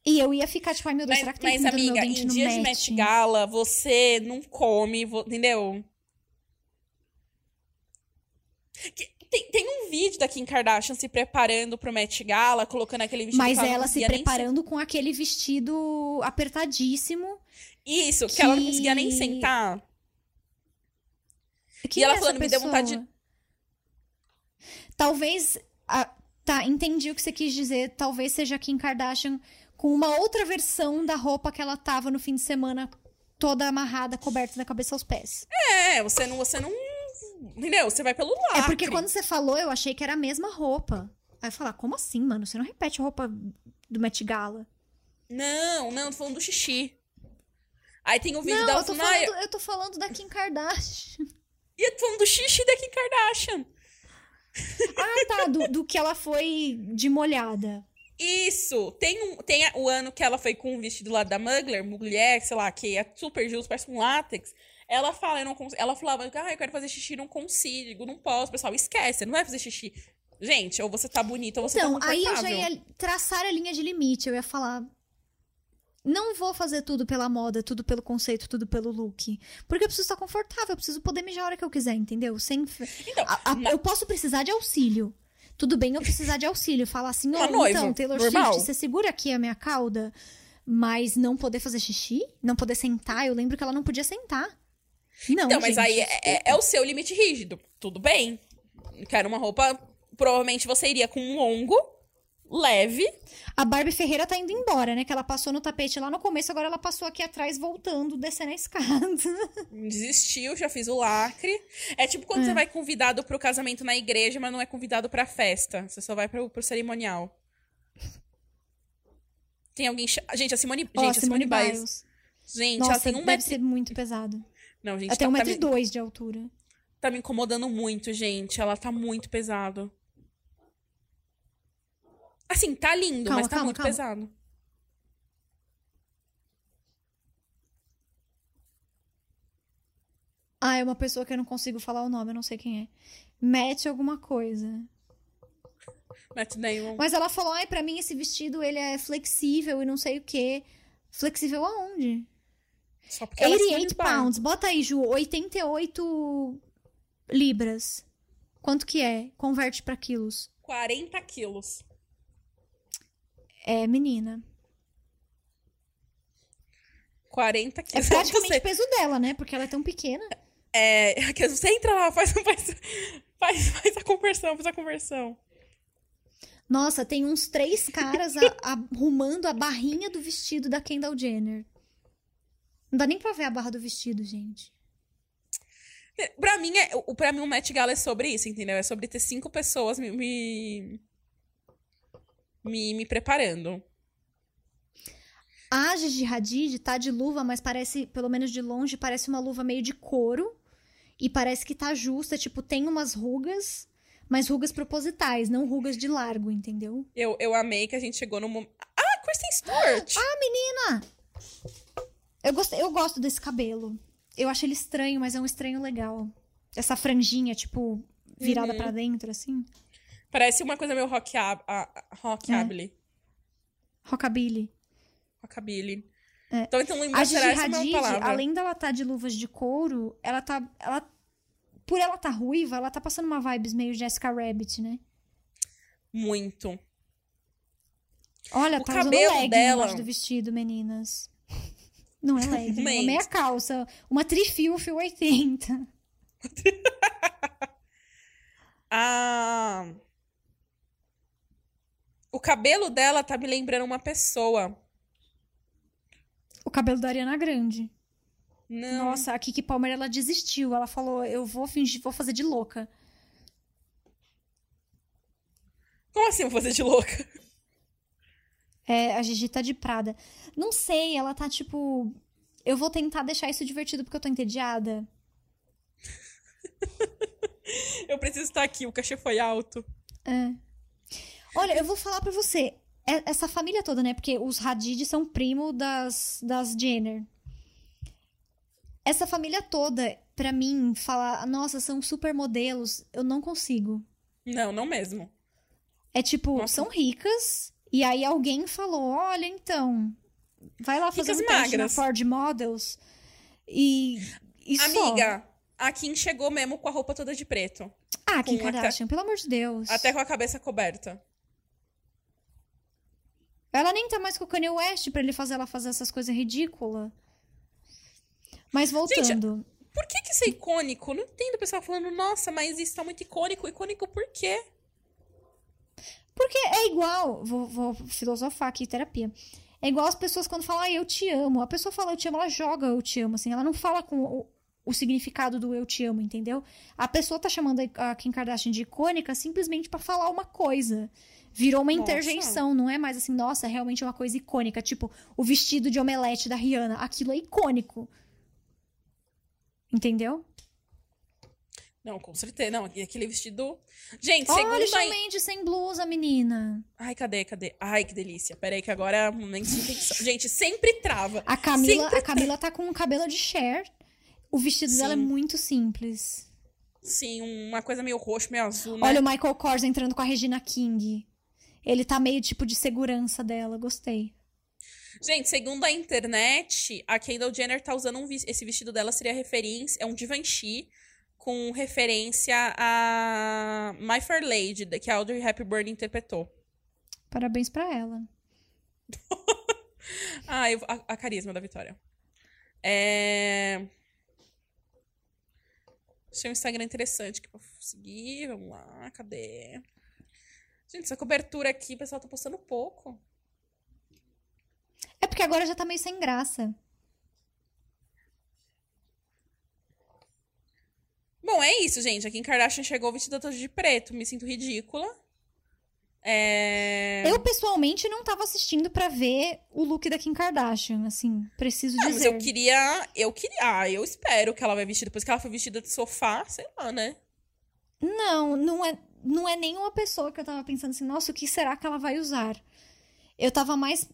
E eu ia ficar tipo, ai meu Deus, Mas, será que tem mas no meu amiga, dente em no dia de Met? Gala, você não come, entendeu? Que- Tem, tem um vídeo da Kim Kardashian se preparando pro Met Gala, colocando aquele vestido Mas que ela se preparando com aquele vestido apertadíssimo. Isso, que... ela não que- conseguia nem sentar. Quem ela é falando, me deu pessoa? vontade de- Talvez. a- tá, entendi o que você quis dizer. Talvez seja a Kim Kardashian com uma outra versão da roupa que ela tava no fim de semana, toda amarrada, coberta da cabeça aos pés. É, você não, você não. Entendeu? Você vai pelo lado. É porque quando você falou, eu achei que era a mesma roupa. Aí eu falei, ah, como assim, mano? Você não repete a roupa do Met Gala? Não, não, tô falando do xixi. Aí tem o vídeo Não, eu tô, falando, "Ai, falando, eu tô falando da Kim Kardashian. *laughs* E eu tô falando do xixi da Kim Kardashian. Ah, tá, do, do que ela foi de molhada. Isso! Tem, um, tem o ano que ela foi com o vestido lá da Mugler, mulher, sei lá, que é super justo, parece um látex. Ela fala, eu não cons... ela falava, ah, eu quero fazer xixi, não consigo, não posso. Pessoal, esquece, não vai fazer xixi. Gente, ou você tá bonita ou você Então, tá aí confortável. eu já ia traçar a linha de limite. Eu ia falar. Não vou fazer tudo pela moda, tudo pelo conceito, tudo pelo look. Porque eu preciso estar confortável, eu preciso poder mijar a hora que eu quiser, entendeu? Sem. Então, A- a- na- Eu posso precisar de auxílio. Tudo bem eu precisar de auxílio. Falar assim, Uma ó, noiva, então, Taylor normal. Swift, você segura aqui a minha cauda, mas não poder fazer xixi? Não poder sentar? Eu lembro que ela não podia sentar. Não, Então, mas gente, aí é, é- é o seu limite rígido. Tudo bem. Quero uma roupa. Provavelmente você iria com um longo, leve. A Barbie Ferreira tá indo embora, né? Que ela passou no tapete lá no começo, agora ela passou aqui atrás, voltando, descendo a escada. *laughs* Desistiu, já fiz o lacre. É tipo quando você vai convidado pro casamento na igreja, mas não é convidado pra festa. Você só vai pro, pro cerimonial. Tem alguém. Gente, a Simone. Ó, Gente, a Simone Biles. Biles. Gente, ela Nossa, tem um deve metro. ser muito pesado. Não, gente, Até tá, um tá, metro e me, dois de altura. tá me incomodando muito, gente. Ela tá muito pesado. Assim, tá lindo, Calma, mas tá calma, muito calma. pesado. Ah, é uma pessoa que eu não consigo falar o nome, eu não sei quem é. Mete alguma coisa. Matt Damon. Mas ela falou, ai, pra mim esse vestido, ele é flexível e não sei o quê. Flexível aonde? Só porque ela é Simone 88 Biles. pounds. Bota aí, Ju. 88 libras. Quanto que é? Converte pra quilos. 40 quilos. É, menina. 40 É quilos. praticamente Você- o peso dela, né? Porque ela é tão pequena. É, *laughs* você entra lá, faz, faz, faz, faz a conversão, faz a conversão. Nossa, tem uns três caras a- arrumando a barrinha do vestido da Kendall Jenner. Não dá nem pra ver a barra do vestido, gente. Pra mim, é, o, pra mim, o Met Gala é sobre isso, entendeu? É sobre ter cinco pessoas me, me, me, me preparando. A Gigi Hadid tá de luva, mas parece, pelo menos de longe, parece uma luva meio de couro. E parece que tá justa, tipo, tem umas rugas, mas rugas propositais, não rugas de largo, entendeu? Eu, eu amei que a gente chegou no momento. Ah, Kristen Stewart! Eu, gosto, eu gosto desse cabelo. Eu acho ele estranho, mas é um estranho legal. Essa franjinha, tipo, virada Uhum. pra dentro, assim. Parece uma coisa meio rock, a, a, É. rockabilly. Rockabilly. É. Então, então A lembrar será essa é Hadid, palavra. além dela tá de luvas de couro, ela tá. Ela, por ela tá ruiva, ela tá passando uma vibes meio Jessica Rabbit, né? Muito. Olha, O tá usando cabelo legging dela- do vestido, meninas. *laughs* Não é legging, *laughs* é uma meia calça. Uma trifio, fio 80. Ah. O cabelo dela tá me lembrando uma pessoa. O cabelo da Ariana Grande. Não. Nossa, a Kiki Palmer, ela desistiu. Ela falou, eu vou fingir, vou fazer de louca. Como assim vou fazer de louca? É, a Gigi tá de Prada. Não sei, ela tá tipo... Eu vou tentar deixar isso divertido porque eu tô entediada. *laughs* Eu preciso estar aqui, o cachê foi alto. É. Olha, eu vou falar pra você. é- Essa família toda, né? Porque os Hadid são primo das, das Jenner. Essa família toda, pra mim, falar, nossa, são supermodelos, eu não consigo. Não, não mesmo. É tipo, Nossa. são ricas, e aí alguém falou: olha, então, vai lá fazer Ricas um teste na magras. Ford Models. E. e só. Amiga, a Kim chegou mesmo com a roupa toda de preto. Ah, Kim com até- Kardashian, pelo amor de Deus. Até com a cabeça coberta. Ela nem tá mais com o Kanye West pra ele fazer ela fazer essas coisas ridículas. Mas voltando. Por que que isso é icônico? Não entendo o pessoal falando, nossa, mas isso tá muito icônico. Icônico por quê? Porque é igual, vou, vou filosofar aqui, terapia. É igual as pessoas quando falam, ah, eu te amo. A pessoa fala eu te amo, ela joga eu te amo, assim. Ela não fala com o, o significado do eu te amo, entendeu? A pessoa tá chamando a Kim Kardashian de icônica simplesmente para falar uma coisa. Virou uma Nossa. interjeição, não é mais assim, nossa, realmente é uma coisa icônica. Tipo, o vestido de omelete da Rihanna. Aquilo é icônico. Entendeu? Não, com certeza. Não, e aquele vestido. Gente, Olha segundo o Shawn a. Mendes sem blusa, menina. Ai, cadê, cadê? Ai, que delícia. Peraí, que agora é um momento de intenção. Gente, sempre trava. A Camila, Sempre a Camila tá com um cabelo de Cher. O vestido dela é Sim. muito simples. Sim, uma coisa meio roxo, meio azul, né? Olha o Michael Kors entrando com a Regina King. Ele tá meio tipo de segurança dela, gostei. Gente, segundo a internet, a Kendall Jenner tá usando um vis- esse vestido dela seria referência, é um Givenchy com referência a My Fair Lady, que a Audrey Hepburn interpretou. Parabéns pra ela. *laughs* Ah, eu- a, a carisma da Vitória. É... Achei um Instagram interessante aqui pra seguir. Vamos lá, cadê? Gente, essa cobertura aqui, o pessoal tá postando pouco. É porque agora já tá meio sem graça. Bom, é isso, gente. A Kim Kardashian chegou vestida toda de preto. Me sinto ridícula. É... Eu, pessoalmente, não tava assistindo pra ver o look da Kim Kardashian, assim, preciso Não, mas dizer. eu queria. Eu queria. Ah, eu espero que ela vai vestir. Depois que ela foi vestida de sofá, sei lá, né? Não, não é, não é nenhuma pessoa que eu tava pensando assim, nossa, o que será que ela vai usar? Eu tava mais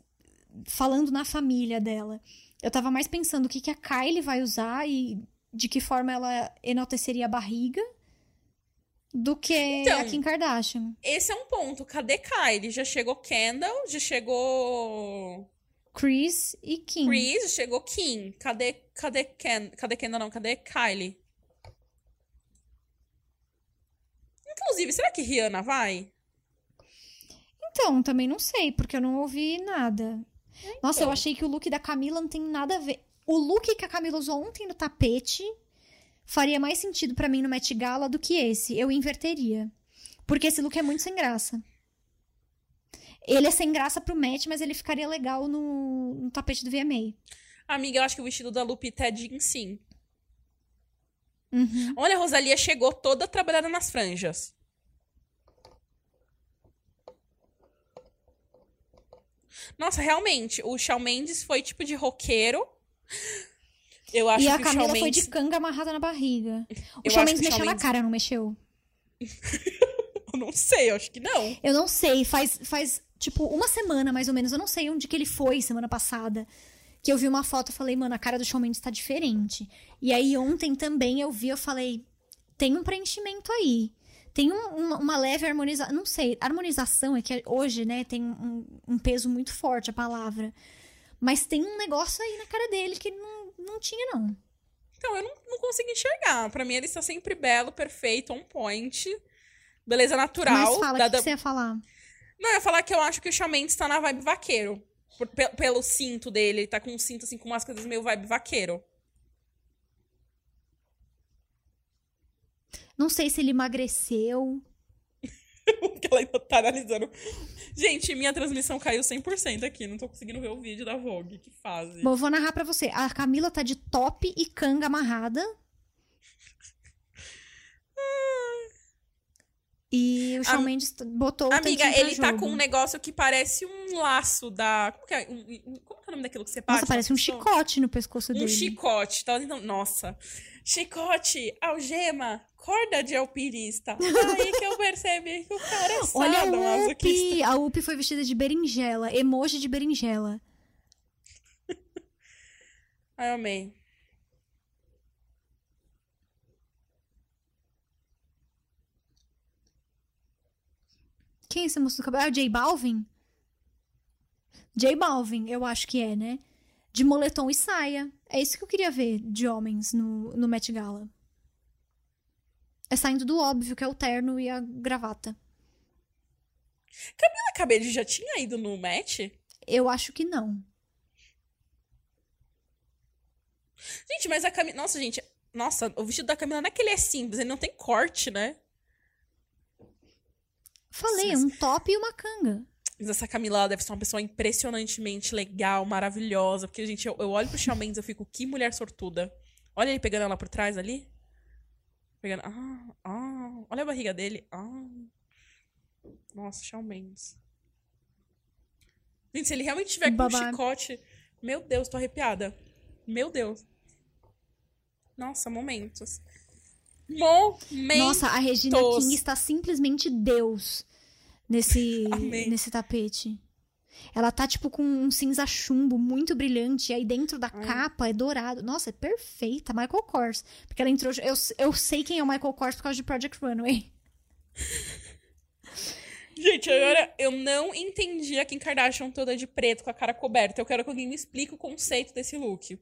falando na família dela. Eu tava mais pensando o que, que a Kylie vai usar e de que forma ela enalteceria a barriga do que Então. a Kim Kardashian. Esse é um ponto. Cadê Kylie? Já chegou Kendall, já chegou Chris e Kim. Chris, já chegou Kim. Cadê, cadê Ken? Cadê Kendall não? Cadê Kylie? Inclusive, será que Rihanna vai? Então, também não sei, porque eu não ouvi nada. Nossa, eu então. achei que o look da Camila não tem nada a ver. O look que a Camila usou ontem no tapete faria mais sentido pra mim no Met Gala do que esse. Eu inverteria. Porque esse look é muito sem graça. Ele é sem graça pro Met, mas ele ficaria legal no, no tapete do VMA. Amiga, eu acho que o vestido da Lupita é jean, sim. Uhum. Olha, a Rosalia chegou toda trabalhada nas franjas. Nossa, realmente, o Shawn Mendes foi tipo de roqueiro. Eu acho E a que Camila o Shawn foi Mendes... de canga amarrada na barriga. O Eu Shawn Mendes Shawn mexeu na Mendes- cara, não mexeu? *laughs* Eu não sei, eu acho que não. Eu não sei, faz, faz tipo uma semana mais ou menos, eu não sei onde que ele foi semana passada. Que eu vi uma foto e falei, mano, a cara do Shawn Mendes tá diferente. E aí ontem também eu vi, eu falei, tem um preenchimento aí. Tem um- uma, uma leve harmonização. Não sei, harmonização é que hoje, né, tem um, um peso muito forte a palavra. Mas tem um negócio aí na cara dele que não, não tinha, não. Então, eu não, não consigo enxergar. Pra mim, ele está sempre belo, perfeito, on point. Beleza natural. Mas fala, o que, dada- que você ia falar? Não, eu ia falar que eu acho que o Shawn Mendes tá na vibe vaqueiro. Por- pe- pelo cinto dele. Ele tá com um cinto, assim, com umas coisas meio vibe vaqueiro. Não sei se ele emagreceu. *laughs* que ela ainda tá analisando. Gente, minha transmissão caiu 100% aqui. Não tô conseguindo ver o vídeo da Vogue. Que fase. Bom, eu vou narrar pra você. A Camila tá de top e canga amarrada. *laughs* E o Shawn Am- Mendes botou o Amiga, ele tá jogo. com um negócio que parece um laço da. Como que é, um- um- como que é o nome daquilo que você passa? Nossa, parece um chicote no pescoço Um dele. chicote. Tava tentando... Nossa. Chicote, algema, corda de alpinista. *laughs* Aí que eu percebi que o cara é Olha sado, masoquista. Upi! A Upi foi vestida de berinjela. Emoji de berinjela. *laughs* Ai, amei. Quem é esse moço do cabelo? É o J Balvin? J Balvin, eu acho que é, né? De moletom e saia. É isso que eu queria ver de homens no, no Met Gala. É saindo do óbvio, que é o terno e a gravata. A Cabelo já tinha ido no match? Eu acho que não. Gente, mas a Camila. Nossa, gente. Nossa, o vestido da Camila não é que ele é simples, ele não tem corte, né? Falei, é um top e uma canga. Mas essa Camila deve ser uma pessoa impressionantemente legal, maravilhosa. Porque, gente, eu, eu olho pro Shawn Mendes e eu fico, que mulher sortuda. Olha ele pegando ela por trás ali. Pegando. Ah, ah. Olha a barriga dele. Ah. Nossa, Shawn Mendes. Gente, se ele realmente tiver com um chicote. Meu Deus, tô arrepiada. Meu Deus. Nossa, momentos. Momentos. Nossa, a Regina King está simplesmente Deus nesse, nesse tapete. Ela tá, tipo, com um cinza chumbo muito brilhante. E aí dentro da capa é dourado. Nossa, é perfeita. Michael Kors. Porque ela entrou. Eu, eu sei quem é o Michael Kors por causa de Project Runway. *laughs* Gente, agora eu não entendi a Kim Kardashian toda de preto com a cara coberta. Eu quero que alguém me explique o conceito desse look.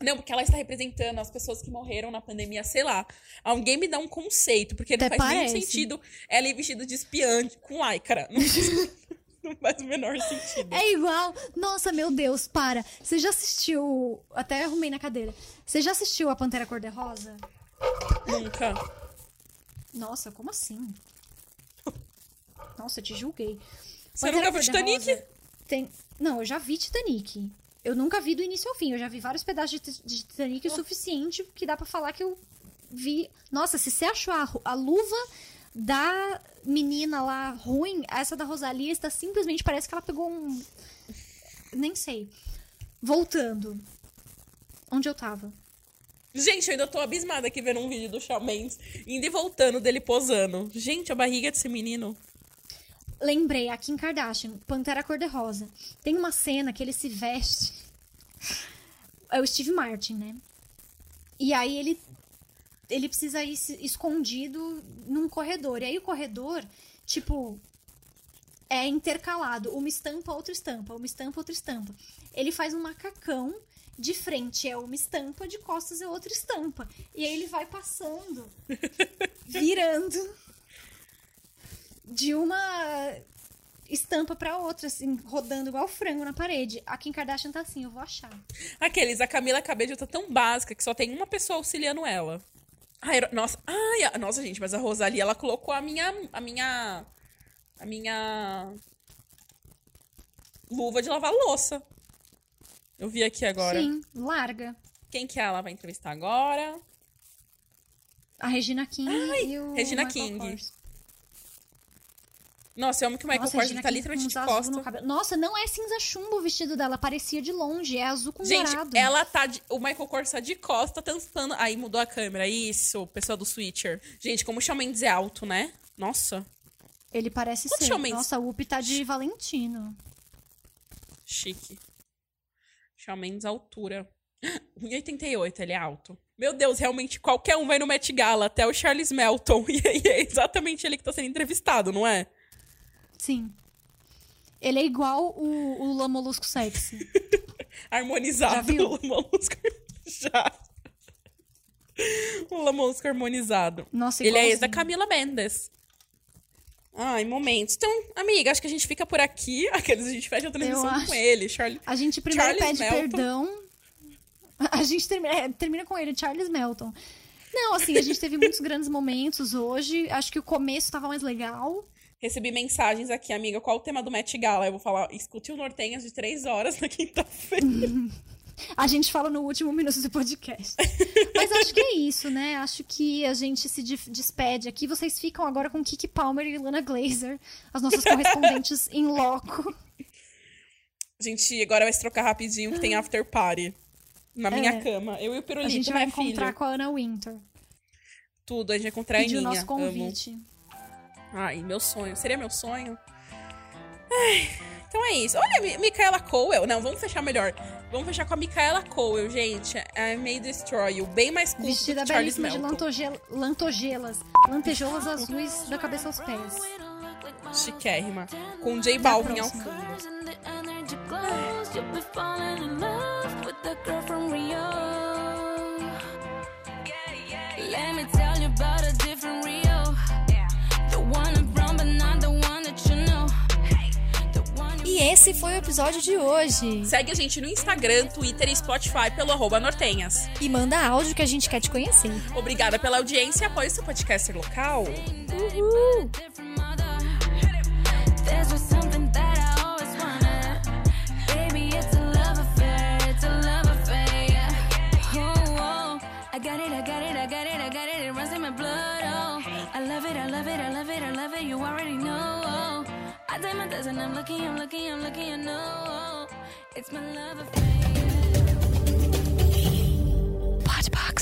Não, porque ela está representando as pessoas que morreram na pandemia, sei lá. Alguém me dá um conceito, porque não Até faz nenhum parece. sentido ela ir vestida de espiã com lycra. Não, *laughs* não faz o menor sentido. É igual. Nossa, meu Deus, para. Você já assistiu. Até arrumei na cadeira. Você já assistiu a Pantera Cor-de-Rosa? Nunca. Nossa, como assim? Nossa, eu te julguei. Você Pantera nunca viu Titanic? Tem... Não, eu já vi Titanic. Eu nunca vi do início ao fim. Eu já vi vários pedaços de, de Titanic o suficiente que dá pra falar que eu vi. Nossa, se você achou a, a luva da menina lá ruim, essa da Rosalia está simplesmente parece que ela pegou um. Nem sei. Voltando. Onde eu tava? Gente, eu ainda tô abismada aqui vendo um vídeo do Shawn Mendes indo e voltando dele posando. Gente, a barriga desse menino. Lembrei, a Kim Kardashian, Pantera Cor-de-Rosa. Tem uma cena que ele se veste. É o Steve Martin, né? E aí ele ele precisa ir escondido num corredor. E aí o corredor, tipo, é intercalado. Uma estampa, outra estampa. Uma estampa, outra estampa. Ele faz um macacão. De frente é uma estampa, de costas é outra estampa. E aí ele vai passando, *laughs* virando de uma estampa pra outra, assim, rodando igual frango na parede. A Kim Kardashian tá assim, eu vou achar. Aqueles, a Camila Cabello tá tão básica que só tem uma pessoa auxiliando ela. Ai, nossa, ai, a- nossa, gente, mas a Rosalie, ela colocou a minha, a minha, a minha luva de lavar louça. Eu vi aqui agora. Sim, larga. Quem que ela vai entrevistar agora? A Regina King e o Regina Michael King. Kors. Nossa, eu amo que o Michael Nossa, tá literalmente de uns azul costa. no cabelo. Nossa, não é cinza chumbo o vestido dela, parecia de longe, é azul com Gente, dourado. ela tá de, o Michael Kors tá de costa, tampando. Aí mudou a câmera. Isso, pessoal do Switcher. Gente, como o Shawn Mendes é alto, né? Nossa, Ele parece Quantos ser. Shawn Mendes? Nossa, o Up tá de Valentino. chique. Shawn Mendes altura. *gasps* 1,88, ele é alto. Meu Deus, realmente qualquer um vai no Met Gala, até o Charles Melton. *laughs* E aí é exatamente ele que tá sendo entrevistado, não é? Sim. Ele é igual o, o Lula Molusco Sexy. *laughs* Harmonizado. Já viu? *laughs* O Lamolusco. Já. O Lamolusco harmonizado. Nossa, Ele é ex da Camila Mendes. Ai, momentos. Então, amiga, acho que a gente fica por aqui. *laughs* Aqueles a gente fecha a transmissão acho. com ele. Charlie. A gente primeiro Charles pede Melton. perdão. A gente termina, é, termina com ele, Charles Melton. Não, assim, a gente teve muitos grandes momentos hoje. Acho que o começo tava mais legal. Recebi mensagens aqui, amiga. Qual o tema do Met Gala? Eu vou falar, escute o Nortenhas de três horas na quinta-feira. *laughs* A gente fala no último minuto do podcast. Mas acho que é isso, né? Acho que a gente se despede aqui. Vocês ficam agora com Kiki Palmer e Lana Glazer, as nossas correspondentes em loco. A gente agora vai se trocar rapidinho, que tem after party. Na minha É. cama. Eu e o A Pirulito, gente vai né, encontrar filho? com a Ana Winter. Tudo, a gente vai encontrar a Pediu o Aninha. nosso convite. Amo. Ai, meu sonho. Seria meu sonho? Ai, então é isso. Olha, Mi- Micaela Cowell. Não, vamos fechar melhor. Vamos fechar com a Micaela Cowell, gente. I May Destroy You. Bem mais cool Vestida que Charles belíssima de lantoge- lantogelas. Lantejoulas azuis da cabeça aos pés. Chiquérrima. Com J Balvin ao fundo. E esse foi o episódio de hoje. Segue a gente no Instagram, Twitter e Spotify pelo arroba Nortenhas. E manda áudio que a gente quer te conhecer. Obrigada pela audiência e apoie seu podcaster local. Uhul! Oh, oh. I got it, I got it, I got it, I got it, it runs in my blood, oh I love it, I love it, I love it, I love it, you already know I take my dozen, I'm looking, I'm looking, I'm looking, I know it's my love affair. Podbox.